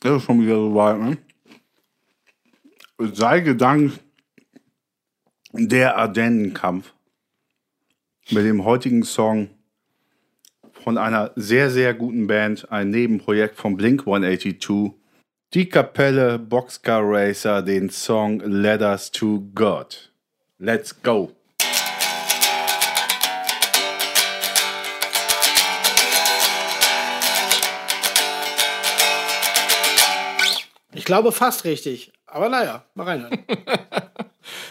Das ist schon wieder so weit, ne? Sei gedankt der Ardennenkampf mit dem heutigen Song von einer sehr, sehr guten Band, ein Nebenprojekt von Blink 182. Die Kapelle Boxcar Racer, den Song Letters to God. Let's go. Glaube fast richtig. Aber naja, mal reinhören.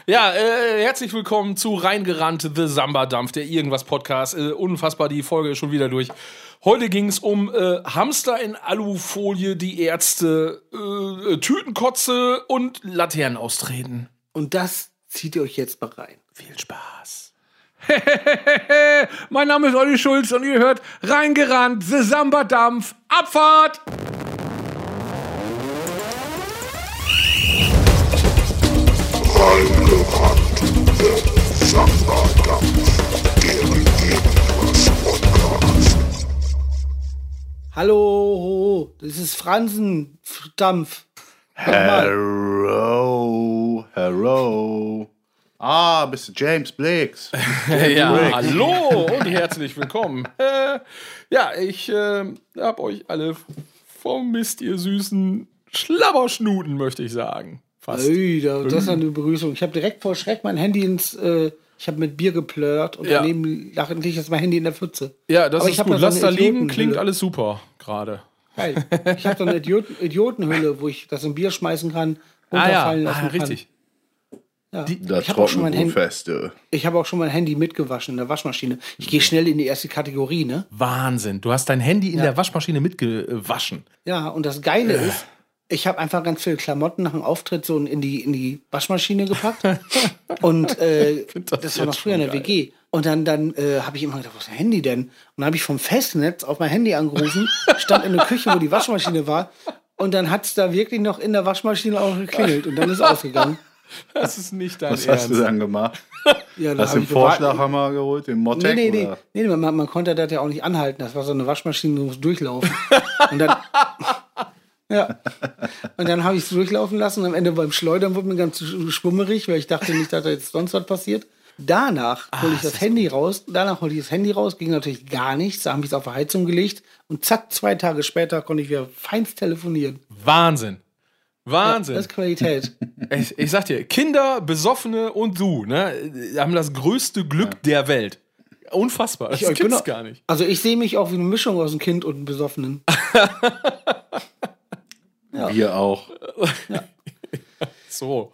Ja, äh, herzlich willkommen zu Reingerannt The Samba Dampf, der Irgendwas Podcast. Äh, unfassbar, die Folge ist schon wieder durch. Heute ging es um äh, Hamster in Alufolie, die Ärzte, äh, Tütenkotze und Laternenaustreten. Und das zieht ihr euch jetzt mal rein. Viel Spaß. Mein Name ist Olli Schulz und ihr hört Reingerannt, The Samba Dampf, Abfahrt! Hallo, das ist Fransen Dampf. Nochmal. Hello, hello. Ah, bist du James Blix? ja, hallo und herzlich willkommen. Äh, ja, ich äh, hab euch alle vermisst, ihr süßen Schlabberschnuten, möchte ich sagen. Fast. Ui, da, das ist eine Begrüßung. Ich habe direkt vor Schreck mein Handy ins. Äh, ich habe mit Bier geplört und Ja. daneben lag endlich jetzt mein Handy in der Pfütze. Ja, das Aber ist ich gut. da Lass da liegen, klingt alles super gerade. Geil. Ich habe so eine Idioten Idiotenhülle, wo ich das in Bier schmeißen kann, Ah ja, runterfallen lassen ah, kann. richtig. Ja. Das ich habe auch, schon mein Handy- Trockenbrotfeste. ich hab auch schon mein Handy mitgewaschen in der Waschmaschine. Ich gehe schnell in die erste Kategorie, ne? Wahnsinn. Du hast dein Handy in der Waschmaschine mitgewaschen. Ja, und das Geile ist, ich habe einfach ganz viele Klamotten nach dem Auftritt so in die, in die Waschmaschine gepackt. und äh, das das, war noch früher in der WG. Und dann, dann äh, habe ich immer gedacht, was ist ein Handy denn? Und dann habe ich vom Festnetz auf mein Handy angerufen, stand in der Küche, wo die Waschmaschine war. Und dann hat es da wirklich noch in der Waschmaschine auch geklingelt. Und dann ist es ausgegangen. Das ist nicht dein Was Ernst. hast du dann gemacht? Ja, dann Hast du den. Vorschlaghammer geholt, den Nee, Mottec? nee, nee. oder? nee man, man konnte das ja auch nicht anhalten. Das war so eine Waschmaschine, die muss durchlaufen. Und dann. Ja. Und dann habe ich es durchlaufen lassen. Am Ende beim Schleudern wurde mir ganz schwummerig, weil ich dachte nicht, dass da jetzt sonst was passiert. Danach hole ich das Handy raus. Danach hole ich das Handy raus. Ging natürlich gar nichts. Da habe ich es auf die Heizung gelegt. Und zack, zwei Tage später konnte ich wieder feinst telefonieren. Wahnsinn. Wahnsinn. Das ist Qualität. ich, ich sag dir, Kinder, Besoffene und du, ne, haben das größte Glück der Welt. Unfassbar. Das Ich bin gibt's auch- gar nicht. Also ich sehe mich auch wie eine Mischung aus einem Kind und einem Besoffenen. Wir auch. So.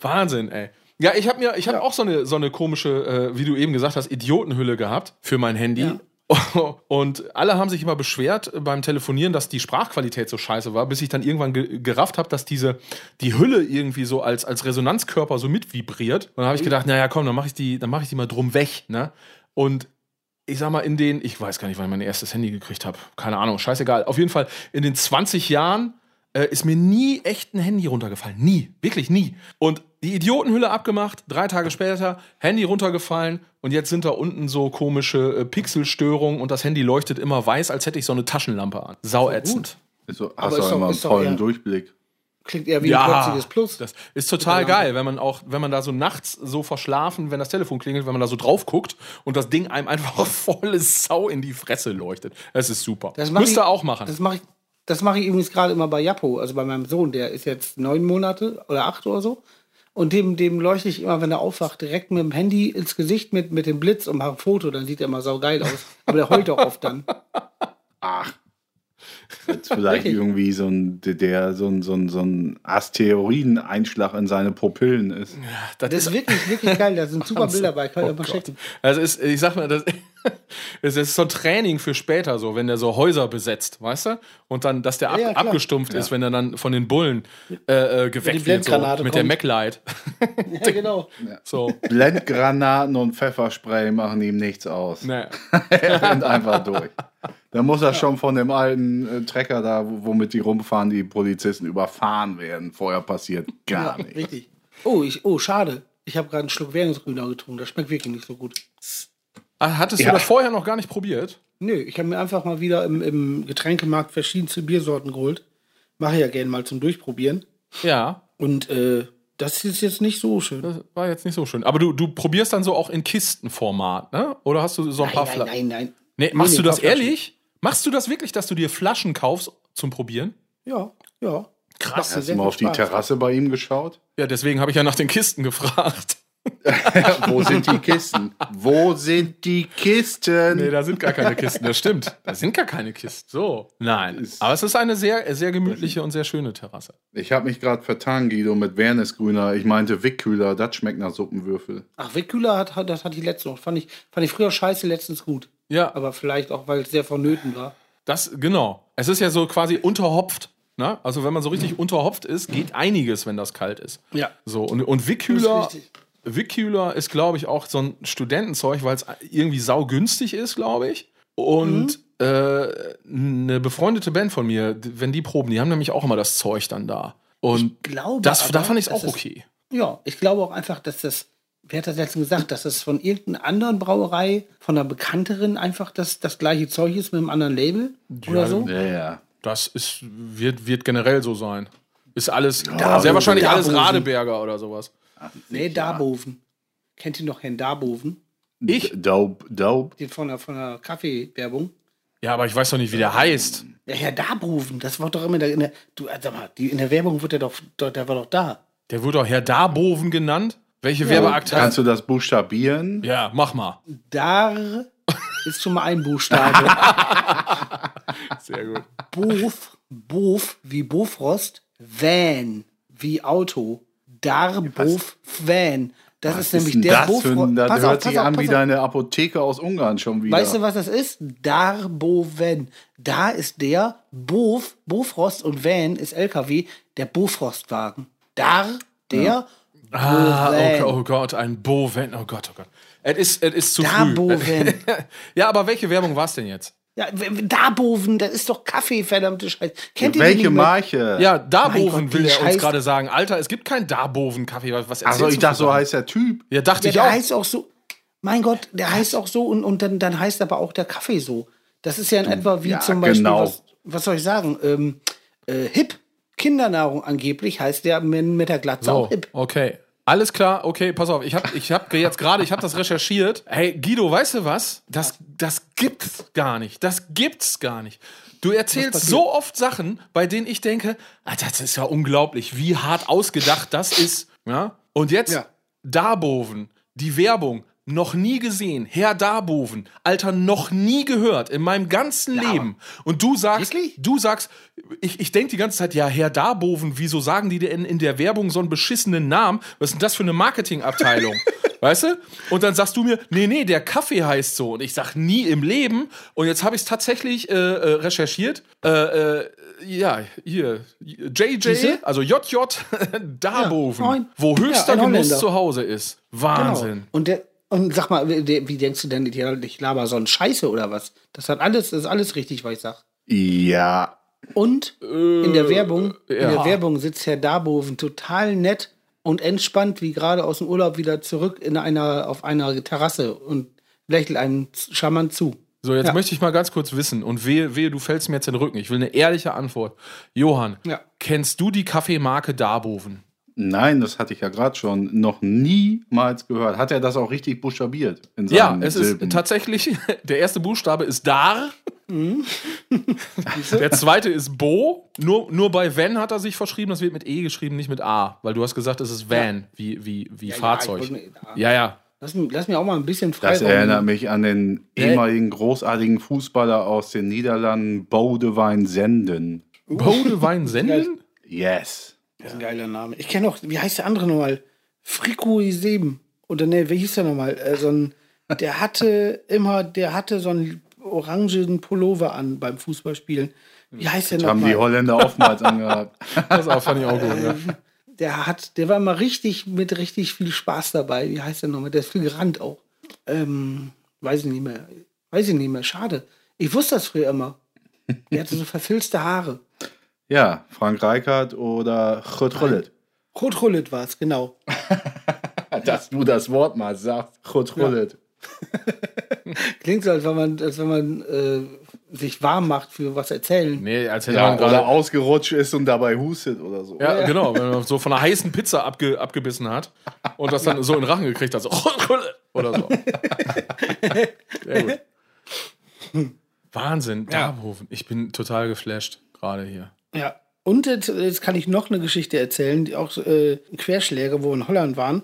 Wahnsinn, ey. Ja, ich habe mir, ich habe auch so eine, so eine komische, äh, wie du eben gesagt hast, Idiotenhülle gehabt für mein Handy. Und alle haben sich immer beschwert beim Telefonieren, dass die Sprachqualität so scheiße war, bis ich dann irgendwann ge gerafft habe, dass diese die Hülle irgendwie so als, als Resonanzkörper so mitvibriert. Und dann habe ich gedacht, naja, komm, dann mache ich die, dann mache ich die mal drum weg, ne? Und ich sag mal, in den, ich weiß gar nicht, wann ich mein erstes Handy gekriegt habe. Keine Ahnung, scheißegal. Auf jeden Fall, in den 20 Jahren äh, ist mir nie echt ein Handy runtergefallen. Nie. Wirklich nie. Und die Idiotenhülle abgemacht, drei Tage später, Handy runtergefallen und jetzt sind da unten so komische äh, Pixelstörungen und das Handy leuchtet immer weiß, als hätte ich so eine Taschenlampe an. Sauätzend. Ist so, hast ist du immer einen tollen Durchblick. Klingt eher wie Ja, ein plötzliches Plus. Das ist total geil, wenn man auch, wenn man da so nachts so verschlafen, wenn das Telefon klingelt, wenn man da so drauf guckt und das Ding einem einfach volle Sau in die Fresse leuchtet. Das ist super. Das Müsst ich- ihr auch machen. Das mache ich, das mache ich übrigens gerade immer bei Jappo, also bei meinem Sohn, der ist jetzt neun Monate oder acht oder so. Und dem, dem leuchte ich immer, wenn er aufwacht, direkt mit dem Handy ins Gesicht mit, mit dem Blitz und mache ein Foto, dann sieht er immer saugeil aus. Aber der heult auch oft dann. Ach. Jetzt vielleicht Wirklich? irgendwie so ein, der so ein, so ein, so ein Asteroideneinschlag in seine Pupillen ist. das Das ist wirklich, wirklich geil. Da sind super Bilder bei. Kann ich Oh mal schicken. Also ist, ich sag mal, das, das ist so ein Training für später, so, wenn der so Häuser besetzt, weißt du? Und dann, dass der ab, Ja, klar. abgestumpft ist, wenn er dann von den Bullen äh, äh, geweckt wird, so, Blendgranate mit der. MacLight. Ja, genau. So, Blendgranaten und Pfefferspray machen ihm nichts aus. ne. Er rennt einfach durch. Da muss er schon von dem alten äh, Trecker da, wo- womit die rumfahren, die Polizisten überfahren werden. Vorher passiert gar Ja, nichts. richtig. Oh, ich, oh, schade. Ich habe gerade einen Schluck Währungsgrüner getrunken. Das schmeckt wirklich nicht so gut. Ah, Hattest Ja. du das vorher noch gar nicht probiert? Nö, ich habe mir einfach mal wieder im, im Getränkemarkt verschiedenste Biersorten geholt. Mache ich ja gerne mal zum Durchprobieren. Ja, Und äh, das ist jetzt nicht so schön. das war jetzt nicht so schön. Aber du, du probierst dann so auch in Kistenformat, ne? Oder hast du so ein Nein, paar nein, Flaschen? nein, nein. Nee, machst nee, du das ehrlich? Machst du das wirklich, dass du dir Flaschen kaufst zum Probieren? Ja, ja. Krass. Hast du mal auf die Spaß. Terrasse bei ihm geschaut? Ja, deswegen habe ich ja nach den Kisten gefragt. Wo sind die Kisten? Wo sind die Kisten? Nee, da sind gar keine Kisten. Das stimmt. Da sind gar keine Kisten. So. Nein. Aber es ist eine sehr, sehr gemütliche und sehr schöne Terrasse. Ich habe mich gerade vertan, Guido, mit Wernesgrüner. Ich meinte Wickkühler, das schmeckt nach Suppenwürfel. Ach, Wickkühler hat, hat, das hatte ich letztens noch. Fand ich, fand ich früher scheiße, letztens gut. Ja, Aber vielleicht auch, weil es sehr vonnöten war. das, genau. Es ist ja so quasi unterhopft. Ne? Also, wenn man so richtig unterhopft ist, geht einiges, wenn das kalt ist. Ja. So, und, und Wickkühler, Das ist ist, glaube ich, auch so ein Studentenzeug, weil es irgendwie saugünstig ist, glaube ich. Und Mhm. äh, eine befreundete Band von mir, wenn die proben, die haben nämlich auch immer das Zeug dann da. Und glaube das, da aber, fand ich es auch okay. Ja, ich glaube auch einfach, dass das, wer hat das letztens gesagt, dass das von irgendeiner anderen Brauerei, von einer bekannteren einfach das, das gleiche Zeug ist mit einem anderen Label oder so? Ja, ja. Das ist, wird, wird generell so sein. Ist alles, sehr Darboven. wahrscheinlich alles. Radeberger oder sowas. Nee, Darboven. Kennt ihr noch Herrn Darboven? Ich? D- Dope, dope. Den von der, von der Kaffeewerbung? Ja, aber ich weiß doch nicht, wie der heißt. Ja, Herr Darboven, das war doch immer in der, in der du, äh, sag mal, die, in der Werbung wird der doch, der war doch da. Der wurde doch Herr Darboven genannt. Welche Werbeakte? Kannst du das buchstabieren? Ja, mach mal. Dar ist schon mal ein Buchstabe. Sehr gut. Bof, Bof wie Bofrost, Van wie Auto, Dar Bof Van. Das ist Was nämlich denn der Bofrost. das Pass hört auf, sich an wie deine Apotheke aus Ungarn schon wieder. Weißt du, was das ist? Darboven. Da ist der Bof, Bofrost und Van ist LKW, der Bofrostwagen. Dar, der Ah, Boven. oh, oh Gott, ein Boven. Oh Gott, oh Gott. Es ist, es ist zu Da früh. Boven. ja, aber welche Werbung war es denn jetzt? Ja, Darboven, das ist doch Kaffee, verdammte Scheiße. Kennt ihr den Welche? Marke? Ja, Darboven Gott, will er uns gerade sagen. Alter, es gibt keinen Darboven-Kaffee. Was erzählst Also ich du dachte, so heißt der Typ. Ja, dachte Ja, ich der auch. heißt auch so. Mein Gott, der heißt auch so und, und dann, dann heißt aber auch der Kaffee so. Das ist ja in etwa wie ja, zum Beispiel, genau. was, was soll ich sagen? Ähm, äh, Hip, Kindernahrung angeblich heißt der mit, mit der Glatze So, auch Hip. okay. Alles klar, okay, pass auf. Ich habe ich hab jetzt gerade, ich habe das recherchiert. Hey, Guido, weißt du was? Das, das gibt's gar nicht. Das gibt's gar nicht. Du erzählst so oft Sachen, bei denen ich denke, ah, das ist ja unglaublich, wie hart ausgedacht das ist. Ja? Und jetzt Ja. Darboven, die Werbung, noch nie gesehen. Herr Darboven, Alter, noch nie gehört in meinem ganzen Leben. Und du sagst, Wirklich? du sagst, ich, ich denke die ganze Zeit, ja, Herr Darboven, wieso sagen die denn in der Werbung so einen beschissenen Namen? Was ist denn das für eine Marketingabteilung? weißt du? Und dann sagst du mir, nee, nee, der Kaffee heißt so. Und ich sag nie im Leben. Und jetzt habe ich es tatsächlich äh, äh, recherchiert. Äh, äh, ja, hier, JJ, also JJ Darboven, Ja, wo höchster Ja, Genuss zu Hause ist. Genau. Wahnsinn. Und, der, und sag mal, wie, wie denkst du denn, ich laber so einen Scheiße oder was? Das hat alles, das ist alles richtig, was ich sag. Ja. Und in der Werbung, in ja. der Werbung sitzt Herr Darboven total nett und entspannt, wie gerade aus dem Urlaub wieder zurück in einer, auf einer Terrasse und lächelt einem charmant zu. So, jetzt Ja. möchte ich mal ganz kurz wissen und wehe, wehe, du fällst mir jetzt in den Rücken. Ich will eine ehrliche Antwort. Johann, Ja. kennst du die Kaffeemarke Darboven? Nein, das hatte ich ja gerade schon noch niemals gehört. Hat er das auch richtig buchstabiert? In Ja, es Silben? ist tatsächlich, der erste Buchstabe ist Dar. Mhm. der zweite ist Bo. Nur, nur bei Van hat er sich verschrieben, das wird mit E geschrieben, nicht mit A. Weil du hast gesagt, es ist Van, wie, wie, wie ja, Fahrzeug. mir- Ja, ja. Lass, mich- lass mir auch mal ein bisschen frei. Das erinnert mich an den Ja. ehemaligen großartigen Fußballer aus den Niederlanden, Boudewijn Senden. Bodewein senden? Yes. Das ist ein geiler Name. Ich kenne auch, wie heißt der andere nochmal? Frikuisem. Oder ne, wie hieß der nochmal? Äh, so ein, der hatte immer, der hatte so einen orangen Pullover an beim Fußballspielen. Wie heißt der Haben die nochmal? Holländer oftmals angehabt. Das auch, fand ich auch gut. Ja. Der hat, der war immer richtig mit richtig viel Spaß dabei. Wie heißt der nochmal? Der ist viel gerannt auch. Ähm, weiß ich nicht mehr. Weiß ich nicht mehr. Schade. Ich wusste das früher immer. Der hatte so verfilzte Haare. Ja, Frank Reichardt oder Chut Rullet. War es, genau. Dass du das Wort mal sagst. Chut Rullet. Klingt so, als wenn man, als wenn man äh, sich warm macht für was erzählen. Nee, als hätte Ja, man gerade. ausgerutscht ist und dabei hustet oder so. Ja, genau, wenn man so von einer heißen Pizza abge, abgebissen hat und das dann so in den Rachen gekriegt hat, so oder so. Sehr gut. Wahnsinn, Darmhofen. Ich bin total geflasht gerade hier. Ja. Und jetzt, jetzt kann ich noch eine Geschichte erzählen, die auch äh, ein Querschläger, wo wir in Holland waren.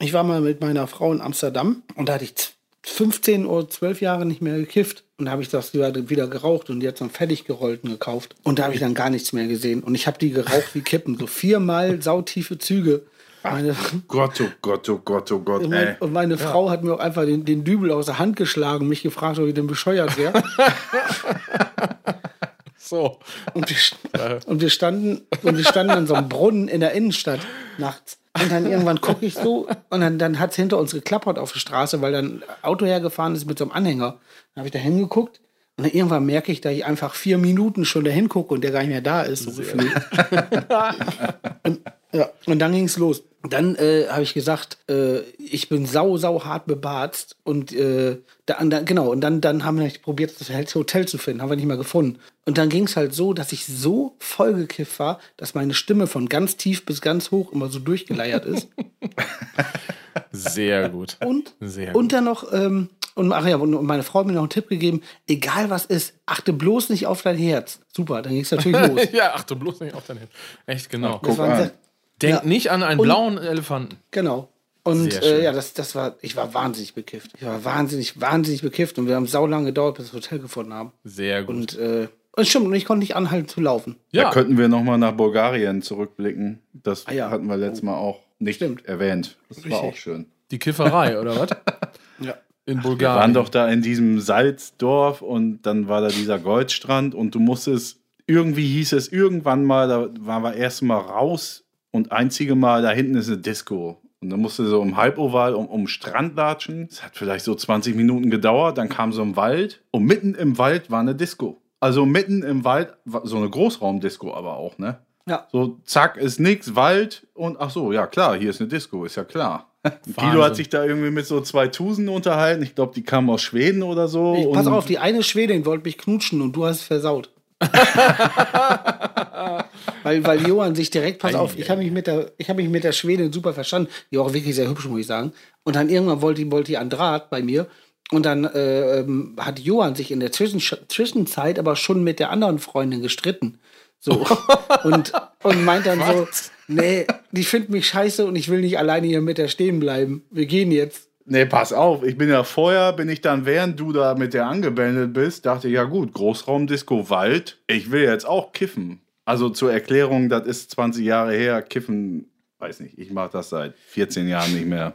Ich war mal mit meiner Frau in Amsterdam und da hatte ich z- 15 oder 12 Jahre nicht mehr gekifft. Und da habe ich das wieder, geraucht und jetzt so einen fertig gerollten gekauft. Und da habe ich dann gar nichts mehr gesehen. Und ich habe die geraucht wie Kippen. So viermal sautiefe Züge. Meine, Gott, oh Gott, oh Gott, oh Gott, und ey. meine, und meine Frau hat mir auch einfach den, den Dübel aus der Hand geschlagen und mich gefragt, ob ich denn bescheuert wäre. So. Und wir, st- und wir standen und wir standen an so einem Brunnen in der Innenstadt nachts. Und dann irgendwann gucke ich so und dann, dann hat es hinter uns geklappert auf der Straße, weil dann ein Auto hergefahren ist mit so einem Anhänger. Dann habe ich da hingeguckt und dann irgendwann merke ich, dass ich einfach vier Minuten schon da hingucke und der gar nicht mehr da ist. So und, ja, und dann ging es los. Dann äh, habe ich gesagt, äh, ich bin sau, sau hart bebarzt. Und äh, da, genau, und dann, dann haben wir probiert, das Hotel zu finden, haben wir nicht mehr gefunden. Und dann ging es halt so, dass ich so vollgekifft war, dass meine Stimme von ganz tief bis ganz hoch immer so durchgeleiert ist. Sehr gut. Und, Sehr und dann noch, ähm, und, ach ja, und meine Frau hat mir noch einen Tipp gegeben, egal was ist, achte bloß nicht auf dein Herz. Super, dann ging es natürlich los. ja, achte bloß nicht auf dein Handy. Echt, genau. Das war ein an. Denk Ja. nicht an einen Und- blauen Elefanten. Genau. Und äh, ja, das, das war, ich war wahnsinnig bekifft. Ich war wahnsinnig, wahnsinnig bekifft und wir haben saulange gedauert, bis wir das Hotel gefunden haben. Sehr gut. Und, äh, und stimmt, und ich konnte nicht anhalten zu laufen. Da ja, könnten wir nochmal nach Bulgarien zurückblicken. Das Ah ja. hatten wir letztes Mal auch nicht Stimmt. erwähnt. Das war Richtig. auch schön. die Kifferei, oder was? Ja. In Wir Bulgarien. waren doch da in diesem Salzdorf und dann war da dieser Goldstrand und du musstest, irgendwie hieß es irgendwann mal, da waren wir erst mal raus und einzige Mal, da hinten ist eine Disco. Und dann musste so im Halboval um, um Strand latschen. Es hat vielleicht so 20 Minuten gedauert, dann kam so ein Wald und mitten im Wald war eine Disco. Also mitten im Wald, war so eine Großraumdisco aber auch, ne? Ja. So, zack, ist nix, Wald und ach so, ja klar, hier ist eine Disco, ist ja klar. Guido hat sich da irgendwie mit so zwei Tusen unterhalten. Ich glaube, die kamen aus Schweden oder so. Ich, pass und auf, die eine Schwedin wollte mich knutschen und du hast es versaut. weil, weil Johann sich direkt, pass auf, ich habe mich, mit der- ich hab mich mit der Schwedin super verstanden, die war auch wirklich sehr hübsch, muss ich sagen. Und dann irgendwann wollte, die- wollte die an Draht bei mir. Und dann äh, ähm, hat Johann sich in der Zwischen Zwischenzeit aber schon mit der anderen Freundin gestritten. So. und, und meint dann so, nee, die findet mich scheiße und ich will nicht alleine hier mit der stehen bleiben. Wir gehen jetzt. Nee, pass auf, ich bin ja vorher, bin ich dann, während du da mit der angebändelt bist, dachte ja gut, Großraumdisco Wald, ich will jetzt auch kiffen. Also zur Erklärung, das ist 20 Jahre her, kiffen, weiß nicht, ich mache das seit 14 Jahren nicht mehr.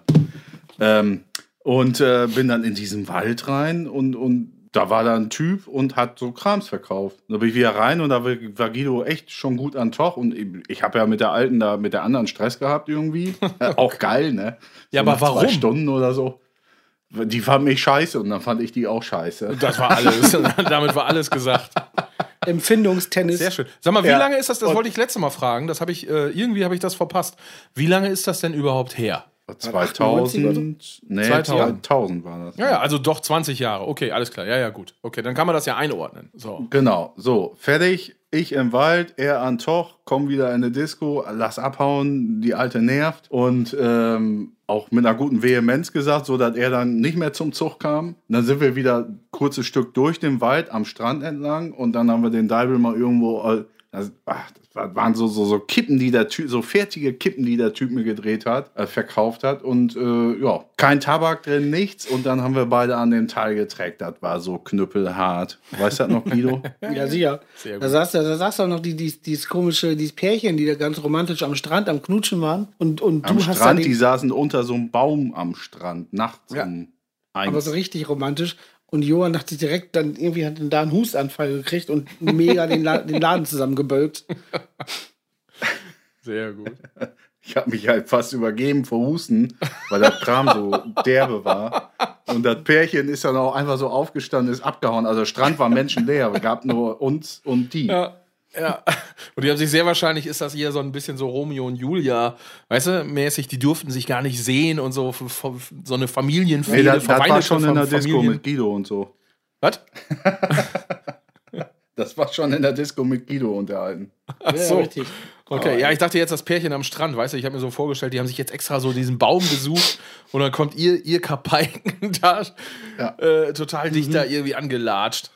Ähm, und äh, bin dann in diesen Wald rein und, und da war da ein Typ und hat so Krams verkauft. Da bin ich wieder rein und da war Guido echt schon gut an Toch und ich, habe ja mit der alten da, mit der anderen Stress gehabt irgendwie. Äh, auch geil, ne? Ja, So aber nach Zwei warum? Stunden oder so. Die fand mich scheiße und dann fand ich die auch scheiße. Das war alles. Damit war alles gesagt. Empfindungstennis. Sehr schön. Sag mal, wie Ja. lange ist das? Das wollte ich letzte Mal fragen. Das habe ich äh, irgendwie habe ich das verpasst. Wie lange ist das denn überhaupt her? 2000, nee, 2000. 2000 war das. Ja, ja, also doch 20 Jahre. Okay, alles klar. Ja, ja, gut. Okay, dann kann man das ja einordnen. So. Genau, so, fertig. Ich im Wald, er an Toch, komm wieder in eine Disco, lass abhauen, die Alte nervt. Und ähm, auch mit einer guten Vehemenz gesagt, so dass er dann nicht mehr zum Zug kam. Dann sind wir wieder ein kurzes Stück durch den Wald am Strand entlang und dann haben wir den Deibel mal irgendwo. Äh, das, ach, das war- waren so, so, so Kippen, die der Typ, so fertige Kippen, die der Typ mir gedreht hat, äh, verkauft hat. Und äh, ja, kein Tabak drin, nichts. Und dann haben wir beide an den Teil geträgt. Das war so knüppelhart. Weißt du das noch, Guido? Ja, sicher. Sehr gut. Da saß, da saß auch noch die, die, dieses komische, dieses Pärchen, die da ganz romantisch am Strand am Knutschen waren. Und, und Am du hast Strand, da die saßen unter so einem Baum am Strand, nachts Ja. um aber eins. so richtig romantisch. Und Johann hat sich direkt dann irgendwie hat da einen Hustanfall gekriegt und mega den, La den Laden zusammengebölkt. Sehr gut. Ich habe mich halt fast übergeben vor Husten, weil der Kram so derbe war. Und das Pärchen ist dann auch einfach so aufgestanden, ist abgehauen. Also der Strand war menschenleer, es gab nur uns und die. Ja. Ja. Und die haben sich sehr wahrscheinlich, ist das hier so ein bisschen so Romeo und Julia, weißt du, mäßig, die durften sich gar nicht sehen und so, so eine Familienfehde, Nee, das, das war schon in der Fam- Disco Familien- mit Guido und so. Was? Das war schon in der Disco mit Guido unterhalten. Ja, so. richtig. Okay, ja, ich dachte jetzt das Pärchen am Strand, weißt du, ich habe mir so vorgestellt, die haben sich jetzt extra so diesen Baum gesucht und dann kommt ihr, ihr Kapaiken da Ja. äh, total dicht da irgendwie angelatscht.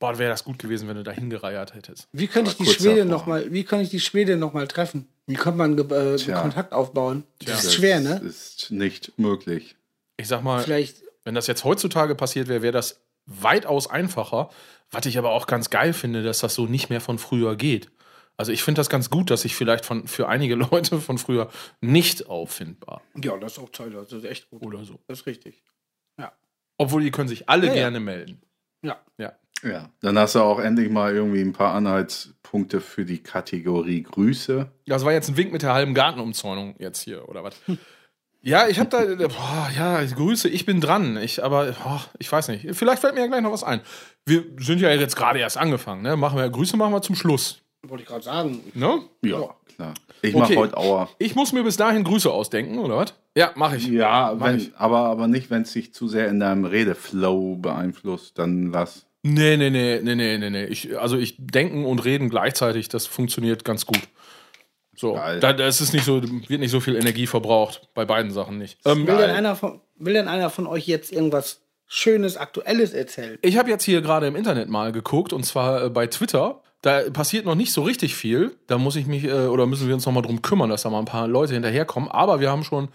Boah, wäre das gut gewesen, wenn du da hingereiert hättest. Wie könnte ich die Schwede davor. noch mal, wie kann ich die Schwede noch mal treffen? Wie könnte man äh, Tja. Kontakt aufbauen? Das ist schwer, ne? Das ist nicht möglich. Ich sag mal, Vielleicht wenn das jetzt heutzutage passiert wäre, wäre das weitaus einfacher. Was ich aber auch ganz geil finde, dass das so nicht mehr von früher geht. Also ich finde das ganz gut, dass ich vielleicht von, für einige Leute von früher nicht auffindbar Ja, das ist auch toll, das ist echt gut. oder so. Das ist richtig. Obwohl die können sich alle Ja, ja. gerne melden. Ja. Ja. Ja. Dann hast du auch endlich mal irgendwie ein paar Anhaltspunkte für die Kategorie Grüße. Das war jetzt ein Wink mit der halben Gartenumzäunung jetzt hier, oder was? Ja, ich habe da, boah, ja, Grüße, ich bin dran. Ich, aber, boah, ich weiß nicht. Vielleicht fällt mir ja gleich noch was ein. Wir sind ja jetzt gerade erst angefangen, ne? Machen wir Grüße machen wir zum Schluss. Wollte ich gerade sagen. Ne? Ja, klar. Ich Okay. mache heute Auer. Ich muss mir bis dahin Grüße ausdenken, oder was? Ja, mache ich. Ja, Mach wenn, ich. aber, aber nicht, wenn es dich zu sehr in deinem Redeflow beeinflusst, dann lass. Nee, nee, nee, nee, nee, nee, nee. Ich, also ich denken und reden gleichzeitig, das funktioniert ganz gut. So, Geil. da, das ist nicht so, wird nicht so viel Energie verbraucht, bei beiden Sachen nicht. Ähm, Will denn, einer von, will denn einer von euch jetzt irgendwas Schönes, Aktuelles erzählen? Ich habe jetzt hier gerade im Internet mal geguckt und zwar äh, bei Twitter. Da passiert noch nicht so richtig viel. Da muss ich mich äh, oder müssen wir uns noch mal drum kümmern, dass da mal ein paar Leute hinterherkommen. Aber wir haben schon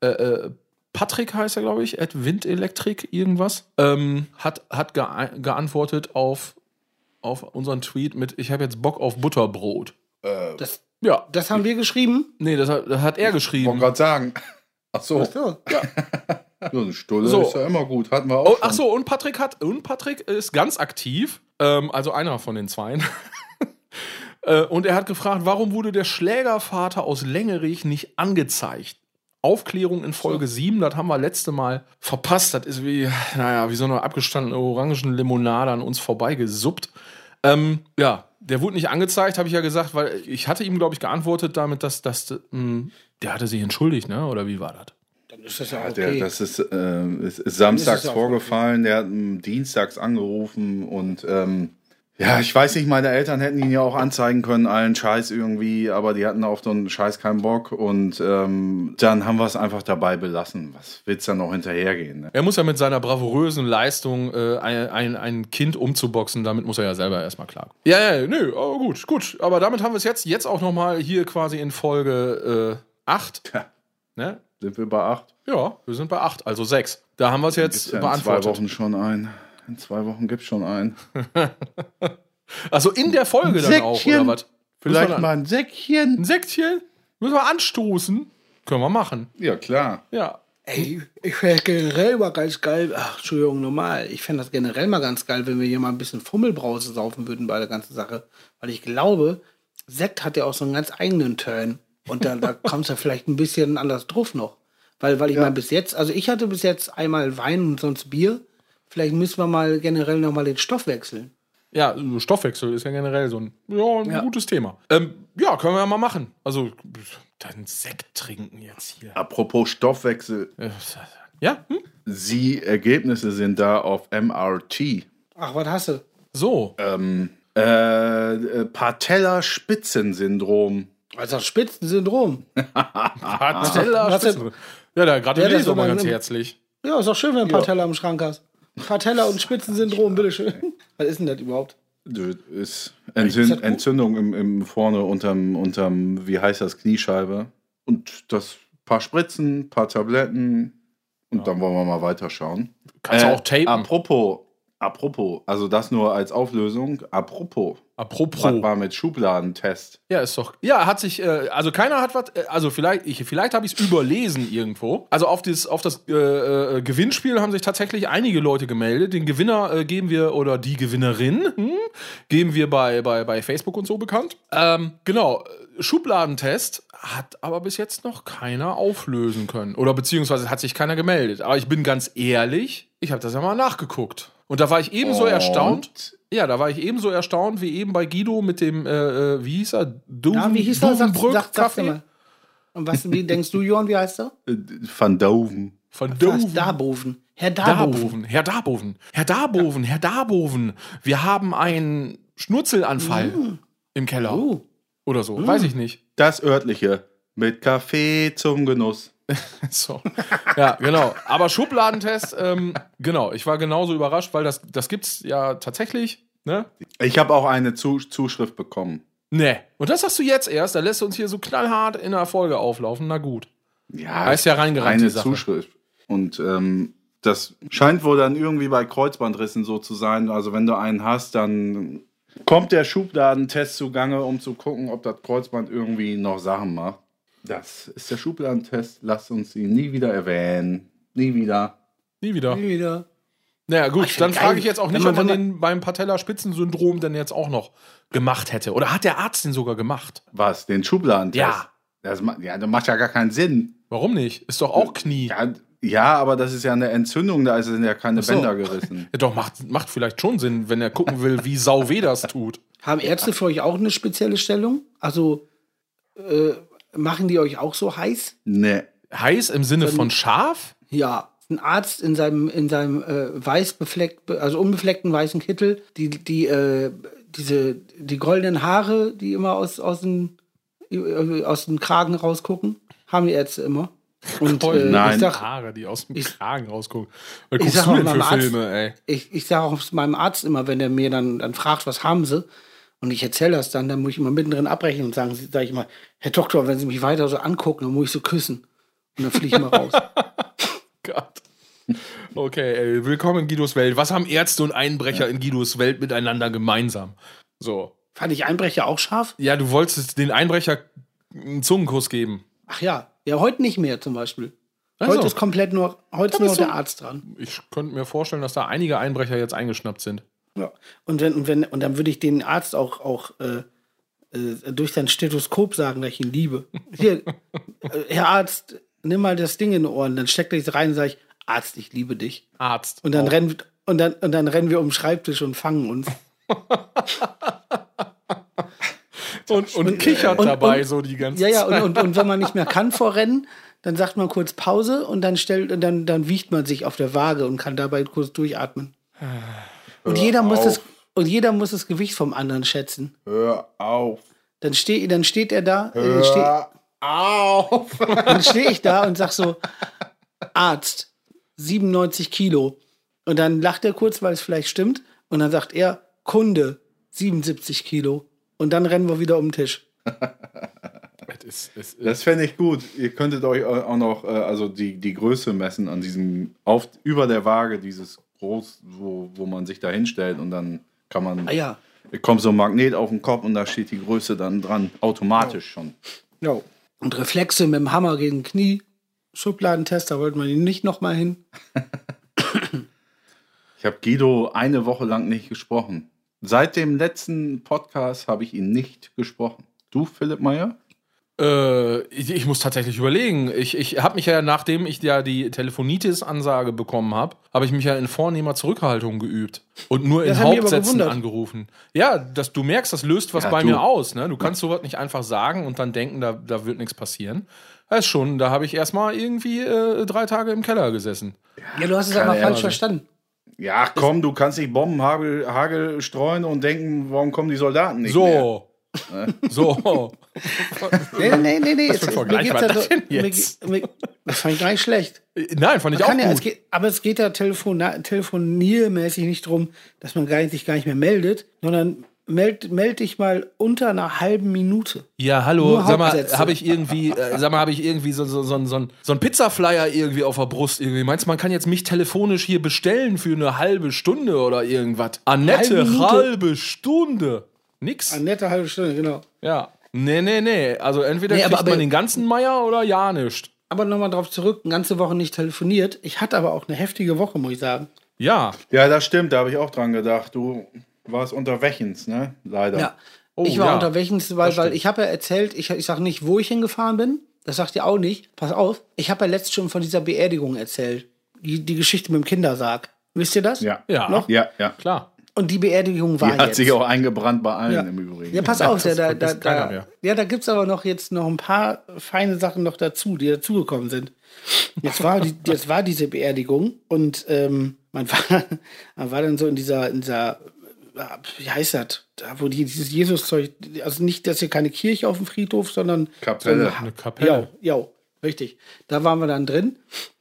äh, äh, Patrick heißt er, glaube ich, at Windelektrik irgendwas, ähm, hat, hat gea- geantwortet auf, auf unseren Tweet mit Ich habe jetzt Bock auf Butterbrot. Das, Ja, das haben wir geschrieben. nee, das hat, das hat er Ich wollte geschrieben. gerade sagen. Ach so, Ach so. so eine Stulle So. ist ja immer gut. Hatten wir auch. Oh, ach so, und Patrick hat und Patrick ist ganz aktiv, ähm, also einer von den Zweien. Äh, und er hat gefragt, warum wurde der Schlägervater aus Längerich nicht angezeigt? Aufklärung in Folge 7, das haben wir letzte Mal verpasst. Das ist wie, naja, wie so eine abgestandene Orangenlimonade an uns vorbeigesuppt. Ähm, ja, der wurde nicht angezeigt, habe ich ja gesagt, weil ich hatte ihm, glaube ich, geantwortet damit, dass, dass mh, der hatte sich entschuldigt, ne? Oder wie war das? Dann ist das ja Ja, okay. der, das ist, äh, ist, ist samstags Ist vorgefallen. Der hat ähm, dienstags angerufen und ähm, ja, ich weiß nicht, meine Eltern hätten ihn ja auch anzeigen können, allen Scheiß irgendwie, aber die hatten auf so einen Scheiß keinen Bock und ähm, dann haben wir es einfach dabei belassen. Was willst du dann noch hinterhergehen? Ne? Er muss ja mit seiner bravourösen Leistung äh, ein, ein, ein Kind umzuboxen, damit muss er ja selber erstmal klar. Ja, ja, nö, aber gut, gut. Aber damit haben wir es jetzt, jetzt auch nochmal hier quasi in Folge äh, 8. Ja. Ne? Sind wir bei acht? Ja, wir sind bei 8, also 6. Da haben wir es jetzt ja in zwei beantwortet. Wochen schon ein. In zwei Wochen gibt's schon einen. Also in der Folge dann auch, oder was? Vielleicht mal ein Säckchen. ein Säckchen? Müssen wir anstoßen? Können wir machen. Ja, klar. Ja. Ey, ich fände generell mal ganz geil. Ach, Entschuldigung, normal. Ich fände das generell mal ganz geil, wenn wir hier mal ein bisschen Fummelbrause saufen würden bei der ganzen Sache. Weil ich glaube, Sekt hat ja auch so einen ganz eigenen Turn. Und da, da kommt ja vielleicht ein bisschen anders drauf noch. Weil, weil ich meine, bis jetzt, also ich hatte bis jetzt einmal Wein und sonst Bier. Vielleicht müssen wir mal generell noch mal den Stoff wechseln. Ja, Stoffwechsel ist ja generell so ein, ja, ein Ja. gutes Thema. Ähm, ja, können wir ja mal machen. Also, dann Sekt trinken jetzt hier. Apropos Stoffwechsel, Ja? Hm? die Ergebnisse sind da auf MRT. Ach, was hast du? So. Ähm, äh, äh, Patella-Spitzensyndrom. Also Spitzensyndrom. Patella? Spitze- Ja, da gratuliere Ja, ich doch mal ganz herzlich. Ja, ist doch schön, wenn du ein paar Teller im Schrank hast. Patella und Spitzensyndrom, bitteschön. Was ist denn das überhaupt? Das ist Entzünd? Entzündung im, im vorne unterm, unterm, wie heißt das, Kniescheibe. Und das paar Spritzen, paar Tabletten. Und dann wollen wir mal weiterschauen. Kannst du auch tapen? Apropos, apropos, also das nur als Auflösung. Apropos, Apropos. was war mit Schubladentest? Ja, ist doch. Ja, hat sich, äh, also keiner hat was, äh, also vielleicht, ich, vielleicht habe ich es überlesen irgendwo. Also auf das, auf das äh, äh, Gewinnspiel haben sich tatsächlich einige Leute gemeldet. Den Gewinner äh, geben wir, oder die Gewinnerin, hm, geben wir bei, bei, bei Facebook und so bekannt. Ähm, genau, Schubladentest hat aber bis jetzt noch keiner auflösen können. Oder beziehungsweise hat sich keiner gemeldet. Aber ich bin ganz ehrlich, ich habe das ja mal nachgeguckt. Und da war ich ebenso Und erstaunt. Ja, da war ich ebenso erstaunt wie eben bei Guido mit dem, äh, äh, wie hieß er? Duven, Ja, wie hieß er? Sag, Duvenbrück sag, sag's Kaffee? mal. Und was, wie denkst du, Johann, wie heißt er? Äh, Van Doven. Was? Doven. Darboven. Herr Darboven. Herr Darboven. Herr Darboven, Herr Darboven. Wir haben einen Schnurzelanfall im Keller. Oh. Oder so. Weiß ich nicht. Das örtliche. Mit Kaffee zum Genuss. So. Ja, genau. Aber Schubladentest, ähm, genau. Ich war genauso überrascht, weil das, das gibt's ja tatsächlich. Ne? Ich habe auch eine Zu Zuschrift bekommen. Ne. Und das hast du jetzt erst. Da lässt du uns hier so knallhart in der Folge auflaufen. Na gut. Ja, Da ist ja reingerannt, eine. Zuschrift. Und ähm, das scheint wohl dann irgendwie bei Kreuzbandrissen so zu sein. Also wenn du einen hast, dann kommt der Schubladentest zugange, um zu gucken, ob das Kreuzband irgendwie noch Sachen macht. Das ist der Schubladentest. Lasst uns ihn nie wieder erwähnen. Nie wieder. Nie wieder. Nie wieder. Naja, gut, ich dann find frage geil, ich jetzt auch wenn nicht, man- ob man den beim Patellaspitzensyndrom denn jetzt auch noch gemacht hätte. Oder hat der Arzt den sogar gemacht? Was? Den Schubladentest? Ja. Das, ja, das macht ja gar keinen Sinn. Warum nicht? Ist doch auch Knie. Ja, Ja, ja, aber das ist ja eine Entzündung, da sind ja keine so. Bänder gerissen. doch, macht, macht vielleicht schon Sinn, wenn er gucken will, wie sau weh das tut. Haben Ärzte für euch auch eine spezielle Stellung? Also äh, machen die euch auch so heiß? Nee. Heiß im Sinne von scharf? Ja. Ein Arzt in seinem, in seinem äh, weiß befleckt, also unbefleckten weißen Kittel, die, die, äh, diese, die goldenen Haare, die immer aus, aus, dem, äh, aus dem Kragen rausgucken, haben die Ärzte immer. Und äh, Nein. ich sag, Haare, die aus dem ich- Kragen rausgucken. Was ich guckst sag auch meinem Arzt- Filme, ey? ich, ich sage auch meinem Arzt immer, wenn er mir dann, dann fragt, was haben sie, und ich erzähle das dann, dann muss ich immer mittendrin abbrechen und sagen, sage ich mal, Herr Doktor, wenn Sie mich weiter so angucken, dann muss ich so küssen. Und dann fliege ich mal raus. Gott. Okay, ey, willkommen in Guidos Welt. Was haben Ärzte und Einbrecher in Guidos Welt miteinander gemeinsam? So. Fand ich Einbrecher auch scharf? Ja, du wolltest den Einbrecher einen Zungenkuss geben. Ach ja, ja, heute nicht mehr zum Beispiel. Ach Heute ist komplett nur, heute ist nur der Arzt dran. Ich könnte mir vorstellen, dass da einige Einbrecher jetzt eingeschnappt sind. Ja. Und wenn, und wenn, und dann würde ich den Arzt auch, auch äh, äh, durch sein Stethoskop sagen, dass ich ihn liebe. Hier, äh, Herr Arzt, nimm mal das Ding in die Ohren, dann steckt er sich rein und sage ich, Arzt, ich liebe dich. Arzt. Und dann Auch. rennen und dann, und dann rennen wir um den Schreibtisch und fangen uns. und, und kichert und- dabei und- so die ganze Ja, ja, Zeit. und, und, und wenn man nicht mehr kann vor Rennen, dann sagt man kurz Pause und dann stellt und dann, dann wiegt man sich auf der Waage und kann dabei kurz durchatmen. Und jeder muss das und jeder muss das Gewicht vom anderen schätzen. Hör auf. Dann, steh, dann steht er da, äh, steh, auf. dann stehe ich da und sag so, Arzt, 97 Kilo. Und dann lacht er kurz, weil es vielleicht stimmt. Und dann sagt er, Kunde, 77 Kilo. Und dann rennen wir wieder um den Tisch. Es ist, Das fände ich gut. Ihr könntet euch auch noch äh, also die, die Größe messen an diesem, auf, über der Waage, dieses groß, wo, wo man sich da hinstellt und dann kann man, Ah ja. kommt so ein Magnet auf den Kopf und da steht die Größe dann dran, automatisch schon. Ja. Und Reflexe mit dem Hammer gegen Knie. Schubladentest, da wollten wir nicht nochmal hin. Ich habe Guido eine Woche lang nicht gesprochen. Seit dem letzten Podcast habe ich ihn nicht gesprochen. Du, Philipp Meyer? Äh, ich, ich muss tatsächlich überlegen. Ich, ich habe mich ja, nachdem ich ja die Telefonitis-Ansage bekommen habe, habe ich mich ja in vornehmer Zurückhaltung geübt und nur in Das aber Hauptsätzen angerufen. Ja, dass du merkst, das löst was Ja, bei du. mir aus. Ne? Du kannst sowas nicht einfach sagen und dann denken, da, da wird nichts passieren. Das ist schon, da habe ich erstmal irgendwie äh, drei Tage im Keller gesessen. Ja, du hast es aber falsch verstanden. Ja, komm, du kannst nicht Bombenhagel Hagel streuen und denken, warum kommen die Soldaten nicht mehr? So. So. Nee, nee, nee, nee. Es- Vergleich war ja das so- mir jetzt? mir- Das fand ich gar nicht schlecht. Nein, fand ich auch Kann ja, es gut. geht, aber es geht ja telefon, telefoniermäßig nicht darum, dass man gar nicht, sich gar nicht mehr meldet, sondern meld, meld dich mal unter einer halben Minute. Ja, hallo, sag mal, habe ich irgendwie, äh, sag mal, habe ich irgendwie so, so, so, so, so ein Pizzaflyer irgendwie auf der Brust irgendwie? Meinst du, man kann jetzt mich telefonisch hier bestellen für eine halbe Stunde oder irgendwas? Annette, Halbe halbe? Stunde. Nix. Eine nette halbe Stunde, genau. Ja. Nee, nee, nee. Also entweder Nee, kriegt aber- aber- man den ganzen Meier oder ja nicht. Aber nochmal drauf zurück, eine ganze Woche nicht telefoniert. Ich hatte aber auch eine heftige Woche, muss ich sagen. Ja. Ja, das stimmt, da habe ich auch dran gedacht. Du warst unter Wächens, ne? Leider. Ja. Oh, ich war ja. unter welchen, weil, weil ich habe ja erzählt, ich, ich sage nicht, wo ich hingefahren bin. Das sagt ihr auch nicht. Pass auf, ich habe ja letztens schon von dieser Beerdigung erzählt. Die, die Geschichte mit dem Kindersarg. Wisst ihr das? Ja. Ja. Noch? Ja, ja. Klar. Und die Beerdigung war Die hat jetzt. sich auch eingebrannt bei allen Ja. im Übrigen. Ja, pass auf, da, da, da, da, ja, da gibt's aber noch jetzt noch ein paar feine Sachen noch dazu, die dazugekommen sind. Jetzt war, die, jetzt war diese Beerdigung und ähm, man, war, man war dann so in dieser, in dieser, wie heißt das, da wo die, dieses Jesus-Zeug, also nicht, dass hier keine Kirche auf dem Friedhof, sondern Kapelle. So Eine ja, Kapelle. ja, richtig. Da waren wir dann drin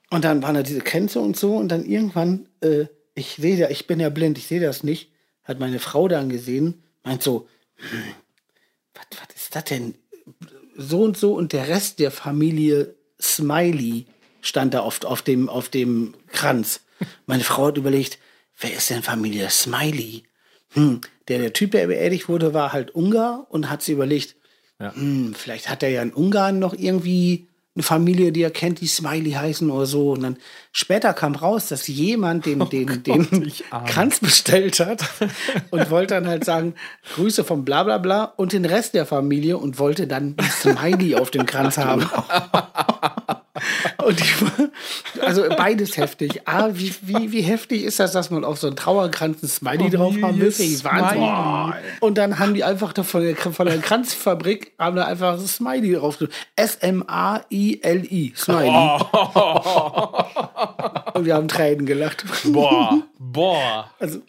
und dann waren da diese Kränze und so und dann irgendwann, äh, ich sehe ja, ich bin ja blind, ich sehe das nicht, hat meine Frau dann gesehen, meint so, hm, was, ist das denn? So und so und der Rest der Familie Smiley stand da oft auf dem, auf dem Kranz. Meine Frau hat überlegt, wer ist denn Familie Smiley? Hm, der, der Typ, der beerdigt wurde, war halt Ungar und hat sie überlegt, hm, vielleicht hat er ja in Ungarn noch irgendwie eine Familie, die er kennt, die Smiley heißen oder so. Und dann später kam raus, dass jemand den, den, den ich ahne. Kranz bestellt hat und wollte dann halt sagen, Grüße vom Blablabla und den Rest der Familie und wollte dann Smiley auf dem Kranz haben. Und ich, also beides heftig. Ah, wie, wie, wie heftig ist das, dass man auf so einen Trauerkranz ein Smiley drauf haben will? Ich Wahnsinn. Und dann haben die einfach da von der, von der Kranzfabrik haben da einfach ein Smiley drauf. S-M-A-I-L-I. Smiley. Und wir haben Tränen gelacht. Boah, boah. Also,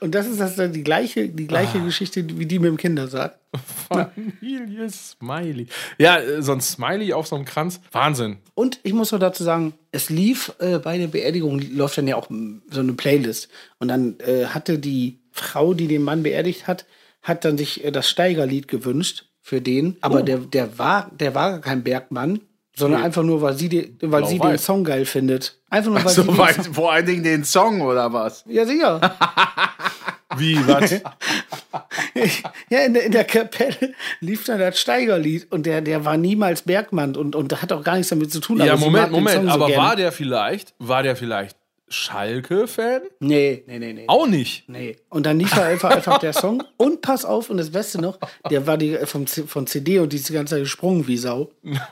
und das ist das dann die gleiche, die gleiche Geschichte wie die mit dem Kindersarg. Familie Smiley. Ja, äh, so ein Smiley auf so einem Kranz. Wahnsinn. Und ich muss noch dazu sagen, es lief äh, bei der Beerdigung, läuft dann ja auch mm, so eine Playlist. Und dann äh, hatte die Frau, die den Mann beerdigt hat, hat dann sich äh, das Steigerlied gewünscht für den. Aber der, der, war, der war kein Bergmann, sondern einfach nur, weil sie, die, weil sie den. Song geil findet. Einfach nur, weil sie So den weit, Song, vor allen Dingen den Song oder was? Ja, sicher. Wie, was? ja, in der, in der Kapelle lief dann das Steigerlied und der, der war niemals Bergmann und, und hat auch gar nichts damit zu tun. ja, sie Moment, Moment. so Aber gerne. war der vielleicht, war der vielleicht Schalke-Fan? Nee, nee, nee, nee. Auch nicht. Nee. Und dann lief er einfach, einfach der Song. Und pass auf, und das Beste noch, der war die vom, C- von CD und die ist die ganze Zeit gesprungen wie Sau.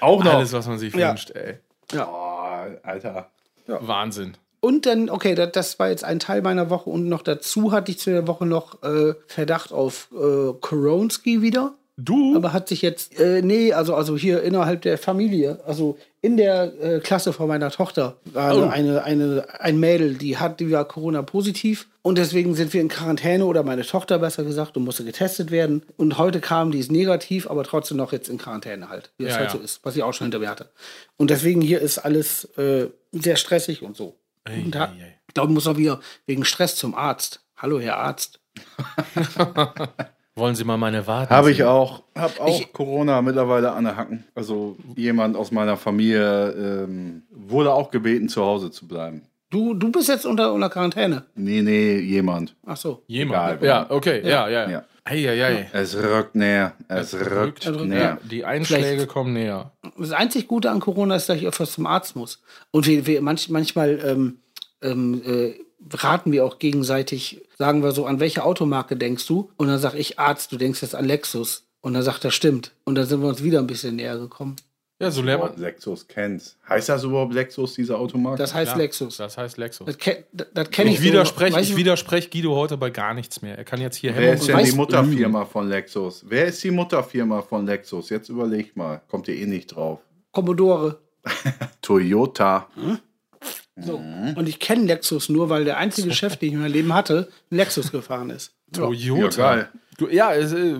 Auch noch. Alles, was man sich Ja. wünscht, ey. Oh, Alter. Wahnsinn. Und dann, okay, das, das war jetzt ein Teil meiner Woche und noch dazu hatte ich zu der Woche noch äh, Verdacht auf äh, Koronski wieder. Du? Aber hat sich jetzt, äh, nee, also, also hier innerhalb der Familie, also in der äh, Klasse von meiner Tochter war Oh. eine, eine, ein Mädel, die hat, die war Corona positiv und deswegen sind wir in Quarantäne oder meine Tochter besser gesagt und musste getestet werden. Und heute kam, die ist negativ, aber trotzdem noch jetzt in Quarantäne halt, wie es Ja, halt ja. so ist, was ich auch schon hinter mir hatte. Und deswegen hier ist alles äh, sehr stressig und so. und da, ei, ei. ich glaube, muss auch wieder wegen Stress zum Arzt. Hallo, Herr Arzt. Wollen Sie mal meine Warten? Habe ich auch. Hab auch Ich- Corona mittlerweile an der Hacken. Also jemand aus meiner Familie ähm, wurde auch gebeten, zu Hause zu bleiben. Du, du bist jetzt unter, unter Quarantäne. Nee, nee, jemand. Ach so. Jemand. Egal. ja, okay, ja, ja. Ja. ja. Ei, ei, ei. Es rückt näher. Es, rückt, Ja, näher. die Einschläge Vielleicht- kommen näher. Das einzig Gute an Corona ist, dass ich öfters zum Arzt muss. Und wir, wir manch, manchmal ähm, ähm, äh, raten wir auch gegenseitig, sagen wir so, an welche Automarke denkst du? Und dann sage ich, Arzt, du denkst jetzt an Lexus. Und dann sagt er, stimmt. Und dann sind wir uns wieder ein bisschen näher gekommen. Ja, so lernt man. Lexus kennt's. Heißt das überhaupt Lexus, diese Automarke? Das heißt Ja, Lexus. Das heißt Lexus. Das, ke das, das kenne ich. Ich widerspreche so. Ich du, widersprech Guido heute bei gar nichts mehr. Er kann jetzt hier Wer ist denn die Mutterfirma von Lexus? Wer ist die Mutterfirma von Lexus? Jetzt überleg mal. Kommt ihr eh nicht drauf. Commodore. Toyota. So. Und ich kenne Lexus nur, weil der einzige Chef, den ich in meinem Leben hatte, ein Lexus gefahren ist. Toyota. Ja, geil. Du, ja, es, äh,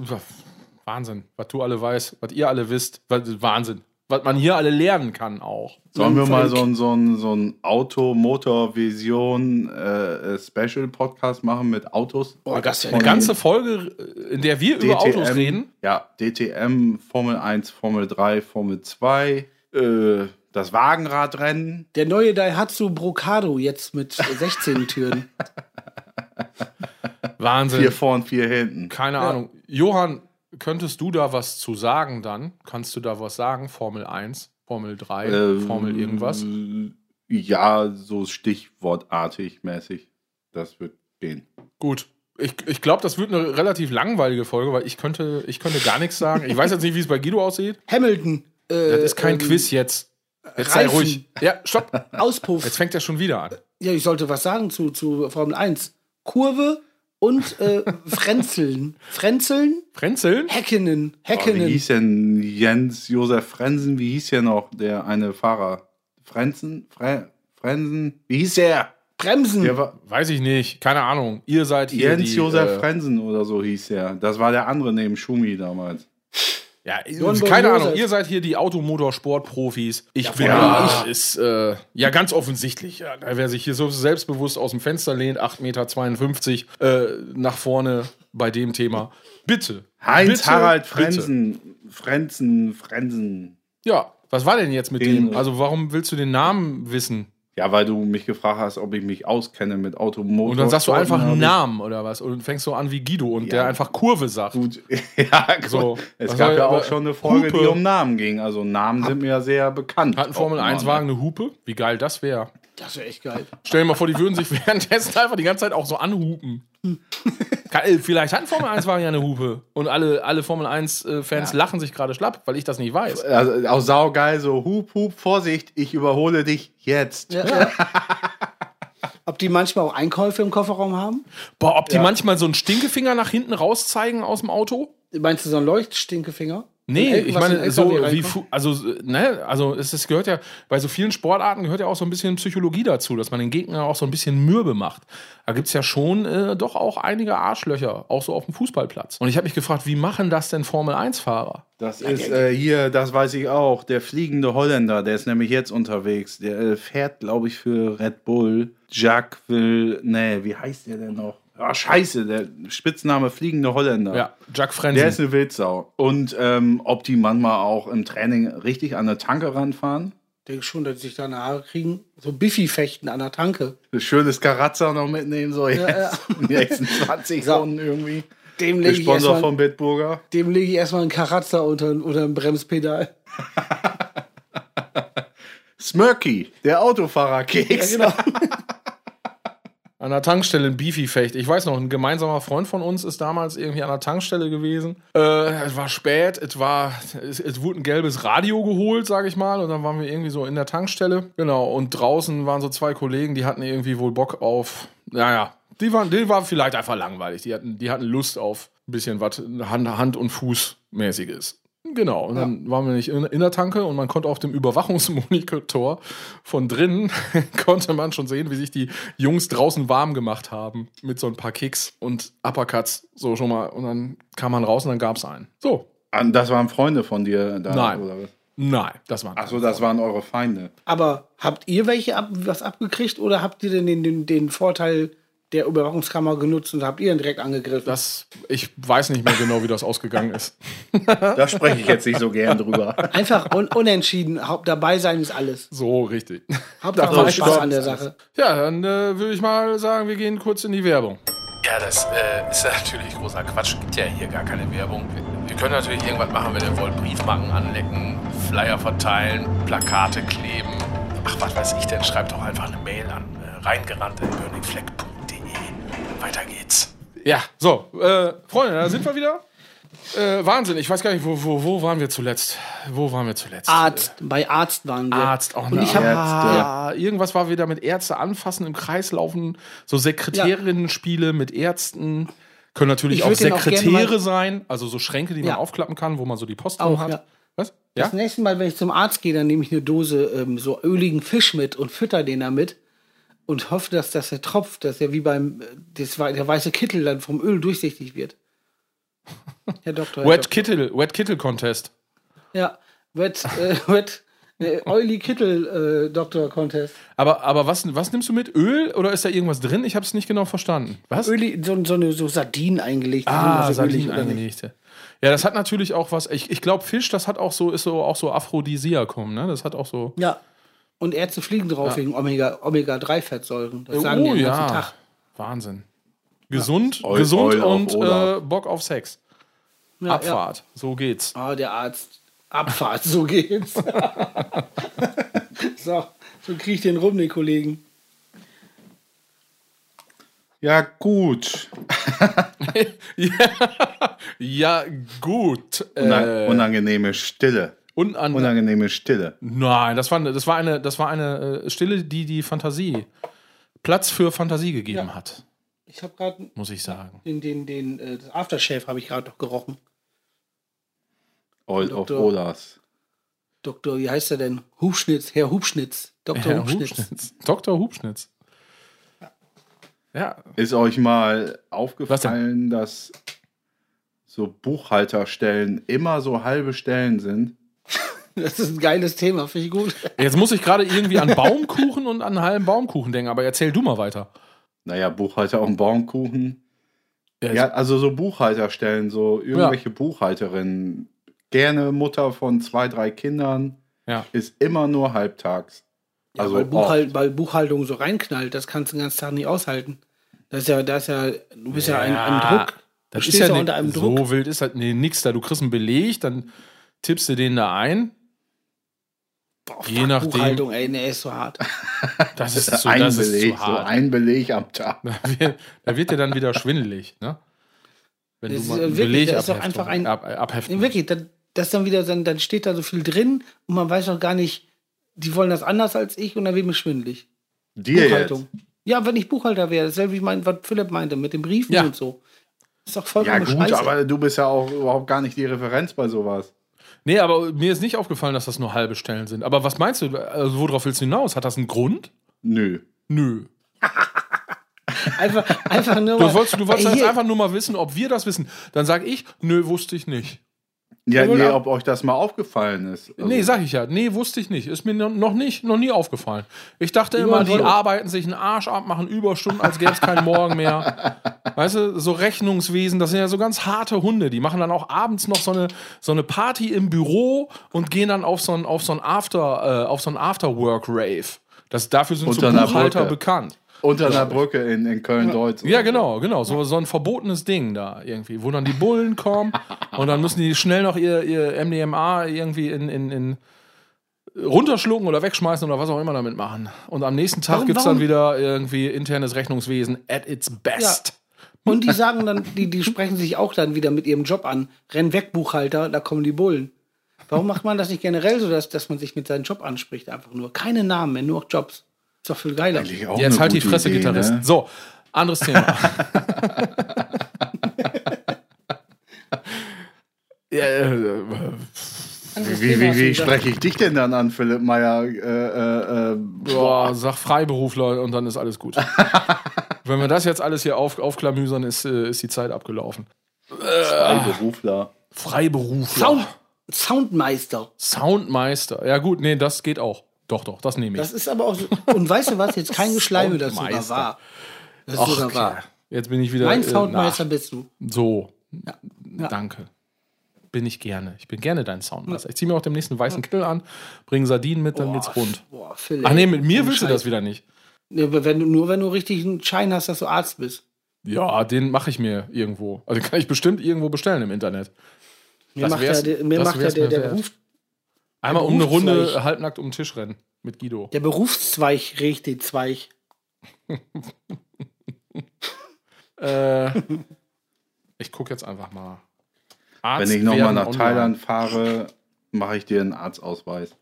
Wahnsinn. Was du alle weißt, was ihr alle wisst. Was, Wahnsinn. Was man hier alle lernen kann auch. Sollen wir Von mal so ein, so ein, so ein Auto-Motor-Vision äh, Special-Podcast machen mit Autos? Boah, das wäre Eine ganze Folge, in der wir über Autos reden. Ja, DTM, Formel 1, Formel 3, Formel 2, äh, das Wagenradrennen. Der neue Daihatsu Brocado jetzt mit 16 Türen. Wahnsinn. Vier vorn, vier hinten. Keine Ahnung. Johann, könntest du da was zu sagen dann? Kannst du da was sagen? Formel 1, Formel 3, Ähm, Formel irgendwas? Ja, so stichwortartig mäßig. Das wird gehen. Gut. Ich, ich glaube, das wird eine relativ langweilige Folge, weil ich könnte, ich könnte gar nichts sagen. Ich weiß jetzt nicht, wie es bei Guido aussieht. Hamilton. Äh, Das ist kein ähm, Quiz jetzt. Jetzt sei Reifen. ruhig. Ja, stopp. Auspuff. Jetzt fängt er schon wieder an. Ja, ich sollte was sagen zu, zu Formel 1. Kurve und äh, Frenzeln. Frenzeln? Frenzeln? Heckenen. Oh, wie Heckenen. hieß denn Jens Josef Frenzen? Wie hieß der noch, der eine Fahrer? Frenzen? Fre Frenzen? Wie hieß der? Bremsen. Der war Weiß ich nicht. Keine Ahnung. Ihr seid hier Jens die, Josef äh, Frenzen oder so hieß der. Das war der andere neben Schumi damals. Ja, John keine Ahnung. Ihr seid hier die Automotorsportprofis. Ich finde, ja. ich ist äh, ja ganz offensichtlich. Ja, wer sich hier so selbstbewusst aus dem Fenster lehnt, 8,52 Meter äh, nach vorne bei dem Thema. Bitte. Heinz bitte, Harald bitte. Frenzen. Frenzen, Frenzen. Ja, was war denn jetzt mit dem? Also, warum willst du den Namen wissen? Ja, weil du mich gefragt hast, ob ich mich auskenne mit Automotor. Und dann sagst du einfach einen Namen oder was? Und fängst so an wie Guido und Ja. der einfach Kurve sagt. Gut, ja, gut. So. Es Was gab soll- ja auch schon eine Folge, die Hupe. um Namen ging. Also Namen sind mir ja sehr bekannt. Hat ein Formel-1-Wagen eine Hupe? Wie geil das wäre. Das wäre echt geil. Stell dir mal vor, die würden sich währenddessen einfach die ganze Zeit auch so anhupen. Äh, vielleicht hat ein Formel-1-Wagen ja eine Hupe. Und alle, alle Formel-1-Fans lachen sich gerade schlapp, weil ich das nicht weiß. Also auch saugeil, so Hup, Hup, Vorsicht, ich überhole dich jetzt. Ja, ja. Ob die manchmal auch Einkäufe im Kofferraum haben? Boah, ob die manchmal so einen Stinkefinger nach hinten rauszeigen aus dem Auto? Meinst du so einen Leuchtstinkefinger? Nee, ich meine, so wie? Fu- also, ne, also es ist, gehört ja, bei so vielen Sportarten gehört ja auch so ein bisschen Psychologie dazu, dass man den Gegner auch so ein bisschen mürbe macht. Da gibt's ja schon äh, doch auch einige Arschlöcher, auch so auf dem Fußballplatz. Und ich habe mich gefragt, wie machen das denn Formel-1-Fahrer? Das ist äh, hier, das weiß ich auch, der fliegende Holländer, der ist nämlich jetzt unterwegs. Der äh, fährt, glaube ich, für Red Bull. Jacques will, nee, wie heißt der denn noch? Ah, scheiße, der Spitzname fliegende Holländer. Ja, Jack Der ist Frenzen. eine Wildsau. Und ähm, ob die manchmal auch im Training richtig an eine Tanke ranfahren? denke schon, dass sie sich da eine Haare kriegen. So Biffy-Fechten an der Tanke. Ein schönes Karazza noch mitnehmen, so jetzt ja. in den nächsten 20 So. Stunden irgendwie. Dem lege ich erstmal von Bitburger. dem lege ich erstmal einen Karatzer unter, unter ein Bremspedal. Smirky, der Autofahrerkeks. genau. An der Tankstelle ein Beefy-Fecht. Ich weiß noch, ein gemeinsamer Freund von uns ist damals irgendwie an der Tankstelle gewesen. Äh, es war spät, es war, es, es wurde ein gelbes Radio geholt, sag ich mal, und dann waren wir irgendwie so in der Tankstelle. Genau, und draußen waren so zwei Kollegen, die hatten irgendwie wohl Bock auf, naja, die waren, die waren vielleicht einfach langweilig. Die hatten, die hatten Lust auf ein bisschen was Hand, Hand und Fuß mäßiges. Genau, und dann waren wir nicht in, in der Tanke und man konnte auf dem Überwachungsmonitor von drinnen konnte man schon sehen, wie sich die Jungs draußen warm gemacht haben mit so ein paar Kicks und Uppercuts so schon mal und dann kam man raus und dann gab's einen. So, Ah, Das waren Freunde von dir da? Nein. Oder nein, das war Achso, das waren eure Feinde. Aber habt ihr welche ab, was abgekriegt oder habt ihr denn den, den, den Vorteil der Überwachungskammer genutzt und habt ihr ihn direkt angegriffen? das ich weiß nicht mehr genau, wie das ausgegangen ist. Da spreche ich jetzt nicht so gern drüber. Einfach un unentschieden. Haupt dabei sein ist alles. So richtig. Hauptsache So, Spaß an der Sache. Ja, dann äh, würde ich mal sagen, wir gehen kurz in die Werbung. Ja, das äh, ist natürlich großer Quatsch. Gibt ja hier gar keine Werbung. Wir, können natürlich irgendwas machen, wenn ihr wollt. Briefmarken anlecken, Flyer verteilen, Plakate kleben. Ach, was weiß ich denn? Schreibt doch einfach eine Mail an äh, reingerannt.burningfleck.de. Weiter geht's. Ja, so, äh, Freunde, da sind wir wieder. Äh, Wahnsinn, ich weiß gar nicht, wo, wo, wo waren wir zuletzt? Wo waren wir zuletzt? Arzt. Bei Arzt waren wir. Arzt, auch Und ich hab- ah, Irgendwas war wieder mit Ärzte anfassen, im Kreis laufen, so Sekretärinnen-Spiele mit Ärzten. Können natürlich Ich auch auch Sekretäre mal- sein, also so Schränke, die man Ja. aufklappen kann, wo man so die Post drin Auch, hat. ja. Was? Ja? Das nächste Mal, wenn ich zum Arzt gehe, dann nehme ich eine Dose ähm, so öligen Fisch mit und fütter den damit und hoffe, dass das der tropft, dass er wie beim äh, das, der weiße Kittel dann vom Öl durchsichtig wird. Herr Doktor. Herr Wet Doktor. Kittel, Wet Kittel Contest. Ja, Wet, äh, Wet äh, Oily Kittel äh, Doktor Contest. Aber, aber was, was nimmst du mit? Öl oder ist da irgendwas drin? Ich habe es nicht genau verstanden. Was? Öli, so, so eine so Sardinen eingelegt. Ah, immer so ölig, Sardinen eingelegte. Ja, das hat natürlich auch was. Ich, ich glaube, Fisch, das hat auch so, ist so auch so Aphrodisiakum, ne? Das hat auch so. Ja. Und Ärzte fliegen drauf wegen Omega, Omega-3-Fettsäuren. Das sagen oh die den ganzen ja. Tag. Wahnsinn. Gesund, Oil- gesund Oil auf und äh, Olaf. Bock auf Sex. Ja, Abfahrt. So geht's. Ja. Ah, der Arzt. Abfahrt, so geht's. so, so krieg ich den rum, den Kollegen. Ja, gut. ja, ja, gut. Unang Äh, unangenehme Stille. Unan Unangenehme Stille. Nein, das war, eine- das war eine, das war eine äh, Stille, die die Fantasie, Platz für Fantasie gegeben hat. Ich habe gerade muss ich sagen. den, den, den, äh, das Aftershave habe ich gerade noch gerochen. Old of Doktor. Olas. Doktor, wie heißt er denn? Hubschnitz, Herr Hubschnitz. Dr. Herr Hubschnitz. Hubschnitz. Dr. Hubschnitz. Ja, Ist euch mal aufgefallen, dass so Buchhalterstellen immer so halbe Stellen sind? Das ist ein geiles Thema, finde ich gut. jetzt muss ich gerade irgendwie an Baumkuchen und an einen halben Baumkuchen denken, aber erzähl du mal weiter. Naja, Buchhalter dem Baumkuchen. Ja, Ja, also so Buchhalterstellen, so irgendwelche Buchhalterinnen. Gerne Mutter von zwei, drei Kindern. Ja. Ist immer nur halbtags. Ja, Also weil, oft. Buchhal weil Buchhaltung so reinknallt, das kannst du den ganzen Tag nicht aushalten. Das ist ja, das ist ja, du bist ja, ein, einem Druck. Das stehst ist ja, ja nicht, unter einem Druck. so wild ist halt nee, nix da. Du kriegst einen Beleg, dann tippst du den da ein. Boah, je fuck, nachdem- Buchhaltung, ey, nee, ist so hart. Das ist so, ein das ist Beleg, zu so ein Beleg am Tag. Da wird, da wird dir dann wieder schwindelig, ne? Wenn Das du ist, mal äh, wirklich, Beleg das ist doch einfach ein- ab, abheften wirklich, dann, das dann wieder, dann, dann steht da so viel drin und man weiß auch gar nicht, die wollen das anders als ich und dann wird mir schwindelig. Dir jetzt. Buchhaltung. Ja, wenn ich Buchhalter wäre, dasselbe wie mein, was Philipp meinte, mit den Briefen Ja. und so. Ist doch Ja vollkommen gut, scheiße. aber du bist ja auch überhaupt gar nicht die Referenz bei sowas. Nee, aber mir ist nicht aufgefallen, dass das nur halbe Stellen sind. Aber was meinst du? Also, worauf willst du hinaus? Hat das einen Grund? Nö. Nö. einfach, einfach nur Du mal- wolltest, du wolltest jetzt hier, einfach nur mal wissen, ob wir das wissen. Dann sag ich, nö, wusste ich nicht. Ja, Ja, nee, ob euch das mal aufgefallen ist. Also, Nee, sag ich ja. Nee, wusste ich nicht. Ist mir no- noch nicht, noch nie aufgefallen. Ich dachte immer, die arbeiten sich einen Arsch ab, machen Überstunden, als gäbe es keinen Morgen mehr. Weißt du, so Rechnungswesen, das sind ja so ganz harte Hunde. Die machen dann auch abends noch so eine, so eine Party im Büro und gehen dann auf so ein, auf so ein After, äh, auf so ein Afterwork-Rave. Das, dafür sind so Unter einer Buchhalter bekannt. Unter einer Brücke in, in Köln-Deutz. Ja, genau, genau. So, so ein verbotenes Ding da irgendwie, wo dann die Bullen kommen und dann müssen die schnell noch ihr, ihr MDMA irgendwie in, in, in runterschlucken oder wegschmeißen oder was auch immer damit machen. Und am nächsten Tag gibt es dann wieder irgendwie internes Rechnungswesen at its best. Und die sagen dann, die, die sprechen sich auch dann wieder mit ihrem Job an. Renn weg, Buchhalter, da kommen die Bullen. Warum macht man das nicht generell so, dass, dass man sich mit seinem Job anspricht? Einfach nur. Keine Namen mehr, nur Jobs. Ist doch viel geiler. Jetzt halt die Fresse, Idee, Gitarrist. Ne? So, anderes Thema. ja, äh, Wie, wie, wie spreche ich dich denn dann an, Philipp Meyer? Äh, äh, äh, boah, sag Freiberufler und dann ist alles gut. Wenn wir das jetzt alles hier auf, aufklamüsern, ist, äh, ist die Zeit abgelaufen. Freiberufler. Freiberufler. Sound, Soundmeister. Soundmeister. Ja, gut, nee, das geht auch. Doch, doch, das nehme ich. Das ist aber auch so. Und weißt du was? Jetzt kein Geschleime, das sogar wahr. Das ist Ach, sogar okay. wahr. Jetzt bin ich wieder. Mein äh, Soundmeister nach. bist du. So. Ja. Danke. Bin ich gerne. Ich bin gerne dein Soundmeister. Ich ziehe mir auch demnächst einen weißen Kittel an, bringe Sardinen mit, dann geht's rund. Boah. Ach nee, mit mir willst du das wieder nicht. Nee, wenn nur wenn du richtig einen Schein hast, dass du Arzt bist. Ja, den mache ich mir irgendwo. Also den kann ich bestimmt irgendwo bestellen im Internet. Mir Das macht ja, mir macht ja der, der. Beruf, Einmal um eine Runde Berufszweig. halbnackt um den Tisch rennen mit Guido. der Berufszweig regt den Zweig. Äh, ich gucke jetzt einfach mal. Arzt Wenn ich nochmal nach online. Thailand fahre, mache ich dir einen Arztausweis.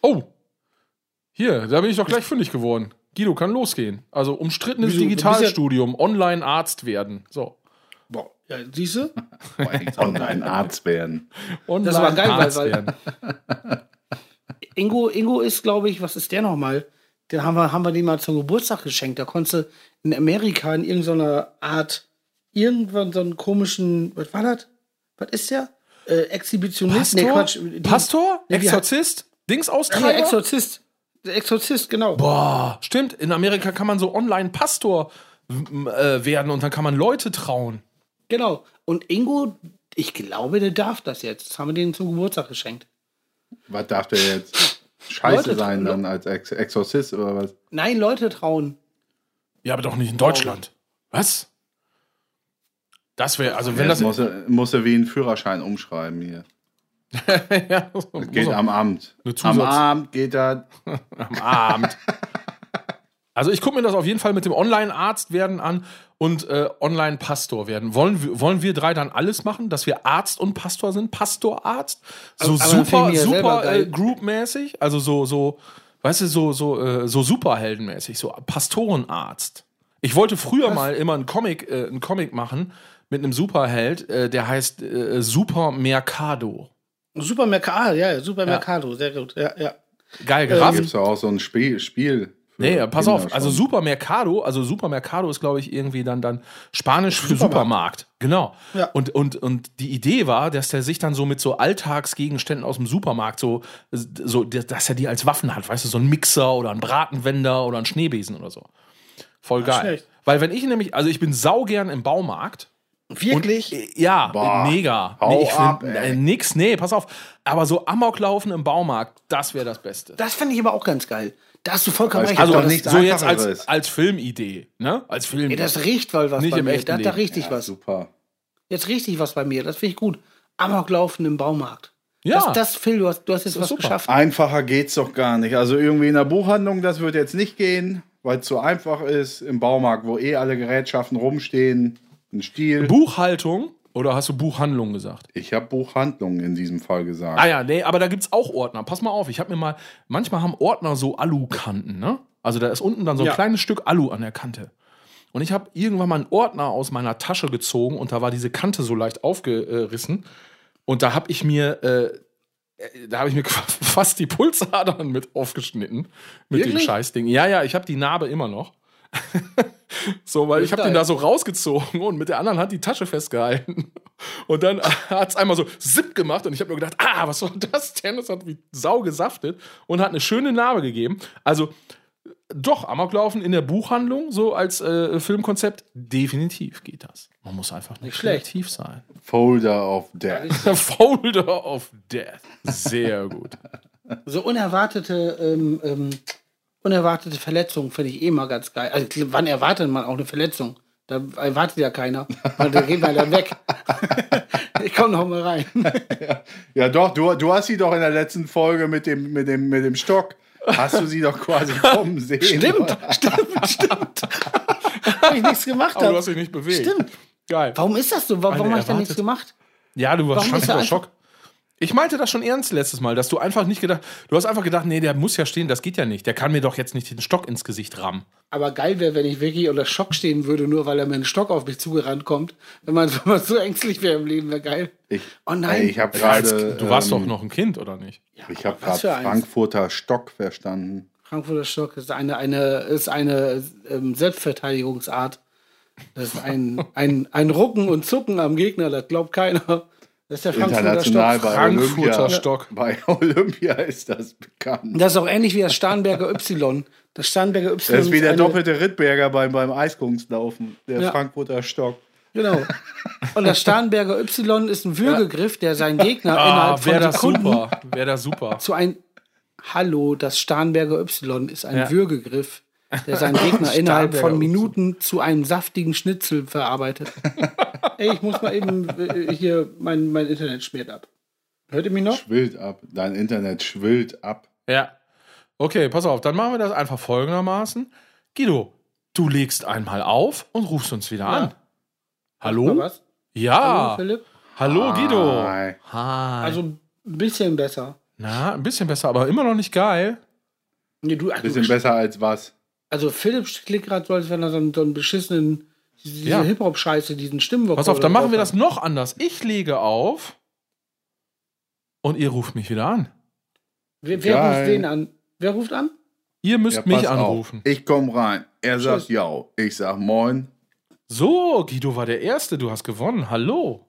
Oh, hier, da bin ich doch gleich fündig geworden. Guido kann losgehen. Also umstrittenes Wieso? Ja- Digitalstudium, online Arzt werden. So. Ja, siehst du? Online Arzt werden. Online Das war geil, weil- Arzt weil- werden. Ingo, Ingo ist, glaube ich, was ist der nochmal? Den haben wir, haben wir dem mal zum Geburtstag geschenkt. Da konntest du in Amerika in irgendeiner Art, irgendwann so einen komischen, was war das? Was ist der? Äh, Exhibitionist? Pastor? Quatsch. Die- Pastor? Nee, wie- Exorzist? Ja, Dingsaustreiber? Exorzist. Der Exorzist, genau. Boah, stimmt. In Amerika kann man so online Pastor äh, werden und dann kann man Leute trauen. Genau. Und Ingo, ich glaube, der darf das jetzt. Das haben wir denen zum Geburtstag geschenkt. Was darf der jetzt scheiße Leute, sein dann als Ex Exorzist oder was? Nein, Leute trauen. Ja, aber doch nicht in Deutschland. Was? Das wäre, also wenn Jetzt das. muss er, muss er wie einen Führerschein umschreiben hier. ja, das Geht am Amt. Eine Am Abend geht er. am Abend. Also ich gucke mir das auf jeden Fall mit dem Online-Arzt werden an und äh, Online-Pastor werden. Wollen wir, wollen wir drei dann alles machen, dass wir Arzt und Pastor sind? Pastor-Arzt? So Aber- aber super, ja super äh, Group-mäßig? Also so, so, weißt du, so, so, äh, so Superheldenmäßig, so Pastorenarzt. Ich wollte früher mal immer einen Comic, äh, einen Comic machen mit einem Superheld, äh, der heißt äh, Super Mercado. Supermercado, ja, Supermercado, sehr gut. Ja, ja. Geil Da gerafft. gibt es auch so ein Spiel. Spiel Nee, pass Kinder auf, also. Supermercado, also Supermercado ist, glaube ich, irgendwie dann, dann Spanisch für Supermarkt. Genau. Ja. Und, und, und die Idee war, dass der sich dann so mit so Alltagsgegenständen aus dem Supermarkt so, so, dass er die als Waffen hat, weißt du, so ein Mixer oder ein Bratenwender oder ein Schneebesen oder so. Voll geil. schlecht. Weil wenn ich nämlich, also ich bin saugern im Baumarkt. Wirklich? Und, äh, ja, Boah, mega. hau Nee, ich find, ab, ey. äh, nix, nee, pass auf. Aber so Amoklaufen im Baumarkt, das wäre das Beste. das finde ich aber auch ganz geil. Da hast du vollkommen recht. Also nichts so jetzt als, Einfacheres. als Filmidee, ne? Als Film. ey, das riecht wohl was Nicht bei im mir. echten Da, da Leben. richtig Ja, was. super. Jetzt richtig was bei mir. Das finde ich gut. Amoklaufen im Baumarkt. Ja. Das, das Phil, du hast, du hast jetzt was super. geschafft. Einfacher geht's doch gar nicht. Also irgendwie in der Buchhandlung, das wird jetzt nicht gehen, weil es zu einfach ist. Im Baumarkt, wo eh alle Gerätschaften rumstehen, ein Stiel. Buchhaltung oder hast du Buchhandlung gesagt? ich habe Buchhandlung in diesem Fall gesagt. Ah ja, nee, aber da gibt's auch Ordner. Pass mal auf, ich habe mir mal, manchmal haben Ordner so Alukanten, ne? Also da ist unten dann so ein Ja. kleines Stück Alu an der Kante. Und ich habe irgendwann mal einen Ordner aus meiner Tasche gezogen und da war diese Kante so leicht aufgerissen. Und da habe ich mir, äh, da habe ich mir fast die Pulsadern mit aufgeschnitten mit dem Wirklich? Scheißding. Ja, ja, ich habe die Narbe immer noch. so, weil ich habe den da so rausgezogen und mit der anderen Hand die Tasche festgehalten. Und dann hat es einmal so zipp gemacht und ich habe nur gedacht, ah, was war das denn? Das hat wie Sau gesaftet und hat eine schöne Narbe gegeben. Also doch, Amoklaufen in der Buchhandlung, so als äh, Filmkonzept, definitiv geht das. Man muss einfach nicht, Nicht schlecht. sein. Folder of Death. Folder of Death. Sehr gut. So unerwartete, ähm, ähm, unerwartete Verletzungen finde ich eh mal ganz geil. Also wann erwartet man auch eine Verletzung? Da erwartet ja keiner. Weil Da geht man dann weg. ich komme noch mal rein. Ja, doch, du, du hast sie doch in der letzten Folge mit dem, mit dem, mit dem Stock. Hast du sie doch quasi kommen sehen. Stimmt, stimmt, stimmt. Weil ich nichts gemacht Aber du habe. hast dich nicht bewegt. Stimmt. Geil. Warum ist das so? Warum, habe ich da nichts gemacht? Ja, du warst er unter einfach- Schock. Ich meinte das schon ernst letztes Mal, dass du einfach nicht gedacht, du hast einfach gedacht, nee, der muss ja stehen, das geht ja nicht. Der kann mir doch jetzt nicht den Stock ins Gesicht rammen. Aber geil wäre, wenn ich wirklich unter Schock stehen würde, nur weil er mit einem Stock auf mich zugerannt kommt. Wenn man, wenn man so ängstlich wäre im Leben, wäre geil. Ich, Oh nein. Ey, ich habe gerade. du warst ähm, doch noch ein Kind, oder nicht? Ich habe gerade eins? Frankfurter Stock verstanden. Frankfurter Stock ist eine, eine, ist eine ähm, Selbstverteidigungsart. Das ist ein, ein, ein Rucken und Zucken am Gegner, das glaubt keiner. Das ist der Frankfurter Stock. bei Frankfurter Olympia. Stock. Bei Olympia ist das bekannt. Das ist auch ähnlich wie das Starnberger Y. Das Starnberger Y Das ist wie der eine- doppelte Rittberger beim, beim Eiskunstlaufen. Der Ja. Frankfurter Stock. Genau. Und das Starnberger Y ist ein Würgegriff, der seinen Gegner Ah, innerhalb wäre von das Sekunden super. Wäre das super. zu ein Hallo, das Starnberger Y ist ein Ja. Würgegriff, der seinen Gegner innerhalb von. Minuten zu einem saftigen Schnitzel verarbeitet. Ey, ich muss mal eben äh, hier, mein, mein Internet schmiert ab. Hört ihr mich noch? Schwillt ab. Dein Internet schwillt ab. Ja. Okay, pass auf, dann machen wir das einfach folgendermaßen. Guido, du legst einmal auf und rufst uns wieder an. Mal Hallo? was? Ja. Hallo, Philipp? Hallo, Guido. Hi. Hi. Also ein bisschen besser. Na, ein bisschen besser, aber immer noch nicht geil. Nee, du, also, Bisschen besser als was? Also Philipp klingt gerade so, als wenn er so einen, so einen beschissenen, diese Ja. Hip-Hop-Scheiße, diesen Stimmwort. Pass auf, dann machen wir das noch anders. Ich lege auf und ihr ruft mich wieder an. Wer, wer ruft wen an? Wer ruft an? Ihr müsst Ja, mich anrufen. Auf. Ich komm rein. Er sagt ja. Ich sag moin. So, Guido war der Erste, du hast gewonnen. Hallo.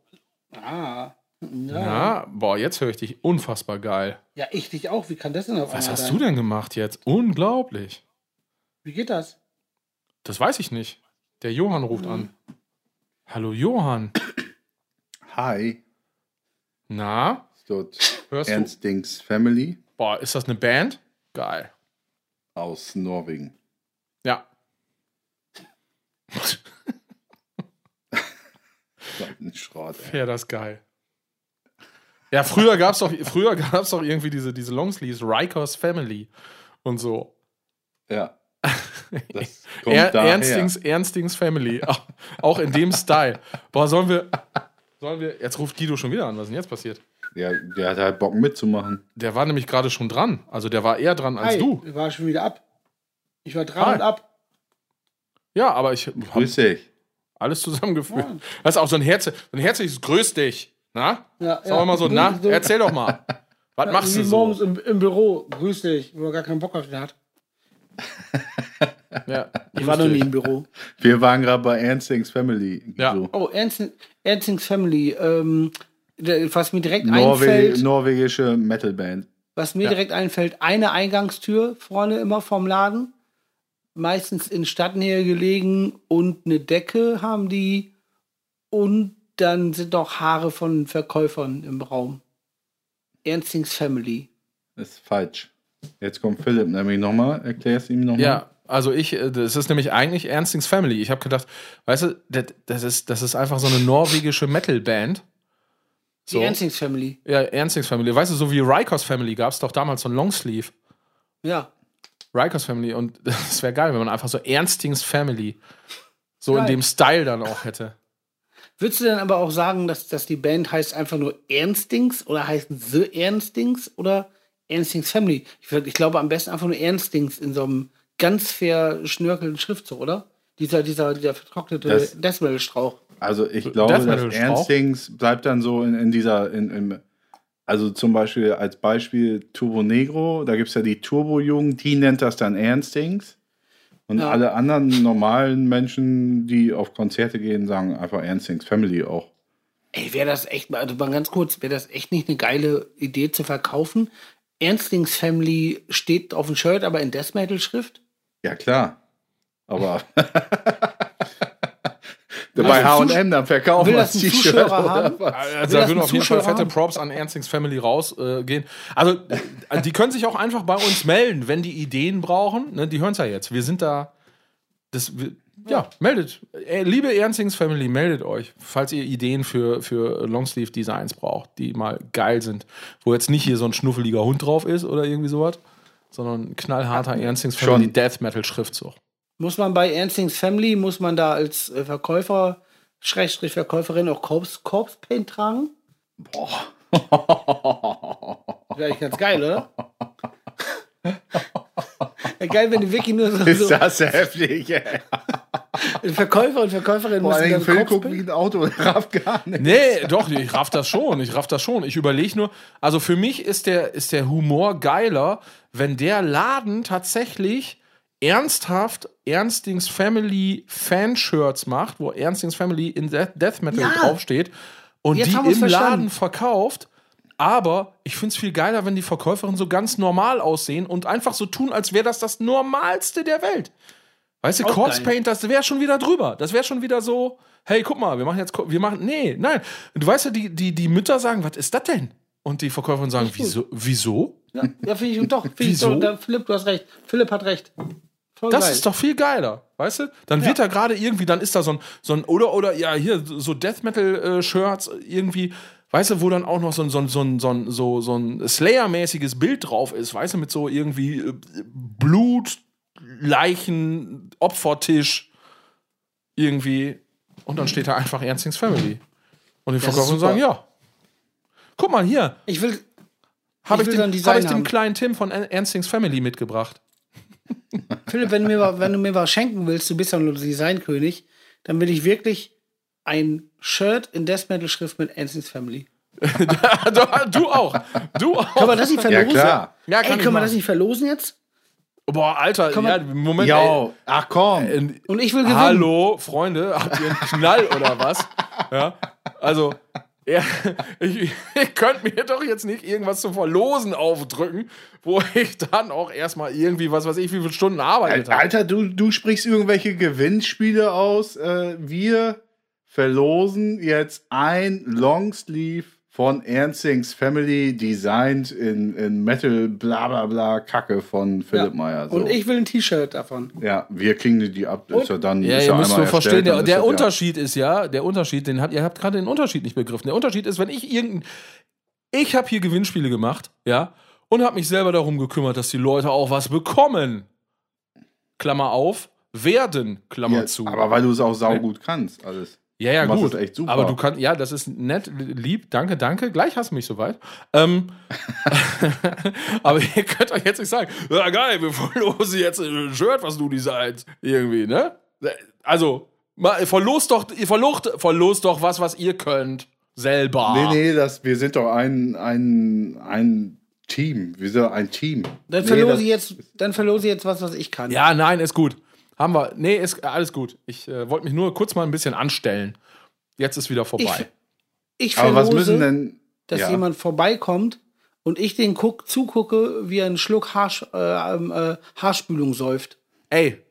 Ah. Ja. Ja, boah, jetzt höre ich dich unfassbar geil. ja, ich dich auch. Wie kann das denn auf Was einmal hast sein? du denn gemacht jetzt? Unglaublich. Wie geht das? Das weiß ich nicht. Der Johann ruft an. Hallo Johann. Hi. Na, Ist dort hörst du? Ernstings Family Boah, ist das eine Band? Geil. aus Norwegen. Ja. Schrott. ey. Ja, das ist geil. Ja, früher gab es doch, früher gab's doch irgendwie diese, diese Longsleeves, Rikers Family und so. Ja. Er. Ernstings, Ernstings Family. Auch, in dem Style. Boah, sollen wir, sollen wir. Jetzt ruft Guido schon wieder an. Was ist denn jetzt passiert? Ja, der hat halt Bock mitzumachen. Der war nämlich gerade schon dran. Also der war eher dran als Hi, du. Ich war schon wieder ab. Ich war dran Hi. und ab. Ja, aber ich habe Grüß dich. alles zusammengeführt. Das ist auch so ein, Herz, so ein herzliches Grüß dich. Na? Ja, Sagen wir mal so, na, So- erzähl doch mal. Was machst wie du so? morgens im, im Büro. Grüß dich, wo er gar keinen Bock auf den hat. Ja, Ich war noch nie im Büro. Wir waren gerade bei Ernstings Family. Ja. So. Oh, Ernst, Ernstings Family. Ähm, was mir direkt Norwe einfällt, norwegische Metalband. was mir direkt einfällt, eine Eingangstür vorne immer vom Laden. Meistens in Stadtnähe gelegen und eine Decke haben die. Und dann sind noch Haare von Verkäufern im Raum. Ernstings Family. Ist falsch. Jetzt kommt Philipp nämlich nochmal. Erklär es ihm nochmal. Ja, also ich, äh, das ist nämlich eigentlich Ernstings Family. Ich habe gedacht, weißt du, das, das, ist, das ist einfach so eine norwegische Metal-Band. Die Ernstings Family. Ja, Ernstings Family. Weißt du, so wie Rikers Family gab es doch damals so ein Longsleeve. Ja. Rikers Family. Und das wäre geil, wenn man einfach so Ernstings Family so in Geil. dem Style dann auch hätte. Würdest du dann aber auch sagen, dass, dass die Band heißt einfach nur Ernstings oder heißt The Ernstings oder Ernstings Family? Ich, ich glaube am besten einfach nur Ernstings in so einem ganz verschnörkelten Schriftzug, oder? Dieser, dieser, dieser vertrocknete Das- Deathmetal-Strauch. Also ich glaube, dass Metal? Ernstings bleibt dann so in, in dieser, in, im, also zum Beispiel als Beispiel Turbo Negro, da gibt es ja die Turbo-Jugend, die nennt das dann Ernstings. Und Ja. alle anderen normalen Menschen, die auf Konzerte gehen, sagen einfach Ernstings Family auch. Ey, wäre das echt, mal- also mal ganz kurz, wäre das echt nicht eine geile Idee zu verkaufen? Ernstings Family steht auf dem Shirt, aber in Death Metal-Schrift? Ja, klar. Aber bei HM dann verkaufen wir das T-Shirt. Also Will da würden auf jeden Fall fette haben? Props an Ernstings Family rausgehen. Äh, also, äh, die können sich auch einfach bei uns melden, wenn die Ideen brauchen. Ne, die hören es ja jetzt. Wir sind da. Das, wir, ja, meldet. Äh, liebe Ernstings Family, meldet euch, falls ihr Ideen für, für Longsleeve-Designs braucht, die mal geil sind. Wo jetzt nicht hier so ein schnuffeliger Hund drauf ist oder irgendwie sowas, sondern ein knallharter Ernstings Family. Death Metal-Schriftzug. Muss man bei Ernstings Family, muss man da als äh, Verkäufer, Schrägstrich Verkäuferin auch Corpse, Corpse Paint tragen? Boah. Wäre eigentlich ganz geil, oder? ja, geil, wenn du wirklich nur so, Ist so das heftig, ey. Verkäufer und Verkäuferin Vor müssen dann Corpse guckt wie ein Auto, rafft gar nicht. Nee, doch, ich raff das schon. Ich raff das schon. Ich überlege nur, also für mich ist der, ist der Humor geiler, wenn der Laden tatsächlich ernsthaft Ernstings Family Fanshirts macht, wo Ernstings Family in Death Metal Ja. draufsteht und Jetzt die im verstanden. Laden verkauft. Aber ich finde es viel geiler, wenn die Verkäuferinnen so ganz normal aussehen und einfach so tun, als wäre das das Normalste der Welt. Weißt du, Corpse. Paint, das wäre schon wieder drüber. Das wäre schon wieder so, hey, guck mal, wir machen jetzt, wir machen, nee, nein. Du weißt ja, die, die, die Mütter sagen, was ist das denn? Und die Verkäuferin sagen, wieso? wieso? Ja, ja finde ich doch. Find ich Wieso? doch da, Philipp, du hast recht. Philipp hat recht. Voll Das geil. ist doch viel geiler, weißt du? Dann wird da gerade irgendwie, dann ist da so ein, so ein oder, oder, ja, hier, so Death Metal-Shirts irgendwie, weißt du, wo dann auch noch so ein, so ein, so ein, so ein, so, so ein Slayer-mäßiges Bild drauf ist, weißt du, mit so irgendwie äh, Blut, Leichen, Opfertisch, irgendwie. Und dann steht da einfach Ernstings Family. Und die Das ist Verkäufer super. sagen, ja. Guck mal hier, Ich will, habe Ich ich, den, hab ich den haben. kleinen Tim von Er- Ernstings Family mitgebracht. Philipp, wenn du, mir, wenn du mir was schenken willst, du bist ja nur Designkönig, dann will ich wirklich ein Shirt in Death Metal Schrift mit Ernstings Family. du, auch. Du auch. Können wir das nicht Ja, verlosen? klar. Ja, Ey, können wir das nicht verlosen jetzt? Boah, Alter, Kann ja, Moment. Ja, ach komm. Ey, äh, Und ich will gewinnen. hallo, Freunde, habt ihr einen Knall oder was? Ja, also, ja, ich, ihr könnt mir doch jetzt nicht irgendwas zum Verlosen aufdrücken, wo ich dann auch erstmal irgendwie, was weiß ich, wie viele Stunden arbeitet habe. Alter, du, du sprichst irgendwelche Gewinnspiele aus. Äh, wir verlosen jetzt ein Longsleeve von Ernstings Family, designed in, in Metal, bla bla bla, Kacke von Philipp Ja. Meyer. So. Und ich will ein T-Shirt davon. ja, wir kriegen die- ab. Ist ja dann Ja, ist ihr ja müsst einmal so verstehen, erstellt, der, der Unterschied ist ja, der Unterschied, den hat, ihr habt gerade den Unterschied nicht begriffen. Der Unterschied ist, wenn ich irgendein, ich habe hier Gewinnspiele gemacht, ja, und habe mich selber darum gekümmert, dass die Leute auch was bekommen. Klammer auf, werden, Klammer Ja, zu. aber weil du es auch saugut kannst, alles. Ja, ja, Du gut. das echt super. Aber du kannst, ja, das ist nett, lieb, danke, danke. Gleich hast du mich soweit. Ähm, aber ihr könnt euch jetzt nicht sagen, ja geil, wir verlosen jetzt ein Shirt, was du designst. Irgendwie, ne? Also, mal, verlost doch, ihr verlocht, verlost doch was, was ihr könnt. Selber. Nee, nee, das, wir sind doch ein, ein, ein Team. Wir sind ein Team. Dann Nee, verlose das- ich jetzt, dann verlose ich jetzt was, was ich kann. Ja, nein, ist gut. Haben wir. Nee, ist alles gut. Ich äh, wollte mich nur kurz mal ein bisschen anstellen. Jetzt ist wieder vorbei. Ich Aber verlose, was müssen denn. dass ja. jemand vorbeikommt und ich den guck, zugucke, wie er einen Schluck Haarsch, äh, ähm, äh, Haarspülung säuft. Ey,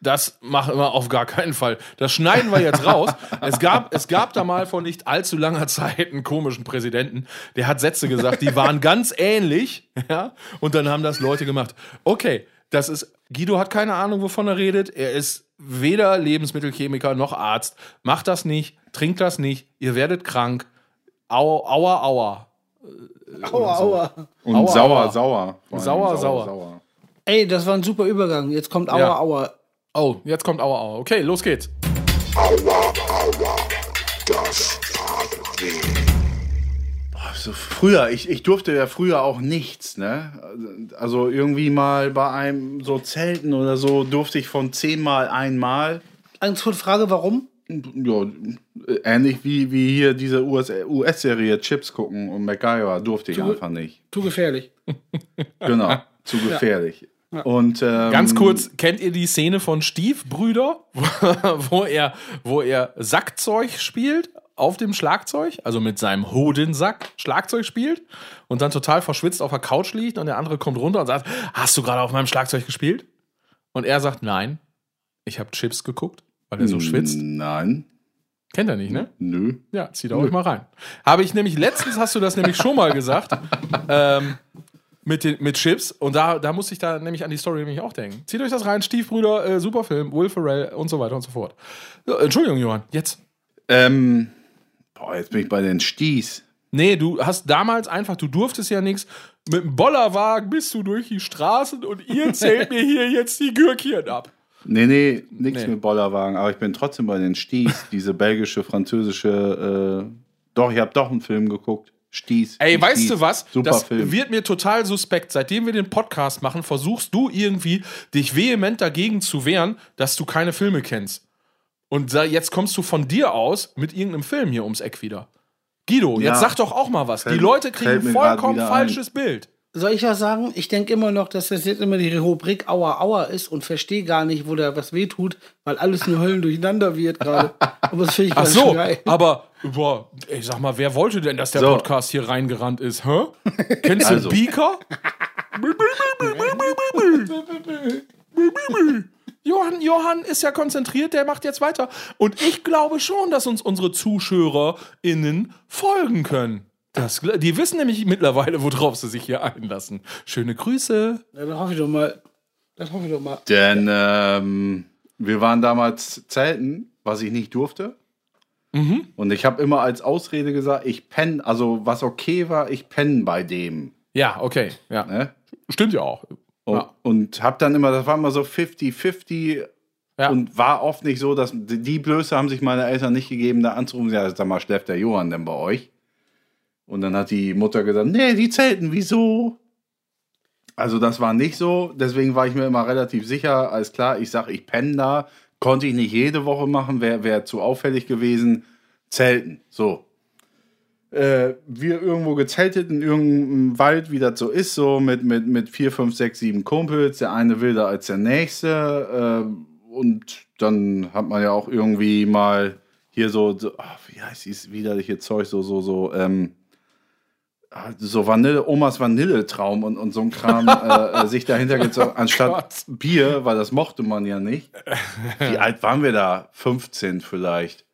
das machen wir auf gar keinen Fall. Das schneiden wir jetzt raus. Es gab, es gab da mal vor nicht allzu langer Zeit einen komischen Präsidenten, der hat Sätze gesagt, die waren ganz ähnlich, ja, und dann haben das Leute gemacht. Okay, das ist, Guido hat keine Ahnung, wovon er redet. Er ist weder Lebensmittelchemiker noch Arzt. Macht das nicht, trinkt das nicht, ihr werdet krank. Au, aua, aua. Aua, aua. Und Aua, sauer, aua. sauer. Vor allem Sauer, sauer. Ey, das war ein super Übergang. Jetzt kommt Aua, Ja. Aua. Oh, jetzt kommt aua, aua. Okay, los geht's. So früher, ich, ich durfte ja früher auch nichts, ne? Also irgendwie mal bei einem so Zelten oder so durfte ich von zehnmal einmal. Angst vor Frage, warum? Ja, ähnlich wie, wie hier diese US US-Serie Chips gucken und MacGyver durfte ich einfach nicht. Zu gefährlich. Genau, zu gefährlich. Und ähm, Ganz kurz, kennt ihr die Szene von Stiefbrüder, wo er, wo er Sackzeug spielt auf dem Schlagzeug, also mit seinem Hodensack Schlagzeug spielt und dann total verschwitzt auf der Couch liegt und der andere kommt runter und sagt, hast du gerade auf meinem Schlagzeug gespielt? Und er sagt, nein, ich habe Chips geguckt, weil er so schwitzt. Nein, Kennt er nicht, ne? nö. Ja, zieht euch mal rein. Habe ich nämlich, letztens hast du das nämlich schon mal gesagt, ähm, mit, den, mit Chips. Und da, da musste ich da nämlich an die Story nämlich auch denken. Zieht euch das rein, Stiefbrüder, äh, Superfilm, Will Ferrell und so weiter und so fort. Entschuldigung, Johann, jetzt. Ähm, boah, jetzt bin ich bei den Sties. Nee, du hast damals einfach, du durftest ja nichts. Mit dem Bollerwagen bist du durch die Straßen und ihr zählt mir hier jetzt die Gürkchen ab. Nee, nee, nichts Nee. mit Bollerwagen, aber ich bin trotzdem bei den Sties, diese belgische, französische, äh, doch, ich habe doch einen Film geguckt. Sties. Ey, die weißt Sties. du was? Super das Film. wird mir total suspekt. Seitdem wir den Podcast machen, versuchst du irgendwie, dich vehement dagegen zu wehren, dass du keine Filme kennst. Und jetzt kommst du von dir aus mit irgendeinem Film hier ums Eck wieder. Guido, Ja. jetzt sag doch auch mal was. Fällt- Die Leute kriegen vollkommen falsches Bild. Soll ich was sagen? Ich denke immer noch, dass das jetzt immer die Rubrik Aua Aua ist und verstehe gar nicht, wo da was wehtut, weil alles nur Höllen durcheinander wird gerade. Aber das finde ich Ach ganz so, geil. aber boah, ich sag mal, wer wollte denn, dass der So. Podcast hier reingerannt ist? Hä? Kennst du Also. Beaker? Johann, Johann ist ja konzentriert, der macht jetzt weiter. Und ich glaube schon, dass uns unsere ZuschauerInnen folgen können. Das, die wissen nämlich mittlerweile, worauf sie sich hier einlassen. Schöne Grüße. Ja, dann hoffe ich doch mal. Das hoffe ich doch mal. Denn ähm, wir waren damals zelten, was ich nicht durfte. Mhm. Und ich habe immer als Ausrede gesagt, ich penne, also was okay war, ich penne bei dem. Ja, okay. Ja. Ne? Stimmt ja auch. Und, Ja. und hab dann immer, das war immer so 50-50 Ja. und war oft nicht so, dass die die Blöße haben sich meine Eltern nicht gegeben, da anzurufen, ja, sag mal, schläft der Johann denn bei euch? Und dann hat die Mutter gesagt, nee, die zelten, wieso? Also das war nicht so, deswegen war ich mir immer relativ sicher, alles klar, ich sag, ich penne da, konnte ich nicht jede Woche machen, wäre wär zu auffällig gewesen, zelten, so. Äh, wir irgendwo gezeltet in irgendeinem Wald, wie das so ist, so mit, mit, mit vier, fünf, sechs, sieben Kumpels, der eine wilder als der nächste, äh, und dann hat man ja auch irgendwie mal hier so, so ach, wie heißt dieses widerliche Zeug, so, so, so, ähm, ah, so Vanille, Omas Vanilletraum und, und so ein Kram äh, äh, sich dahinter gezogen, anstatt Gott. Bier, weil das mochte man ja nicht. Wie alt waren wir da? 15 vielleicht.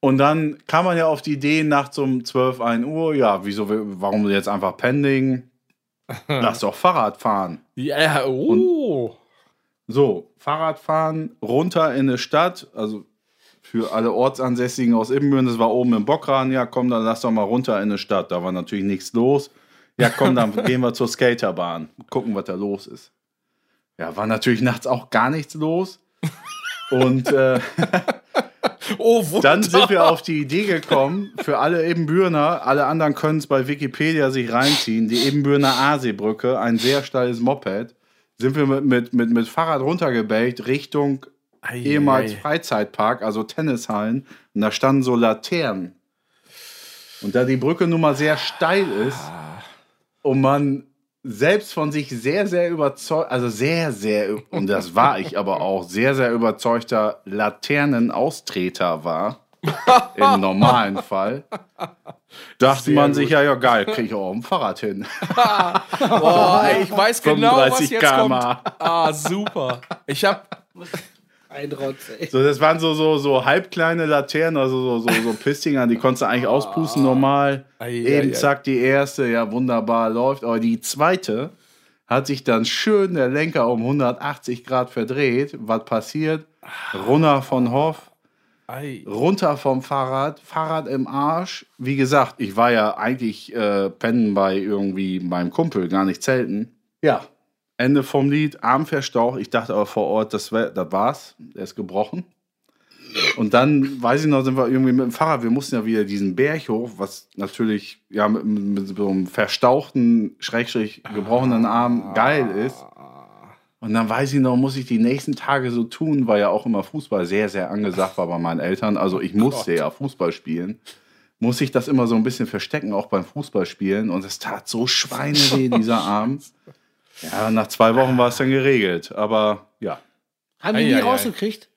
Und dann kam man ja auf die Idee, nachts um 12, 1 Uhr, ja, wieso, warum jetzt einfach pending? Lass doch Fahrrad fahren. Ja, oh. So, Fahrradfahren runter in eine Stadt, also für alle Ortsansässigen aus Ibbenbüren, das war oben im Bockraden, ja komm, dann lass doch mal runter in eine Stadt, da war natürlich nichts los. Ja komm, dann gehen wir zur Skaterbahn, gucken, was da los ist. Ja, war natürlich nachts auch gar nichts los. Und äh, Oh, Wunder. dann sind wir auf die Idee gekommen, für alle Ebenbürner, alle anderen können es bei Wikipedia sich reinziehen, die Ebenbürner Aasseebrücke, ein sehr steiles Moped, sind wir mit, mit, mit, mit Fahrrad runtergebellt Richtung Ei, ehemals ei. Freizeitpark, also Tennishallen. Und da standen so Laternen. Und da die Brücke nun mal sehr steil ist und man selbst von sich sehr, sehr überzeugt, also sehr, sehr, und das war ich aber auch, sehr, sehr überzeugter Laternenaustreter war, im normalen Fall, dachte man sich, ja, ja, geil, kriege ich auch ein Fahrrad hin. Boah, ey, ich weiß genau, was 35 jetzt kommt. Ah, super. Ich hab. Ein Rotz, ey. So, das waren so, so, so halbkleine Laternen, also so, so, so Pistinger, die konntest du eigentlich auspusten normal. Ei, Eben ei, zack, die erste, ja, wunderbar läuft. Aber die zweite hat sich dann schön der Lenker um 180 Grad verdreht. Was passiert? Runter von Hoff, Ei. runter vom Fahrrad, Fahrrad im Arsch. Wie gesagt, ich war ja eigentlich äh, pennen bei irgendwie meinem Kumpel, gar nicht zelten. Ja, Ende vom Lied, Arm verstaucht. Ich dachte aber vor Ort, das, wär, das war's. Der ist gebrochen. Und dann, weiß ich noch, sind wir irgendwie mit dem Fahrrad, wir mussten ja wieder diesen Berg hoch, was natürlich ja mit, mit so einem verstauchten, schrägstrich gebrochenen Arm geil ist. Und dann weiß ich noch, muss ich die nächsten Tage so tun, weil ja auch immer Fußball sehr, sehr angesagt war bei meinen Eltern. Also ich musste ja Fußball spielen. Muss ich das immer so ein bisschen verstecken, auch beim Fußballspielen. Und es tat so schweineweh, dieser Arm. Ja, nach zwei Wochen war es dann geregelt. Aber ja, Haben die Ei, nie ei, rausgekriegt?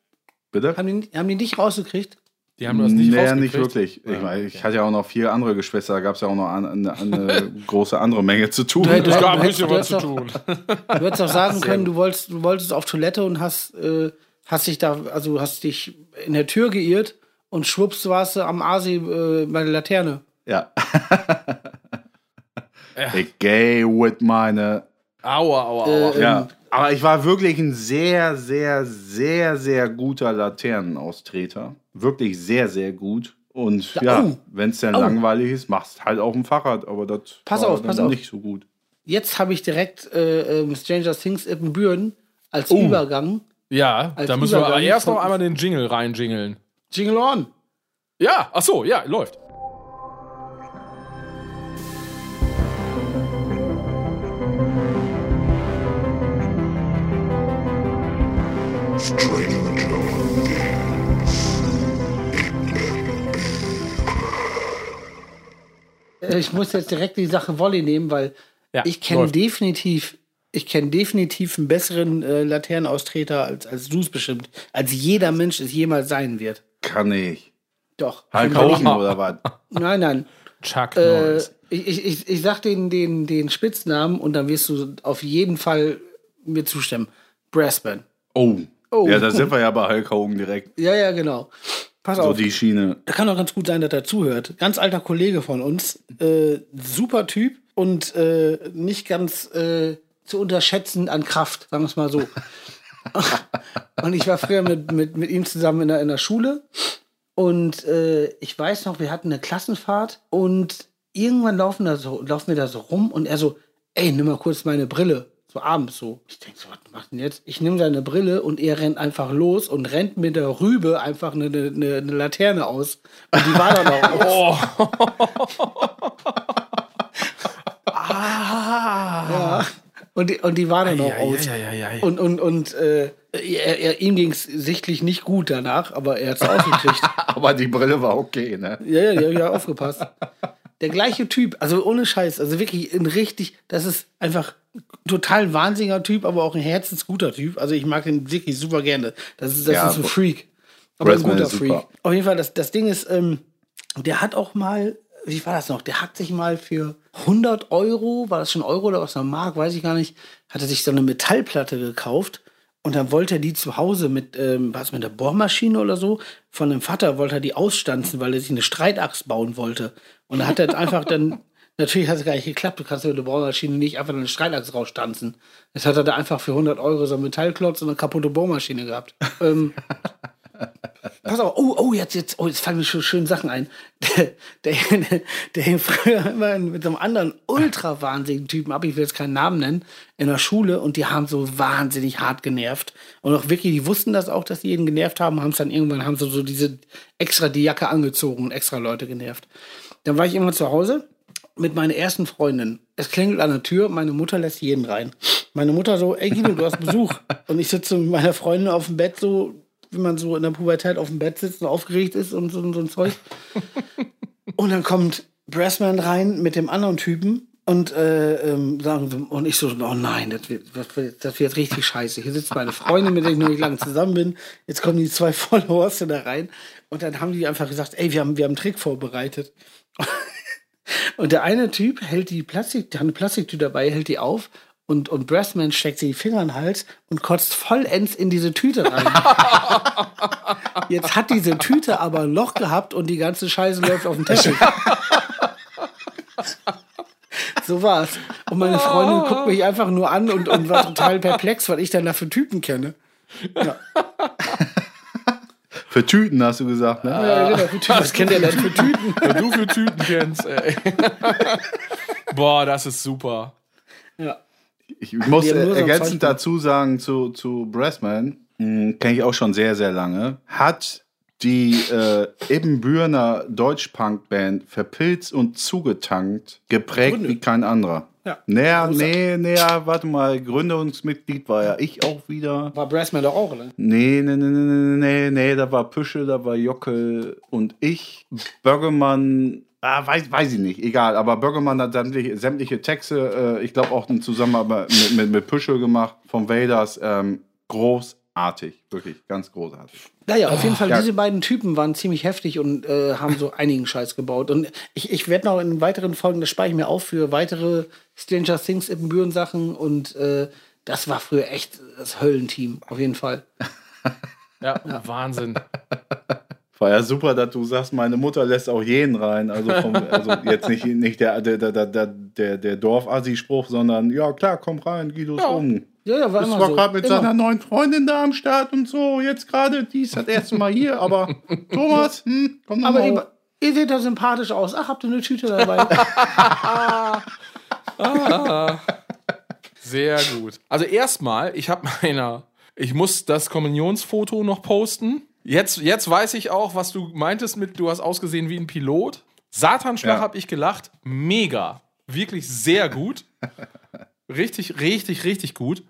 bitte? Haben die, haben die nicht rausgekriegt? Die haben das nicht nee, rausgekriegt. nicht wirklich. Ich, meine, ich hatte ja auch noch vier andere Geschwister, da gab es ja auch noch eine, eine, eine große andere Menge zu tun. Du hättest- Es gab ein Du bisschen was hättest zu doch- tun. Du hättest auch sagen können, du wolltest, du wolltest auf Toilette und hast, äh, hast dich da, also hast dich in der Tür geirrt und schwupps warst du am Asi äh, bei der Laterne. Ja. ich gehe mit meine. Aua, aua, aua. Äh, Ja. Aber ich war wirklich ein sehr, sehr, sehr, sehr guter Laternenaustreter. Wirklich sehr, sehr gut. Und Ja, ja, oh. wenn es dann Oh. langweilig ist, machst halt auf dem Fahrrad. Aber das Pass war auf, dann pass auf. nicht so gut. Jetzt habe ich direkt äh, ähm, Stranger Things Ippenbüren als Oh. Übergang. Ja, Als da müssen wir Übergang erst noch einmal den Jingle reinjingeln. Jingle on. Ja, ach so, ja, läuft. Ich muss jetzt direkt die Sache Volley nehmen, weil Ja, ich kenne definitiv, ich kenne definitiv einen besseren äh, Laternenaustreter als, als du es bestimmt, als jeder Mensch es jemals sein wird. Kann ich. Doch. Hulk ich. Hogan oder was? Nein, nein. Chuck Äh, Norris. ich, ich, ich, ich sag den, den, den Spitznamen und dann wirst du auf jeden Fall mir zustimmen. Brassman. Oh. Oh. Ja, da sind wir ja bei Hulk Hogan direkt. Ja, ja, genau. Pass So auf. die Schiene. Da kann auch ganz gut sein, dass er zuhört. Ganz alter Kollege von uns. Äh, super Typ und äh, nicht ganz äh, zu unterschätzen an Kraft, sagen wir es mal so. und ich war früher mit, mit, mit ihm zusammen in der, in der Schule. Und äh, ich weiß noch, wir hatten eine Klassenfahrt und irgendwann laufen, da so, laufen wir da so rum und er so, ey, nimm mal kurz meine Brille. So abends so. Ich denke so, was macht denn jetzt? Ich nehme seine Brille und er rennt einfach los und rennt mit der Rübe einfach eine, eine, eine Laterne aus. Und die war dann auch aus. Ja. Und die, und die war dann auch aus. Und, und, und äh, er, er, ihm ging es sichtlich nicht gut danach, aber er hat es aufgekriegt. Aber die Brille war okay, ne? Ja, ja, ich ja aufgepasst. Der gleiche Typ, also ohne Scheiß, also wirklich ein richtig, das ist einfach ein total wahnsinniger Typ, aber auch ein herzensguter Typ. Also ich mag ihn wirklich super gerne. Das ist, das Ja, ist ein Freak. Aber ein Brassman guter. Freak. Auf jeden Fall, das, das Ding ist, ähm, der hat auch mal, wie war das noch? Der hat sich mal für 100 Euro, war das schon Euro oder was noch Mark, weiß ich gar nicht, hat er sich so eine Metallplatte gekauft und dann wollte er die zu Hause mit, ähm, was mit der Bohrmaschine oder so, von dem Vater wollte er die ausstanzen, weil er sich eine Streitaxt bauen wollte. Und dann hat er einfach dann, natürlich hat es gar nicht geklappt, du kannst mit der Bohrmaschine nicht einfach eine Streitaxt rausstanzen. Jetzt hat er da einfach für 100 Euro so einen Metallklotz und eine kaputte Bohrmaschine gehabt. ähm, Pass auf, oh, oh, jetzt, jetzt, oh, jetzt fallen mir schon schöne Sachen ein. Der, der, der hing früher immer mit so einem anderen ultra wahnsinnigen Typen ab, ich will jetzt keinen Namen nennen, in der Schule und die haben so wahnsinnig hart genervt. Und auch wirklich, die wussten das auch, dass die jeden genervt haben, haben es dann irgendwann, haben sie so diese extra die Jacke angezogen und extra Leute genervt. Dann war ich irgendwann zu Hause mit meiner ersten Freundin. Es klingelt an der Tür, meine Mutter lässt jeden rein. Meine Mutter so, ey Guido, du hast Besuch. Und ich sitze mit meiner Freundin auf dem Bett so wie man so in der Pubertät auf dem Bett sitzt und aufgeregt ist und so, so ein Zeug. und dann kommt Brassman rein mit dem anderen Typen und äh, ähm, sagen und ich so, oh nein, das wird, das wird, das wird richtig scheiße. Hier sitzt meine Freundin, mit der ich noch nicht lange zusammen bin. Jetzt kommen die zwei Followers da rein und dann haben die einfach gesagt, ey, wir haben, wir haben einen Trick vorbereitet. Und der eine Typ hält die Plastik, hat eine Plastiktüte dabei, hält die auf und, und Brassman steckt sich die Finger in den Hals und kotzt vollends in diese Tüte rein. Jetzt hat diese Tüte aber ein Loch gehabt und die ganze Scheiße läuft auf den Teppich. So war's. Und meine Freundin guckt mich einfach nur an und, und war total perplex, was ich dann da für Typen kenne. Für Tüten hast du gesagt, ne? Ja, genau, für Typen. Was kennt ihr denn für Tüten? Was du für Tüten kennst, ey. Boah, das ist super. Ja. Ich muss ergänzend dazu sagen zu, zu Brassman, kenne ich auch schon sehr, sehr lange, hat die äh, Ebenbürner Deutsch-Punk-Band verpilzt und zugetankt, geprägt Gründe. wie kein anderer. Ja. Näher, nee, näher, warte mal, Gründungsmitglied war ja ich auch wieder. War Brassman doch auch? Nee, nee, nee, nee, nee, nee, nee, da war Püschel, da war Jockel und ich. Böggemann, ah, weiß, weiß ich nicht, egal, aber Böggemann hat sämtliche, sämtliche Texte, äh, ich glaube auch in Zusammenarbeit mit, mit, mit Püschel gemacht, von Vaders, ähm, großartig, wirklich, ganz großartig. Naja, auf jeden Fall, ja. diese beiden Typen waren ziemlich heftig und äh, haben so einigen Scheiß gebaut. Und ich, ich werde noch in weiteren Folgen, das spare ich mir auf für weitere Stranger Things Ibbenbüren Sachen und äh, das war früher echt das Höllenteam, auf jeden Fall. Ja, Wahnsinn. War ja super, dass du sagst, meine Mutter lässt auch jeden rein. Also, vom, also jetzt nicht, nicht der, der, der, der, der, der Dorf-Assi-Spruch, sondern ja klar, komm rein, Guido ist um. Ja, ja, war Das war so. gerade mit Immer. seiner neuen Freundin da am Start und so. Jetzt gerade, die ist das erste Mal hier, aber Thomas, hm, komm noch Aber mal ihr, ihr seht da sympathisch aus. Ach, habt ihr eine Tüte dabei? Sehr gut. Also erstmal, ich habe meiner, ich muss das Kommunionsfoto noch posten. Jetzt, jetzt weiß ich auch, was du meintest mit, du hast ausgesehen wie ein Pilot. Satanschlag Ja. habe ich gelacht. Mega. Wirklich sehr gut. Richtig, richtig, richtig gut.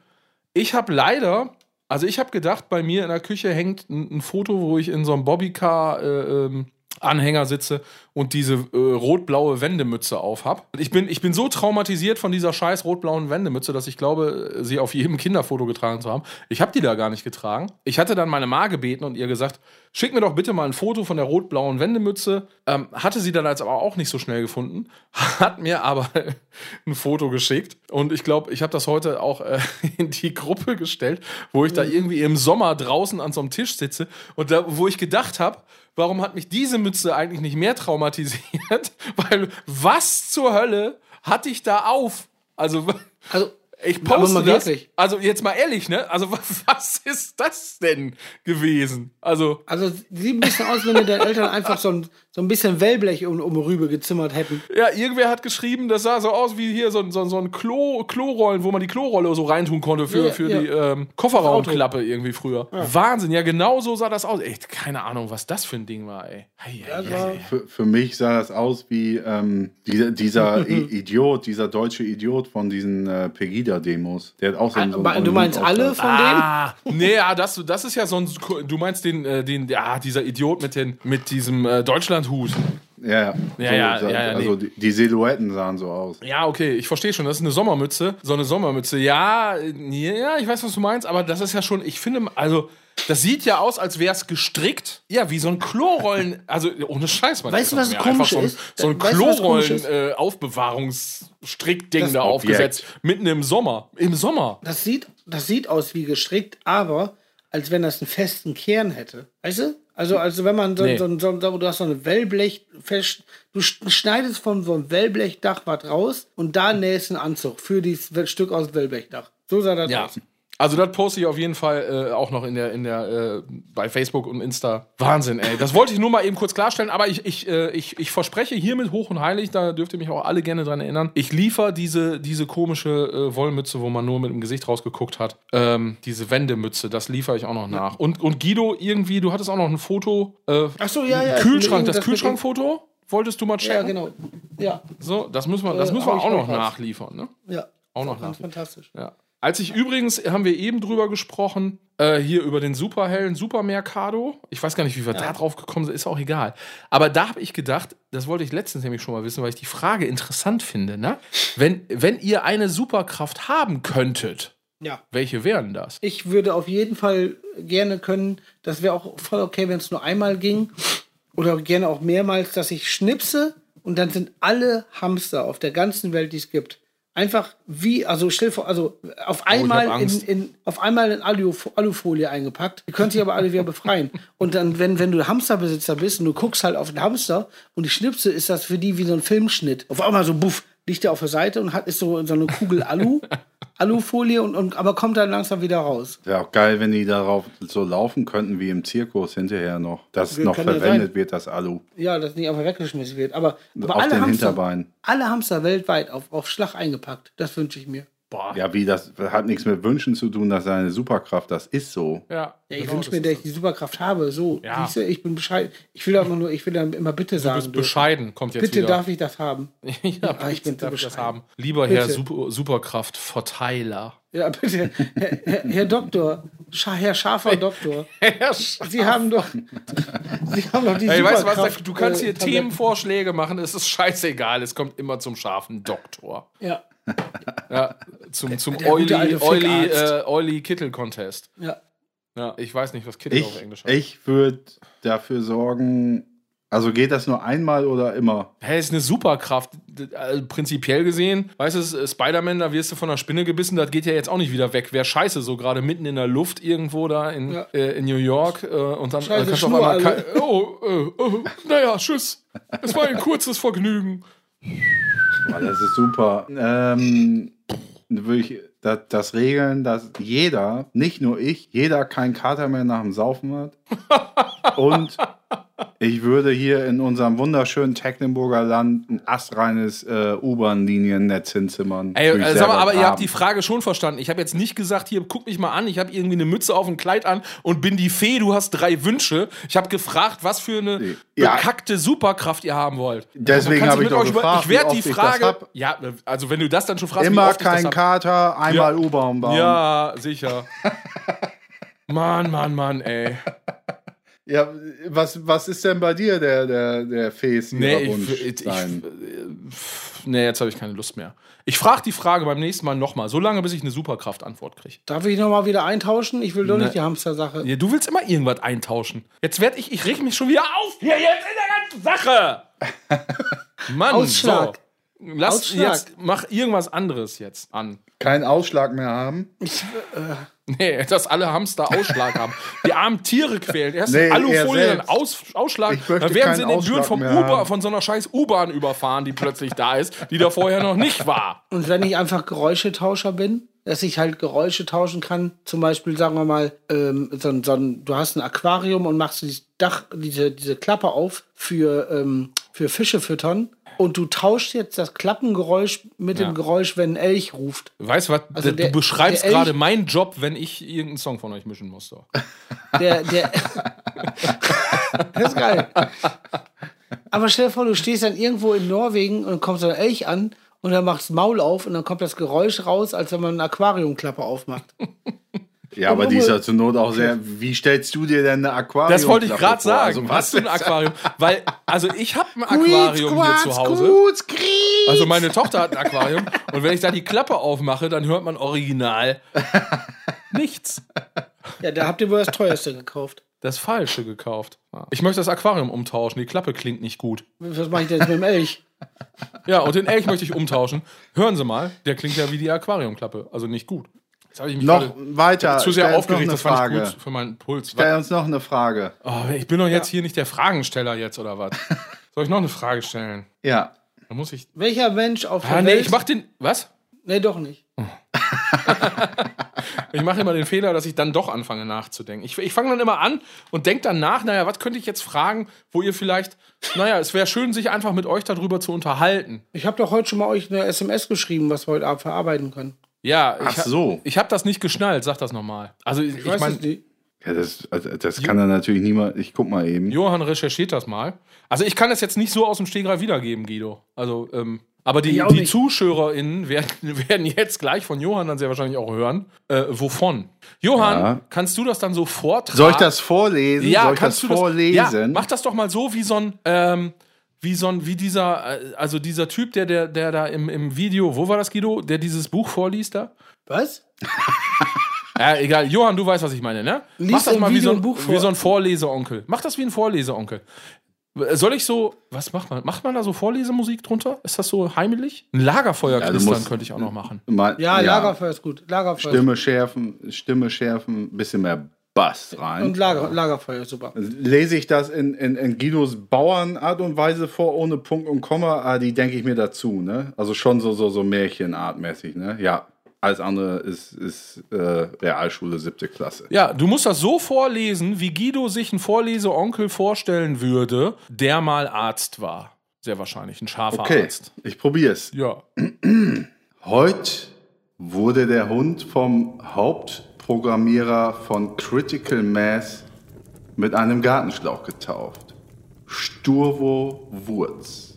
Ich habe leider, also ich habe gedacht, bei mir in der Küche hängt ein, ein Foto, wo ich in so einem Bobbycar äh, ähm, Anhänger sitze und diese äh, rot-blaue Wendemütze auf hab. Und Ich bin, ich bin so traumatisiert von dieser scheiß rot-blauen Wendemütze, dass ich glaube, sie auf jedem Kinderfoto getragen zu haben. Ich habe die da gar nicht getragen. Ich hatte dann meine Ma gebeten und ihr gesagt, schick mir doch bitte mal ein Foto von der rot-blauen Wendemütze. Ähm, hatte sie dann als aber auch nicht so schnell gefunden, hat mir aber ein Foto geschickt. Und ich glaube, ich habe das heute auch äh, in die Gruppe gestellt, wo ich da irgendwie im Sommer draußen an so einem Tisch sitze und da, wo ich gedacht habe, warum hat mich diese Mütze eigentlich nicht mehr traumatisiert? Weil was zur Hölle hatte ich da auf? Also, Also, ich poste mal das. wirklich. Also jetzt mal ehrlich, ne? Also was ist das denn gewesen? Also also sieht ein bisschen aus, wenn dir deine Eltern einfach so ein, so ein bisschen Wellblech um, um Rübe gezimmert hätten. Ja, irgendwer hat geschrieben, das sah so aus wie hier so, ein- so, ein- so ein Klo, Klorollen, wo man die Klorolle so reintun konnte für, Ja, für ja. die ähm, Kofferraumklappe irgendwie früher. Wahnsinn, ja, genau so sah das aus. Echt, keine Ahnung, was das für ein Ding war, ey. Hei, hei, Das hei. Für, für mich sah das aus wie ähm, dieser, dieser Idiot, dieser deutsche Idiot von diesen äh, Pegida-Demos. Der hat auch so, ein- so, Aber so du meinst alle von denen? Ah, nee, ja, das, das ist ja so ein. Du meinst den, äh, den, ja, dieser Idiot mit, den, mit diesem äh, Deutschlandhut. Ja, ja. Ja, so, ja, so, ja, ja, also nee. die, Silhouetten sahen so aus. Ja, okay, ich verstehe schon. Das ist eine Sommermütze. So eine Sommermütze. Ja, äh, ja, ich weiß, was du meinst, aber das ist ja schon, ich finde, also, das sieht ja aus, als wäre es gestrickt. Ja, wie so ein Klorollen. Also, ohne Scheiß, man. Weißt du, was ist komisch einfach so ein, ist? So ein Weißt? Klorollen-Aufbewahrungsstrickding Das da aufgesetzt. Mitten im Sommer. Im Sommer. Das sieht, das sieht aus wie gestrickt, aber als wenn das einen festen Kern hätte. Weißt du? Also, also wenn man so, Nee. so, so, du hast so eine Wellblech, fest, du sch- schneidest von so einem Wellblechdach was raus und da nähst einen Anzug für dieses Stück aus dem Wellblechdach. So sah das Ja. aus. Also das poste ich auf jeden Fall äh, auch noch in der, in der, äh, bei Facebook und Insta. Wahnsinn, ey. Das wollte ich nur mal eben kurz klarstellen, aber ich, ich, äh, ich, ich verspreche hiermit hoch und heilig, da dürft ihr mich auch alle gerne dran erinnern. Ich liefere diese, diese komische äh, Wollmütze, wo man nur mit dem Gesicht rausgeguckt hat. Ähm, diese Wendemütze, das liefere ich auch noch nach. Und, und Guido, irgendwie, du hattest auch noch ein Foto. Äh, Ach so, ja, ja. Kühlschrank, das dem- Kühlschrankfoto? Wolltest du mal checken? Ja, genau. Ja, So, das müssen wir, das Äh, müssen wir auch noch nachliefern, ne? ja. Auch noch nachliefern. fantastisch. Ja. Als ich übrigens, haben wir eben drüber gesprochen, äh, hier über den Superhelden Supermercado. Ich weiß gar nicht, wie wir da drauf gekommen sind, ist auch egal. Aber da habe ich gedacht, das wollte ich letztens nämlich schon mal wissen, weil ich die Frage interessant finde. Ne? Wenn, wenn ihr eine Superkraft haben könntet, Ja. welche wären das? Ich würde auf jeden Fall gerne können, das wäre auch voll okay, wenn es nur einmal ging. Oder gerne auch mehrmals, dass ich schnipse und dann sind alle Hamster auf der ganzen Welt, die es gibt. Einfach wie, also stell vor, also auf einmal in, Angst. in, auf einmal in Alu, Alufolie eingepackt. Die können sich aber alle wieder befreien. Und dann, wenn, wenn du Hamsterbesitzer bist und du guckst halt auf den Hamster und die Schnipse, ist das für die wie so ein Filmschnitt. Auf einmal so buff, liegt der auf der Seite und hat ist so, so eine Kugel Alu, Alufolie und, und aber kommt dann langsam wieder raus. Wäre auch geil, wenn die darauf so laufen könnten wie im Zirkus hinterher noch. Dass Wir noch ja verwendet sein. wird, das Alu. Ja, dass nicht einfach weggeschmissen wird. Aber, aber auf alle, den Hamster, Hinterbeinen. alle Hamster weltweit auf, auf Schlag eingepackt. Das wünsche ich mir. Boah. Ja, wie das hat nichts mit Wünschen zu tun, das ist eine Superkraft, das ist so. Ja, Ja, ich genau, wünsche mir, dass ich die Superkraft habe. So, Ja. siehst du, ich bin bescheiden. Ich will aber nur, ich will dann immer bitte Du sagen. bist dürfen. bescheiden, kommt jetzt Bitte wieder. darf ich das haben. ja, Ah, ich bin darf ich das bescheiden. haben. Lieber Herr Bitte. Super, Superkraft-Verteiler. Ja, bitte. Herr, Herr, Herr Doktor, Scha Herr scharfer Doktor, Sie haben doch, Sie haben doch die Hey, weißt du Superkraft. was? Du kannst äh, hier Tabletten. Themenvorschläge machen, es ist scheißegal, es kommt immer zum scharfen Doktor. Ja, Ja, zum, zum Oily, Oily, äh, Oily Kittel Contest. ja. Ja, ich weiß nicht, was Kittel auf Ich, Englisch heißt. ich würde dafür sorgen, also geht das nur einmal oder immer? Hä, ist eine Superkraft. Äh, Prinzipiell gesehen, weißt du, äh, Spider-Man, da wirst du von einer Spinne gebissen, das geht ja jetzt auch nicht wieder weg. Wäre scheiße, so gerade mitten in der Luft irgendwo da in, Ja. äh, in New York äh, und dann Scheiße, äh, kannst du auf einmal. alle. kei- Oh, äh, oh, naja, tschüss. Es war ein kurzes Vergnügen. Das ist super. Ähm, würde ich das, das regeln, dass jeder, nicht nur ich, jeder keinen Kater mehr nach dem Saufen hat. Und ich würde hier in unserem wunderschönen Tecklenburger Land ein astreines äh, U-Bahn-Liniennetz hinzimmern. Ey, äh, sag mal, aber ihr haben. habt die Frage schon verstanden. Ich habe jetzt nicht gesagt, hier, guck mich mal an, ich habe irgendwie eine Mütze auf ein Kleid an und bin die Fee, du hast drei Wünsche. Ich habe gefragt, was für eine Ja. bekackte Superkraft ihr haben wollt. Deswegen habe ich doch gefragt, Ich werde die Frage. Ja, also wenn du das dann schon fragst, Immer kein Kater, einmal U-Bahn bauen. Ja, sicher. Mann, Mann, Mann, ey. Ja, was, was ist denn bei dir der, der, der Fes Nee, ich, ich, ich, nee jetzt habe ich keine Lust mehr. Ich frage die Frage beim nächsten Mal nochmal, so lange, bis ich eine Superkraft-Antwort kriege. Darf ich nochmal wieder eintauschen? Ich will doch Ne. nicht die Hamster-Sache. Ja, du willst immer irgendwas eintauschen. Jetzt werde ich, ich reg mich schon wieder auf hier jetzt in der ganzen Sache. Mann, Ausschlag. so. Lass Ausschlag. jetzt, mach irgendwas anderes jetzt an. Keinen Ausschlag mehr haben? Nee, dass alle Hamster Ausschlag haben. Die armen Tiere quälen. Erst Nee, nee, Alufolie, dann selbst. Aus, Ausschlag. Dann werden sie in den Ausschlag vom Uber, von so einer scheiß U-Bahn überfahren, die plötzlich da ist, die da vorher noch nicht war. Und wenn ich einfach Geräuschetauscher bin, dass ich halt Geräusche tauschen kann, zum Beispiel sagen wir mal, ähm, so, so, du hast ein Aquarium und machst dieses Dach, diese, diese Klappe auf für, ähm, für Fische füttern und du tauschst jetzt das Klappengeräusch mit Ja. dem Geräusch, wenn ein Elch ruft. Weißt du was? Also du der- beschreibst der Elch- gerade meinen Job, wenn ich irgendeinen Song von euch mischen muss. So. Der, der das ist geil. Aber stell dir vor, du stehst dann irgendwo in Norwegen und dann kommt so ein Elch an und dann machst Maul auf und dann kommt das Geräusch raus, als wenn man eine Aquariumklappe aufmacht. Ja, aber die ist ja zur Not auch sehr. Wie stellst du dir denn eine Aquarium? Das wollte ich gerade vor? sagen. Also, was Hast du ein Aquarium? Weil, also ich habe ein Aquarium hier zu Hause. Gut. Also meine Tochter hat ein Aquarium und wenn ich da die Klappe aufmache, dann hört man original nichts. Ja, da habt ihr wohl das teuerste gekauft. Das Falsche gekauft. Ich möchte das Aquarium umtauschen. Die Klappe klingt nicht gut. Was mache ich denn jetzt mit dem Elch? Ja, und den Elch möchte ich umtauschen. Hören Sie mal, der klingt ja wie die Aquariumklappe. Also nicht gut. Jetzt habe ich mich Noch weiter. zu sehr Stell uns aufgeregt. Noch Das eine fand ich Frage. gut für meinen Puls. Stell uns noch eine Frage. Oh, ich bin doch jetzt hier nicht der Fragensteller jetzt, oder was? Soll ich noch eine Frage stellen? Ja. Da muss ich. Welcher Mensch auf der Ah, nee, Welt... ich mach den. Was? nee, doch nicht. Ich mache immer den Fehler, dass ich dann doch anfange nachzudenken. Ich, ich fange dann immer an und denke dann nach, naja, was könnte ich jetzt fragen, wo ihr vielleicht, naja, es wäre schön, sich einfach mit euch darüber zu unterhalten. Ich habe doch heute schon mal euch eine SMS geschrieben, was wir heute Abend verarbeiten können. Ja, Ach ich, ha- so. ich habe das nicht geschnallt, sag das nochmal. Also ich, Ich, ich meine. Ja, das, also, das kann er natürlich niemand. Ich guck mal eben. Johann recherchiert das mal. Also ich kann das jetzt nicht so aus dem Stegreif wiedergeben, Guido. Also, ähm, Aber die, die nicht. ZuschauerInnen werden, werden jetzt gleich von Johann dann sehr wahrscheinlich auch hören. Äh, wovon? Johann, Ja. kannst du das dann so vortragen? Soll ich das vorlesen? Ja, Soll ich kannst das du vorlesen? Das, ja, mach das doch mal so wie so ein, ähm, wie so ein, wie dieser, äh, also dieser Typ, der, der, der da im, im Video, wo war das, Guido, der dieses Buch vorliest da? Was? Ja, egal. Johann, du weißt, was ich meine, ne? Lies Mach das mal wie so, ein Buch vor. wie so ein Vorleseonkel. Mach das wie ein Vorleseonkel. Soll ich so, was macht man? Macht man da so Vorlesemusik drunter? Ist das so heimelig? Ein Lagerfeuer Ja, musst- könnte ich auch noch machen. Mal- Ja, Lagerfeuer ist gut. Lagerfeuer Stimme schärfen, Stimme schärfen, bisschen mehr Bass ist rein. und Lager, Lagerfeuer super. Lese ich das in, in, in Guidos Bauernart und Weise vor, ohne Punkt und Komma, ah, die denke ich mir dazu, ne? Also schon so, so, so Märchenartmäßig, ne? Ja, alles andere ist, ist äh, Realschule siebte Klasse. Ja, du musst das so vorlesen, wie Guido sich einen Vorleseonkel vorstellen würde, der mal Arzt war. Sehr wahrscheinlich, ein scharfer Okay, Arzt. ich probier's. Ja. Heute wurde der Hund vom Hauptprogrammierer von Critical Mass mit einem Gartenschlauch getauft. Sturvo Wurz.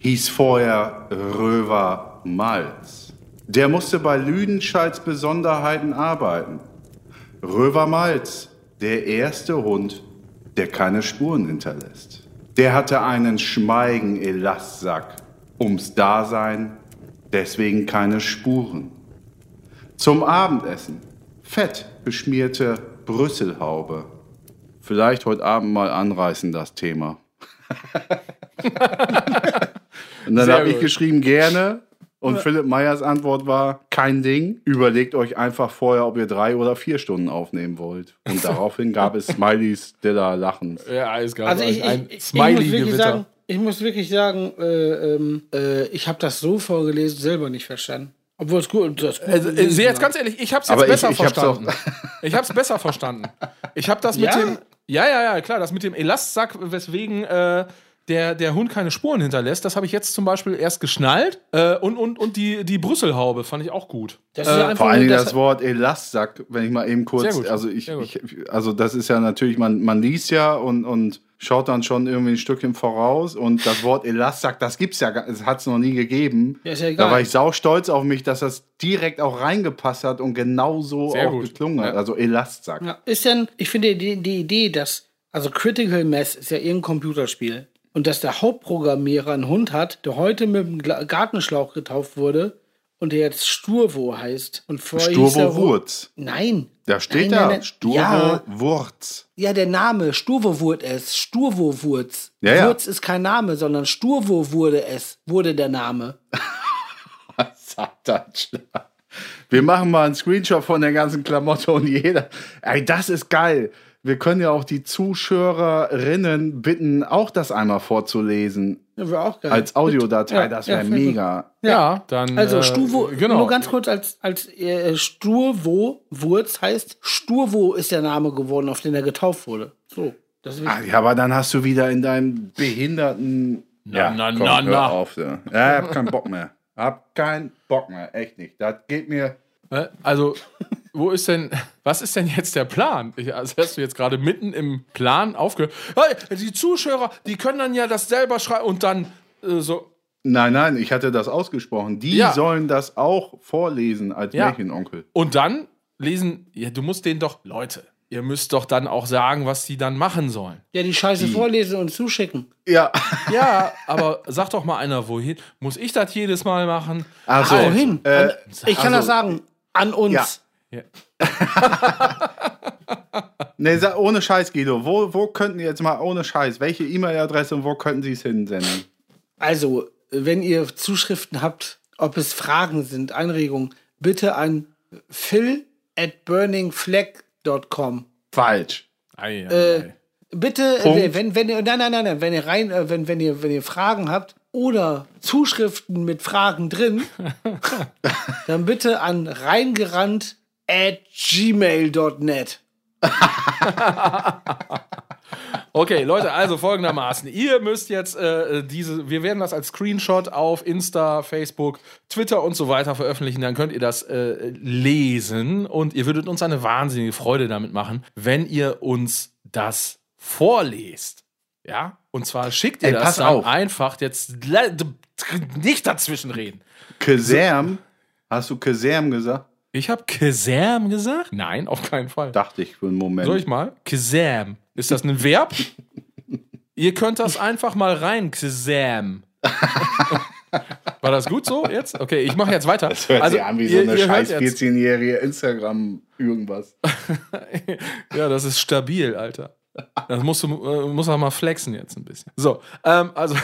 Hieß vorher Röver Malz. Der musste bei Lüdenscheids Besonderheiten arbeiten. Röver Malz, der erste Hund, der keine Spuren hinterlässt. Der hatte einen schmeigen Elastsack ums Dasein, deswegen keine Spuren. Zum Abendessen fett beschmierte Brüsselhaube. Vielleicht heute Abend mal anreißen das Thema. Und dann habe ich geschrieben, gerne. Und Philipp Meyers Antwort war, kein Ding. Überlegt euch einfach vorher, ob ihr drei oder vier Stunden aufnehmen wollt. Und daraufhin gab es Smileys stiller Lachens. Ja, es gab Also ich, ein ich, ich, muss Smiley-Gewitter. wirklich sagen, ich muss wirklich sagen, äh, ähm, äh, ich habe das so vorgelesen, selber nicht verstanden. Obwohl es gut gut Also, äh, sehe jetzt ganz ehrlich, ich habe es jetzt ich- besser ich hab's verstanden. ich habe es besser verstanden. Ich habe das mit Ja? dem, ja, ja, ja, klar, das mit dem Elastsack, weswegen äh, der, der Hund keine Spuren hinterlässt, das habe ich jetzt zum Beispiel erst geschnallt. Äh, und und, und die, die Brüsselhaube fand ich auch gut. Das ist ja einfach Vor Dingen das, das Wort Elastsack, wenn ich mal eben kurz, Sehr gut, also ich, sehr gut. ich, also das ist ja natürlich, man, man liest ja und, und schaut dann schon irgendwie ein Stückchen voraus und das Wort Elastsack, das gibt's ja, gar- es hat's noch nie gegeben. Ja, ist ja egal. Da war ich sau stolz auf mich, dass das direkt auch reingepasst hat und genau so Sehr auch gut. geklungen hat. Ja. Also Elastsack. Ja, ist denn, ich finde die, die Idee, dass, also Critical Mass ist ja irgendein Computerspiel. Und dass der Hauptprogrammierer einen Hund hat, der heute mit dem Gartenschlauch getauft wurde und der jetzt Sturvo heißt. Und vorher hieß er Sturvo Wurz. Nein. Da steht nein, da, nein, nein. Sturvo Ja, Wurz. ja, der Name, Sturvo wurde es. Sturvo Wurz. Ja, ja. Wurz ist kein Name, sondern Sturvo wurde es, wurde der Name. Satanschlag. Wir machen mal einen Screenshot von der ganzen Klamotte und jeder. Ey, das ist geil. Wir können ja auch die Zuschauerinnen bitten, auch das einmal vorzulesen. Ja, wäre auch geil. Als Audiodatei, Ja, das ja, wäre ich mega. Ja, dann. Also äh, Stuvo, genau. nur ganz kurz als, als äh, Sturvo, Wurz heißt, Sturvo ist der Name geworden, auf den er getauft wurde. So, das ist Ah, ja, aber dann hast du wieder in deinem behinderten. Na, na, komm, na, hör na. auf. Ja, ja ich hab keinen Bock mehr. Hab keinen Bock mehr, echt nicht. Das geht mir. Also, wo ist denn, was ist denn jetzt der Plan? Ich, also hast du jetzt gerade mitten im Plan aufgehört. Hey, die Zuschauer, die können dann ja das selber schreiben und dann äh, so. Nein, nein, ich hatte das ausgesprochen. Die Ja. sollen das auch vorlesen als Ja. Märchenonkel. Und dann lesen, ja, du musst denen doch, Leute, ihr müsst doch dann auch sagen, was die dann machen sollen. Ja, die Scheiße vorlesen und zuschicken. Ja. Ja, aber sag doch mal einer, wohin? Muss ich das jedes Mal machen? Also, Wohin? äh, ich kann also- das sagen. An uns. Ja. Nee, sa- ohne Scheiß, Guido. Wo, wo könnten jetzt mal ohne Scheiß? Welche E-Mail-Adresse und wo könnten sie es hinsenden? Also, wenn ihr Zuschriften habt, ob es Fragen sind, Einregungen, bitte an phil at burningflag.com. Falsch. Ei, ei, Äh, ei. Bitte, Punkt. äh, wenn, wenn ihr, nein, nein, nein, nein, wenn ihr rein, äh, wenn, wenn ihr, wenn ihr Fragen habt oder Zuschriften mit Fragen drin, dann bitte an reingerannt at gmail.net. Okay, Leute, also folgendermaßen. Ihr müsst jetzt äh, diese, wir werden das als Screenshot auf Insta, Facebook, Twitter und so weiter veröffentlichen. Dann könnt ihr das äh, lesen und ihr würdet uns eine wahnsinnige Freude damit machen, wenn ihr uns das vorlest. Ja? Und zwar schickt ihr Ey, das dann auf. einfach jetzt nicht dazwischen reden. Kesam? Hast du Kesam gesagt? Ich habe Kesam gesagt? Nein, auf keinen Fall. Dachte ich für einen Moment. Soll ich mal? Kesam. Ist das ein Verb? Ihr könnt das einfach mal rein. Kesam. War das gut so jetzt? Okay, ich mache jetzt weiter. Das hört also, sich an wie so eine ihr scheiß jetzt- 14-jährige Instagram irgendwas. Ja, das ist stabil, Alter. Das musst du äh, musst auch mal flexen jetzt ein bisschen. So, ähm, also,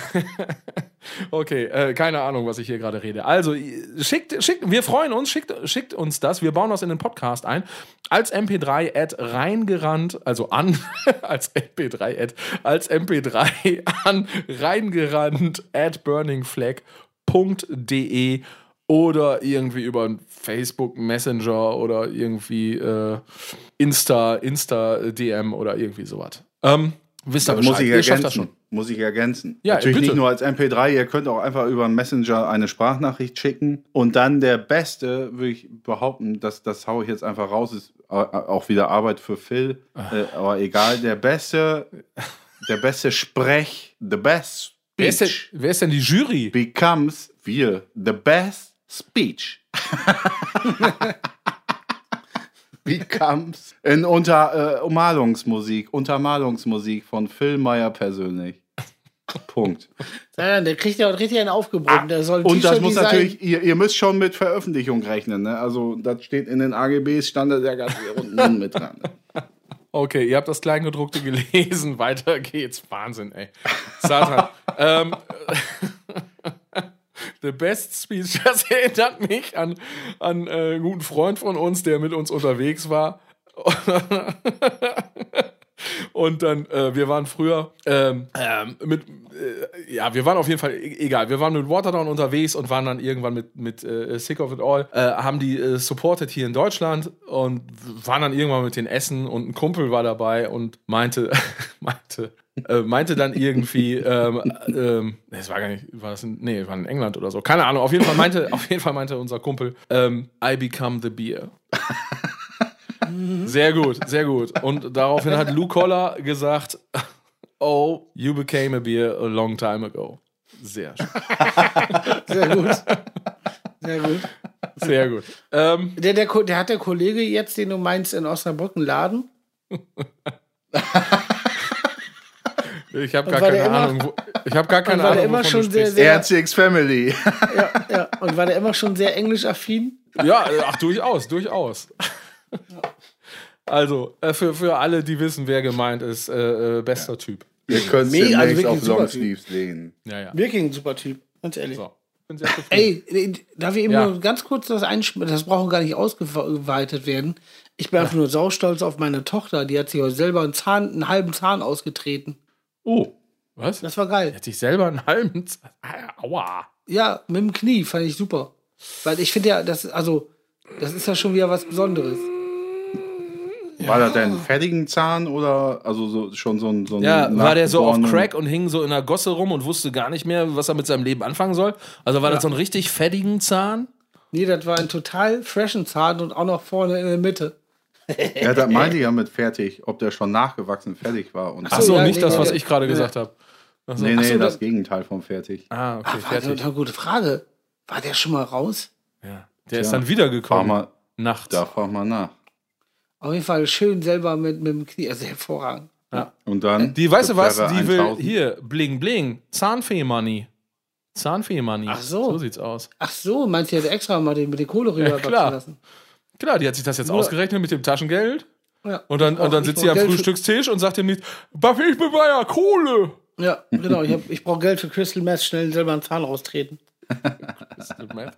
okay, äh, keine Ahnung, was ich hier gerade rede. Also, ihr- schickt, schickt, wir freuen uns, schickt, schickt uns das. Wir bauen das in den Podcast ein. Als MP3 at reingerannt, also an, als MP3 at, als MP3 an reingerannt at burningflag.de oder irgendwie über Facebook Messenger oder irgendwie äh, Insta, Insta DM oder irgendwie sowas. Ähm, wisst ihr Das muss Bescheid. ich Ihr schafft das schon. ergänzen. Muss ich ergänzen. Ja, Natürlich bitte. nicht nur als MP3, ihr könnt auch einfach über einen Messenger eine Sprachnachricht schicken. Und dann der beste, würde ich behaupten, das, das haue ich jetzt einfach raus, ist äh, auch wieder Arbeit für Phil. Äh, aber egal, der beste, der beste Sprech, the best Wer ist, denn, wer ist denn die Jury? becomes wir, the best speech. becomes in unter äh, Ummalungsmusik, Untermalungsmusik von Phil Meyer persönlich. Punkt. Ja, der kriegt ja auch richtig einen aufgebrummt. Der soll Und das muss natürlich, ihr, ihr müsst schon mit Veröffentlichung rechnen. Ne? Also das steht in den AGBs, stand das ja ganz hier unten mit dran. Ne? Okay, ihr habt das Kleingedruckte gelesen. Weiter geht's. Wahnsinn, ey. Satan. ähm, The Best Speech, das erinnert mich an, an äh, einen guten Freund von uns, der mit uns unterwegs war. Und dann, äh, wir waren früher ähm, ähm, mit, äh, ja, wir waren auf jeden Fall, e- egal, wir waren mit Waterdown unterwegs und waren dann irgendwann mit, mit äh, Sick of It All, äh, haben die äh, supported hier in Deutschland und waren dann irgendwann mit den Essen und ein Kumpel war dabei und meinte, meinte, äh, meinte dann irgendwie, ähm, ähm, es war gar nicht, war das in, nee, war in England oder so, keine Ahnung, auf jeden Fall meinte, auf jeden Fall meinte unser Kumpel, ähm, I become the beer. Sehr gut, sehr gut. Und daraufhin hat Lou Collar gesagt, oh, you became a beer a long time ago. Sehr schön. Sehr gut. Sehr gut. Sehr gut. Ähm, Der, der, der hat der Kollege jetzt, den du meinst, in Osnabrück einen Laden? ich habe gar keine Ahnung. Wo, ich habe gar keine war der Ahnung, immer schon du sehr, sehr- RCX Family. Ja, ja. Und war der immer schon sehr englisch-affin? Ja, äh, ach, durchaus, durchaus. Also, äh, für, für alle, die wissen, wer gemeint ist, äh, äh, bester Typ. Ihr könnt Mega, also auf ein super Longsleeves legen. Ja, ja. Wirklich ein super Typ, ganz ehrlich. So. Ey, darf ich eben Ja. nur ganz kurz das einschmeißen? Das braucht gar nicht ausgeweitet werden. Ich bin einfach nur saustolz auf meine Tochter. Die hat sich heute selber einen Zahn, einen halben Zahn ausgetreten. Oh, was? Das war geil. Hat sich selber einen halben. Z Ah, Aua. Ja, mit dem Knie fand ich super. Weil ich finde ja, das, also, das ist ja schon wieder was Besonderes. War das denn ein fertigen Zahn oder also so, schon so ein, so ein Ja, war der so auf Crack und hing so in der Gosse rum und wusste gar nicht mehr, was er mit seinem Leben anfangen soll? Also war das so ein richtig fettigen Zahn? Nee, das war ein total freshen Zahn und auch noch vorne in der Mitte. Ja, das meinte ich ja mit fertig, ob der schon nachgewachsen fertig war. Und Ach so, ja, nicht nee, das, was ich gerade Nee. gesagt habe. Ach so. nee, nee, so, das das- Gegenteil vom fertig. Ah, okay, War das fertig. eine gute Frage. War der schon mal raus? Ja. Der ist Tja, dann Fahr wiedergekommen. mal, Nachts. da frag mal nach. Auf jeden Fall schön selber mit, mit dem Knie. Also hervorragend. Und dann. Die, weißt du was? Die will 1000. hier, bling, bling. Zahnfee-Money. Zahnfee-Money. Ach so. So sieht's aus. Ach so, meinst du, hat extra mal den, mit der Kohle rüber wachsen klar. lassen? Klar, die hat sich das jetzt ausgerechnet mit dem Taschengeld. Ja. Und dann, und dann sitzt sie am Geld für- Frühstückstisch und sagt dem nicht, Buffy, ich bin bei ja Kohle. Ja, genau. Ich, hab- ich brauche Geld für Crystal Meth, schnell selber einen Zahn raustreten. Crystal Meth.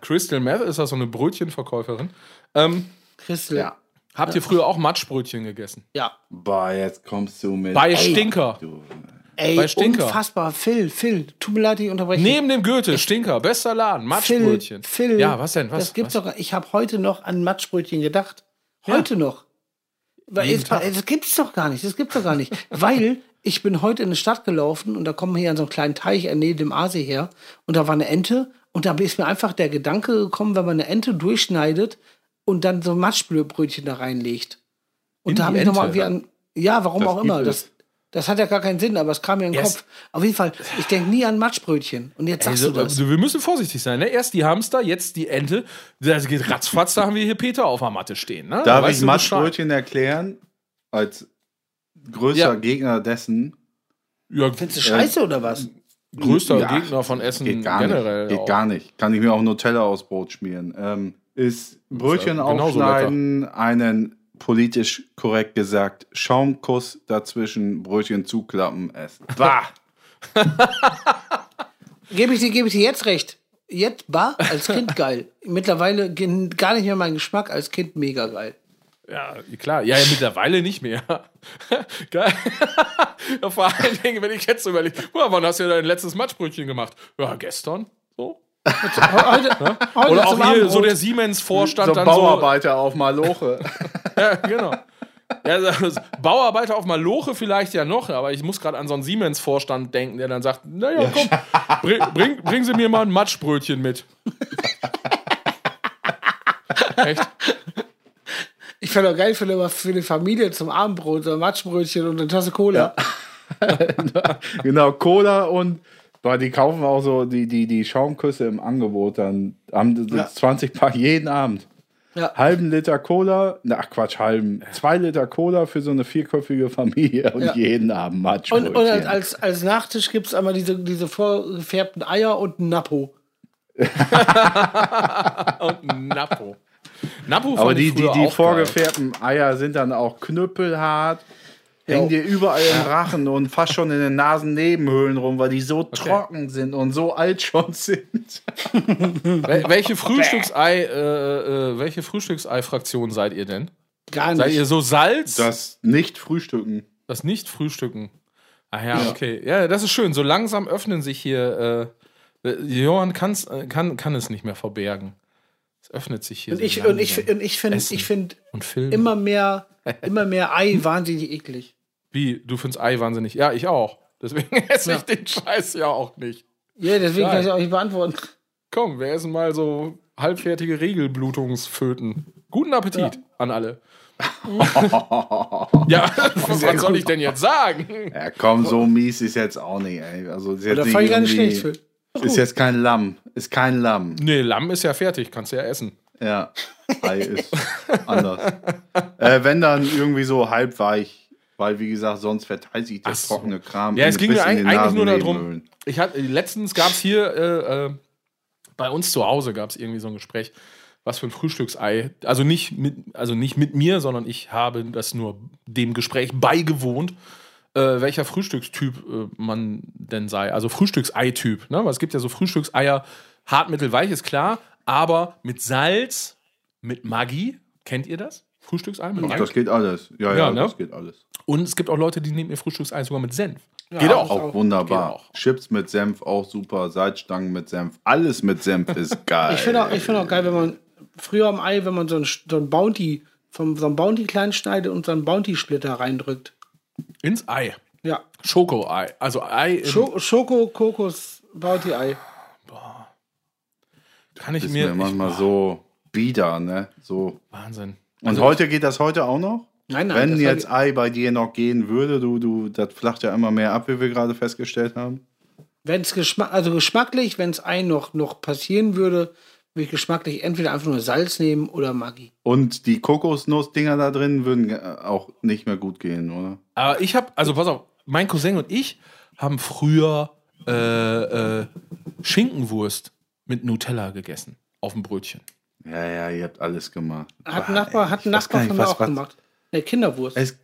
Crystal Meth ist das so eine Brötchenverkäuferin. Ähm, Crystal. Ja. habt ihr früher auch Matschbrötchen gegessen? Ja. Boah, jetzt kommst du mit. Bei Stinker. Du, Ey, Bei Stinker. unfassbar. Phil, Phil, tut mir leid, ich unterbreche. Neben dem Goethe, Stinker, bester Laden, Phil, Matschbrötchen. Phil. Ja, was denn? Was? Das gibt's was? doch. Ich habe heute noch an Matschbrötchen gedacht. Heute noch. Weil jetzt, das gibt's doch gar nicht. Das gibt's doch gar nicht. Weil ich bin heute in eine Stadt gelaufen und da kommen wir hier an so einen kleinen Teich äh, neben dem Aasee her und da war eine Ente und da ist mir einfach der Gedanke gekommen, wenn man eine Ente durchschneidet und dann so Matschbrötchen da reinlegt. Und In da habe ich nochmal wie an. Ja, warum Das auch immer. Das, Das hat ja gar keinen Sinn, aber es kam mir in den Erst- Kopf. Auf jeden Fall, ich denke nie an Matschbrötchen. Und jetzt sagst Also, du das. also, wir müssen vorsichtig sein. Ne? Erst die Hamster, jetzt die Ente. Das geht ratzfatz, da haben wir hier Peter auf der Matte stehen. Ne? Darf Weißt ich du Matschbrötchen erklären? Als größter Ja. Gegner dessen. Ja, Findest du scheiße oder was? größter Ja, Gegner von Essen Geht gar generell. nicht. Geht auch. gar nicht. Kann ich mir auch Nutella aus Brot schmieren. Ähm, ist Brötchen ja genauso aufschneiden, einen politisch korrekt gesagt Schaumkuss dazwischen, Brötchen zuklappen, essen. Bah! Gebe ich dir, gebe ich dir jetzt recht. Jetzt war als Kind geil. Mittlerweile gar nicht mehr mein Geschmack, als Kind mega geil. Ja, klar. Ja, ja, mittlerweile nicht mehr. Geil. ja, vor allen Dingen, wenn ich jetzt überlege, "Boah, wann hast du dein letztes Matschbrötchen gemacht? Ja, gestern. So. Heute, heute Oder auch hier so der Siemens-Vorstand So dann Bauarbeiter auf Maloche. so. Ja, genau. Ja, also, Bauarbeiter auf Maloche vielleicht ja noch, aber ich muss gerade an so einen Siemens-Vorstand denken, der dann sagt: Naja, komm, bring, bring, bringen Sie mir mal ein Matschbrötchen mit. Echt? Ich fände auch geil, immer für die Familie zum Abendbrot so ein Matschbrötchen und eine Tasse Cola. genau, Cola und boah, die kaufen auch so die, die, die Schaumküsse im Angebot. Dann haben die Ja. 20 Pack jeden Abend. Ja. Halben Liter Cola, na ach Quatsch, halben, zwei Liter Cola für so eine vierköpfige Familie und Ja. jeden Abend Und, Matschbrötchen. und als- als, Nachtisch gibt es einmal diese, diese vorgefärbten Eier und ein Napo. Und ein Napo. Napo fand Aber die, die, die vorgefärbten Eier sind dann auch knüppelhart. Hängen dir überall im Rachen und fast schon in den Nasennebenhöhlen rum, weil die so trocken sind und so alt schon sind. Wel welche Frühstücksei, äh, äh, welche Frühstücksei-Fraktion seid ihr denn? Gar Seid nicht. ihr so Salz? Das nicht frühstücken. Das nicht frühstücken. Ah ja, okay. Ja, das ist schön. So langsam öffnen sich hier. Äh, Johann kann's, äh, kann, kann es nicht mehr verbergen. Es öffnet sich hier. und so ich, und ich, und ich finde ich find immer mehr, immer mehr Ei wahnsinnig eklig. Wie? Du findest Ei wahnsinnig? Ja, ich auch. Deswegen esse ich den Scheiß ja auch nicht. Ja, deswegen Geil. kann ich auch nicht beantworten. Komm, wir essen mal so halbfertige Regelblutungsföten. Guten Appetit an alle. ja, was soll ich denn jetzt sagen? Ja, komm, so mies ist jetzt auch nicht, ey. Also, ist jetzt nicht fand ich gar nicht schlecht für. Ist jetzt kein Lamm. Ist kein Lamm. Nee, Lamm ist ja fertig, kannst du ja essen. Ja. Ei ist anders. Äh, wenn dann irgendwie so halb weich, weil wie gesagt, sonst verteilt sich das so. trockene Kram. Ja, es ging mir eigentlich, eigentlich nur darum. Ich hatte, letztens gab es hier äh, äh, bei uns zu Hause gab es irgendwie so ein Gespräch, was für ein Frühstücksei. Also nicht mit, also nicht mit mir, sondern ich habe das nur dem Gespräch beigewohnt, äh, welcher Frühstückstyp äh, man denn sei. Also Frühstücksei-Typ. Ne? Weil es gibt ja so Frühstückseier, hart, mittel, weich ist klar, aber mit Salz, mit Maggi. Kennt ihr das? Frühstücksei mit Ach, Maggi? das geht alles. Ja, ja, Ja, ne? das geht alles. Und es gibt auch Leute, die nehmen ihr Frühstücksei sogar mit Senf. Ja, Geht auch. Auch wunderbar. Geht auch. Chips mit Senf auch super. Salzstangen mit Senf. Alles mit Senf ist geil. Ich finde auch, ich find auch geil, wenn man früher am Ei, wenn man so ein, so ein Bounty, vom, so ein Bounty klein schneidet und so einen Bounty-Splitter reindrückt. Ins Ei. Ja. Schoko-Ei. Also Ei im, Scho Schoko, Kokos, Bounty-Ei. kann ich ist mir. mir manchmal ich, so bieder, ne? So. Wahnsinn. Und heute geht das heute auch noch? Nein, nein. Wenn jetzt Ei bei dir noch gehen würde, du, du, das flacht ja immer mehr ab, wie wir gerade festgestellt haben. Wenn es geschmack, also geschmacklich, wenn es Ei noch, noch passieren würde, würde ich geschmacklich entweder einfach nur Salz nehmen oder Maggi. Und die Kokosnussdinger da drin würden äh, auch nicht mehr gut gehen, oder? Aber ich habe, also pass auf, mein Cousin und ich haben früher äh, äh, Schinkenwurst mit Nutella gegessen. Auf dem Brötchen. Ja, ja, ihr habt alles gemacht. Hat ein Nachbar, hat ich ein Nachbar von mir was- auch was- gemacht. Ne, Kinderwurst. Es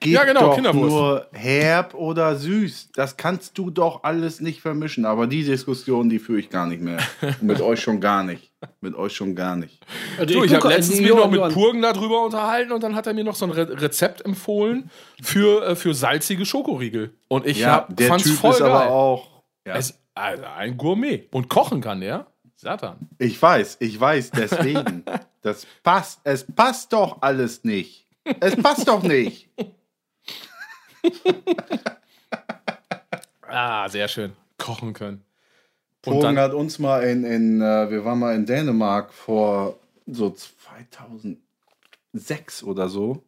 geht Ja, genau, doch Kinderwurst. nur herb oder süß. Das kannst du doch alles nicht vermischen. Aber die Diskussion, die führe ich gar nicht mehr. mit euch schon gar nicht. Mit euch schon gar nicht. Also Du, ich gucke- habe letztens mich noch mit Johann- Purgen darüber unterhalten und dann hat er mir noch so ein Re Rezept empfohlen für, äh, für salzige Schokoriegel. Und ich Ja, hab, der fand's Typ voll ist geil. aber auch. Ja. Es, also ein Gourmet. Und kochen kann der. Satan. Ich weiß, ich weiß, deswegen. Das passt. Es passt doch alles nicht. Es passt doch nicht. Ah, sehr schön. Kochen können. Und Pogen dann, hat uns mal in, in äh, wir waren mal in Dänemark vor so 2006 oder so,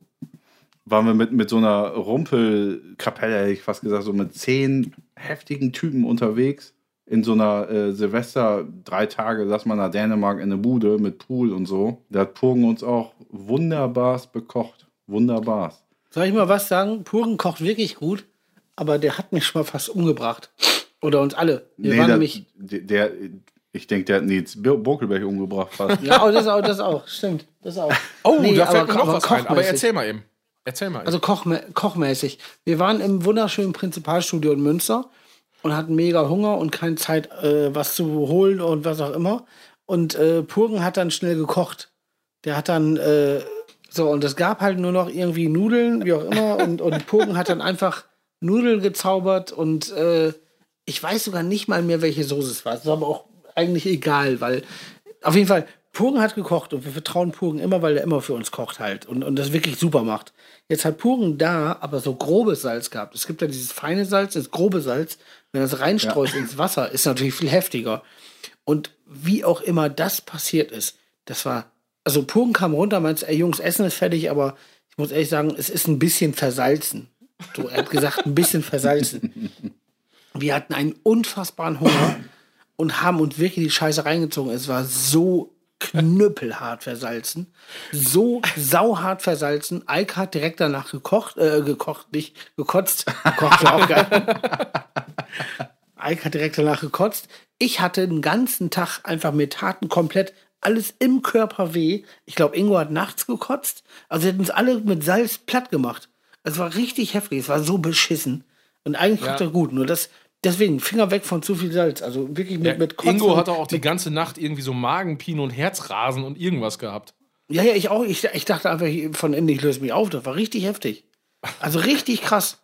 waren wir mit, mit so einer Rumpelkapelle, hätte ich fast gesagt, so mit zehn heftigen Typen unterwegs. In so einer äh, Silvester, drei Tage, lass mal nach Dänemark in eine Bude mit Pool und so. Da hat Purgen uns auch wunderbar bekocht. Wunderbar. Soll ich mal was sagen? Puren kocht wirklich gut, aber der hat mich schon mal fast umgebracht. Oder uns alle. Wir Nee, waren der, nämlich. der, der, ich denke, der hat Nils Bokelberg umgebracht fast. Ja, oh, das auch, das auch. Stimmt. Das auch. Oh, Nee, da fällt aber- mir noch aber was ein. Aber erzähl mal eben. Erzähl mal. Eben. Also kochmä kochmäßig. Wir waren im wunderschönen Prinzipalstudio in Münster und hatten mega Hunger und keine Zeit, äh, was zu holen und was auch immer. Und äh, Purgen hat dann schnell gekocht. Der hat dann, äh, so, und es gab halt nur noch irgendwie Nudeln, wie auch immer. Und, und Purgen hat dann einfach Nudeln gezaubert und äh, ich weiß sogar nicht mal mehr, welche Soße es war. Es ist aber auch eigentlich egal, weil auf jeden Fall, Purgen hat gekocht und wir vertrauen Purgen immer, weil er immer für uns kocht halt und, und das wirklich super macht. Jetzt hat Purgen da aber so grobes Salz gehabt. Es gibt ja dieses feine Salz, das grobe Salz. Wenn das reinstreust ins Wasser, ist natürlich viel heftiger. Und wie auch immer das passiert ist, das war, also Purgen kam runter, meinte, ey Jungs, Essen ist fertig, aber ich muss ehrlich sagen, es ist ein bisschen versalzen. So, er hat gesagt, ein bisschen versalzen. Wir hatten einen unfassbaren Hunger und haben uns wirklich die Scheiße reingezogen. Es war so knüppelhart versalzen, so sauhart versalzen. Alk hat direkt danach gekocht, äh, gekocht, nicht gekotzt. Gekocht war auch geil. Alk hat direkt danach gekotzt. Ich hatte den ganzen Tag einfach mir taten komplett alles im Körper weh. Ich glaube, Ingo hat nachts gekotzt. Also sie hätten uns alle mit Salz platt gemacht. Es war richtig heftig. Es war so beschissen. Und eigentlich Ja. kocht er gut. Nur das, deswegen Finger weg von zu viel Salz. Also wirklich mit, Ja, mit Kotzen. Ingo und- hat auch die ganze Nacht irgendwie so Magenpine und Herzrasen und irgendwas gehabt. Ja, ja, ich auch. Ich, ich dachte einfach von innen, ich löse mich auf. Das war richtig heftig. Also richtig krass.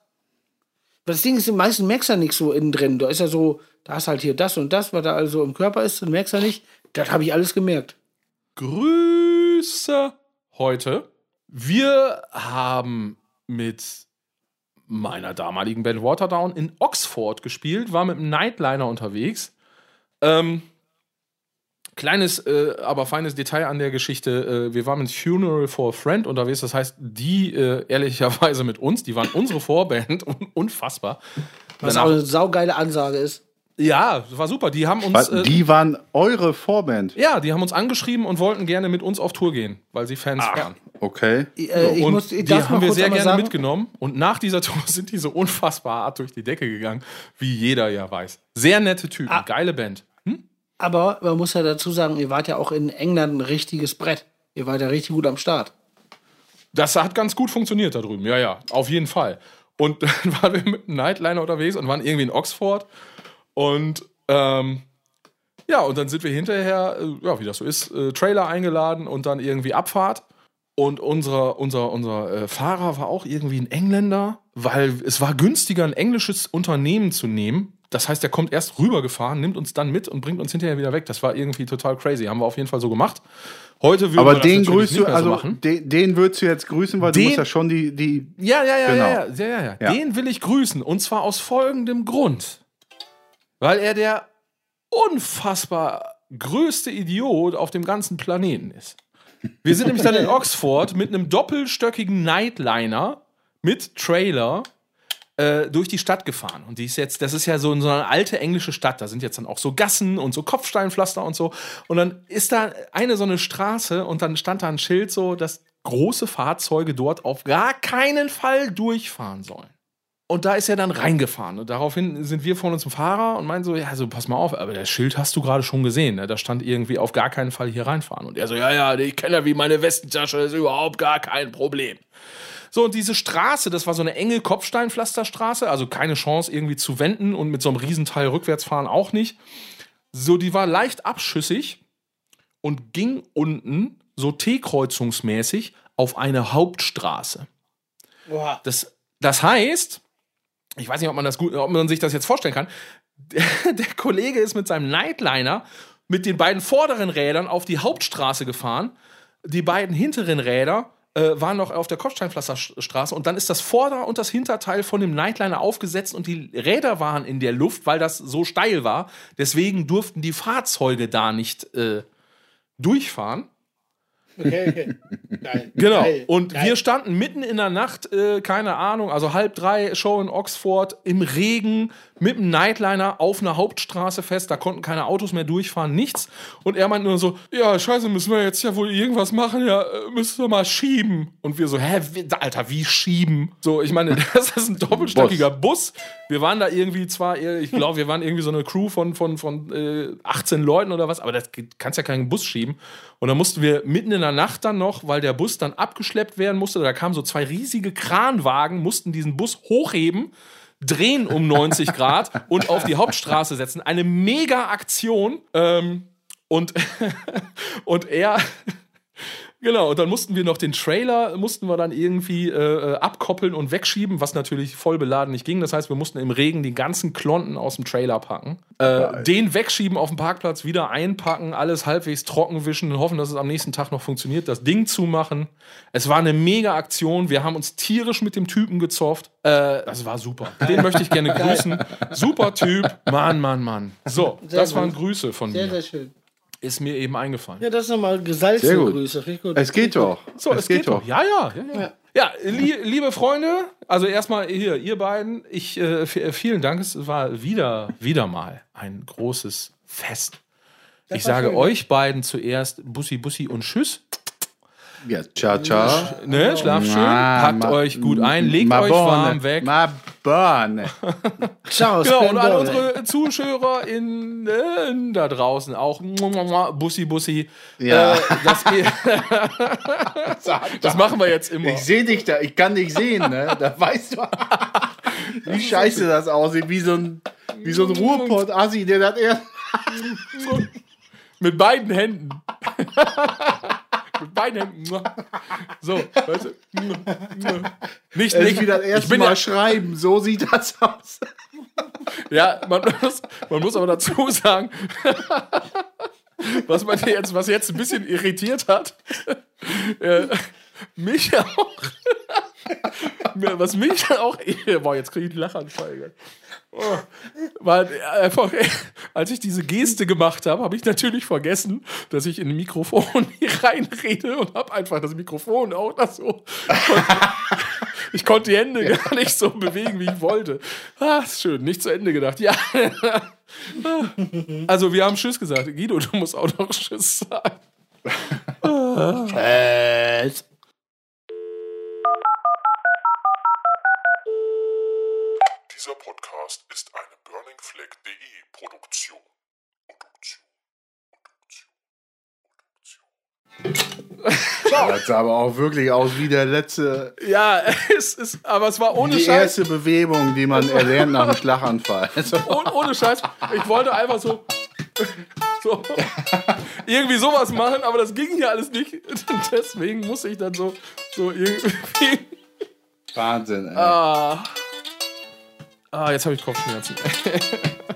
Das Ding ist, die meisten merkst du ja nicht so innen drin. Da ist ja so, da ist halt hier das und das, was da also im Körper ist, und merkst du nicht. Das habe ich alles gemerkt. Grüße heute. Wir haben mit meiner damaligen Band Waterdown in Oxford gespielt, war mit einem Nightliner unterwegs. Ähm, kleines, äh, aber feines Detail an der Geschichte. Äh, wir waren mit Funeral for a Friend unterwegs. Das heißt, die äh, ehrlicherweise mit uns, die waren unsere Vorband. Un unfassbar. Was Danach- auch eine saugeile Ansage ist. Ja, das war super. Die haben uns. Äh, die waren eure Vorband. ja, die haben uns angeschrieben und wollten gerne mit uns auf Tour gehen, weil sie Fans waren. Okay. Äh, ich und muss, ich die haben wir sehr gerne sagen, mitgenommen. Und nach dieser Tour sind die so unfassbar hart durch die Decke gegangen, wie jeder ja weiß. Sehr nette Typen, Ah. geile Band. Hm? Aber man muss ja dazu sagen, ihr wart ja auch in England ein richtiges Brett. Ihr wart ja richtig gut am Start. Das hat ganz gut funktioniert da drüben, ja, ja, auf jeden Fall. Und dann waren wir mit einem Nightliner unterwegs und waren irgendwie in Oxford. Und ähm, ja, und dann sind wir hinterher, äh, ja, wie das so ist, äh, Trailer eingeladen und dann irgendwie Abfahrt. Und unser, unser, unser äh, Fahrer war auch irgendwie ein Engländer, weil es war günstiger, ein englisches Unternehmen zu nehmen. Das heißt, er kommt erst rübergefahren, nimmt uns dann mit und bringt uns hinterher wieder weg. Das war irgendwie total crazy. Haben wir auf jeden Fall so gemacht. Heute würden wir Aber den grüßt du, so also machen. den, den würdest du jetzt grüßen, weil Den- du musst ja schon die, die. Ja, ja, ja, Genau. ja, ja, ja, ja, ja. Ja. Den will ich grüßen. Und zwar aus folgendem Grund. Weil er der unfassbar größte Idiot auf dem ganzen Planeten ist. Wir sind nämlich dann in Oxford mit einem doppelstöckigen Nightliner mit Trailer äh, durch die Stadt gefahren. Und die ist jetzt, das ist ja so, so eine alte englische Stadt. Da sind jetzt dann auch so Gassen und so Kopfsteinpflaster und so. Und dann ist da eine so eine Straße und dann stand da ein Schild so, dass große Fahrzeuge dort auf gar keinen Fall durchfahren sollen. Und da ist er dann reingefahren. Und daraufhin sind wir von uns zum Fahrer und meinen so, ja, so pass mal auf, aber das Schild hast du gerade schon gesehen. Ne? Da stand irgendwie auf gar keinen Fall hier reinfahren. Und er so, ja, ja, ich kenne ja wie meine Westentasche, das ist überhaupt gar kein Problem. So, und diese Straße, das war so eine enge Kopfsteinpflasterstraße, also keine Chance irgendwie zu wenden und mit so einem Riesenteil rückwärts fahren auch nicht. So, die war leicht abschüssig und ging unten so T-kreuzungsmäßig auf eine Hauptstraße. Boah. Das, das heißt, ich weiß nicht, ob man, das gut, ob man sich das jetzt vorstellen kann. Der, der Kollege ist mit seinem Nightliner mit den beiden vorderen Rädern auf die Hauptstraße gefahren. Die beiden hinteren Räder äh, waren noch auf der Kopfsteinpflasterstraße und dann ist das Vorder- und das Hinterteil von dem Nightliner aufgesetzt und die Räder waren in der Luft, weil das so steil war. Deswegen durften die Fahrzeuge da nicht äh, durchfahren. Okay, okay. Geil. Genau. Geil. Und Geil. wir standen mitten in der Nacht, äh, keine Ahnung, also halb drei, Show in Oxford, im Regen, mit einem Nightliner auf einer Hauptstraße fest. Da konnten keine Autos mehr durchfahren, nichts. Und er meinte nur so: Ja, Scheiße, müssen wir jetzt ja wohl irgendwas machen? Ja, müssen wir mal schieben. Und wir so: Hä, Alter, wie schieben? So, ich meine, das ist ein doppelstöckiger Bus. Wir waren da irgendwie zwar, ich glaube, wir waren irgendwie so eine Crew von, von, von äh, 18 Leuten oder was, aber das kannst ja keinen Bus schieben. Und dann mussten wir mitten in der Nacht dann noch, weil der Bus dann abgeschleppt werden musste, da kamen so zwei riesige Kranwagen, mussten diesen Bus hochheben, drehen um 90 Grad und auf die Hauptstraße setzen. Eine mega Aktion. Ähm, und, und er. Genau, und dann mussten wir noch den Trailer, mussten wir dann irgendwie äh, äh, abkoppeln und wegschieben, was natürlich voll beladen nicht ging. Das heißt, wir mussten im Regen die ganzen Klonten aus dem Trailer packen, äh, den wegschieben auf dem Parkplatz, wieder einpacken, alles halbwegs trocken wischen und hoffen, dass es am nächsten Tag noch funktioniert, das Ding zumachen. Es war eine mega Aktion. Wir haben uns tierisch mit dem Typen gezofft. Äh, das war super. Den möchte ich gerne grüßen. Super Typ. Mann, Mann, Mann. So, Sehr das waren gut. Grüße von Sehr, mir. sehr schön. Ist mir eben eingefallen. Ja, das ist nochmal gesalzene. Grüße. Finde ich gut. Es geht doch. So, es, geht, doch. Ja, ja, ja, ja. Ja, li liebe Freunde, also erstmal hier, ihr beiden, ich äh, f- vielen Dank. Es war wieder, wieder mal ein großes Fest. ich war sage schön. euch beiden zuerst Bussi, Bussi und Tschüss. Ja, ciao, ciao. Ne, schlaft schön, packt euch gut ein, legt euch warm weg. Ma bone. Ciao, Genau, und alle unsere Zuschauer in, äh, da draußen auch. Bussi, Bussi. Ja. Äh, das, das machen wir jetzt immer. Ich sehe dich da, ich kann dich sehen, ne? Da weißt du, wie scheiße das aussieht, wie so ein, wie so ein Ruhrpott-Assi, der das erst. Mit beiden Händen. Mit beiden Händen. So, weißt du? Nicht, nicht wie das ich erste bin Mal ja, schreiben, so sieht das aus. ja man, muss, man muss aber dazu sagen, was man jetzt, was jetzt ein bisschen irritiert hat, äh, mich auch, was mich auch, boah, jetzt kriege ich einen Lachanfall. Oh, weil einfach, als ich diese Geste gemacht habe, habe ich natürlich vergessen, dass ich in ein Mikrofon hier reinrede und habe einfach das Mikrofon auch das so. Ich konnte die Hände gar nicht so bewegen, wie ich wollte. Ah, ist schön, nicht zu Ende gedacht. Ja. Also, wir haben Tschüss gesagt. Guido, du musst auch noch Tschüss sagen. Dieser burningfleck.de Produktion. Produktion. Produktion. Das sah aber auch wirklich aus wie der letzte, Ja, es ist, aber es war ohne die Scheiß. erste Bewegung, die man erlernt nach einem Schlaganfall. Oh, ohne Scheiß. Ich wollte einfach so. so irgendwie sowas machen, aber das ging ja alles nicht. Deswegen muss ich dann so, so irgendwie. Wahnsinn, ey. Ah, ah jetzt habe ich Kopfschmerzen.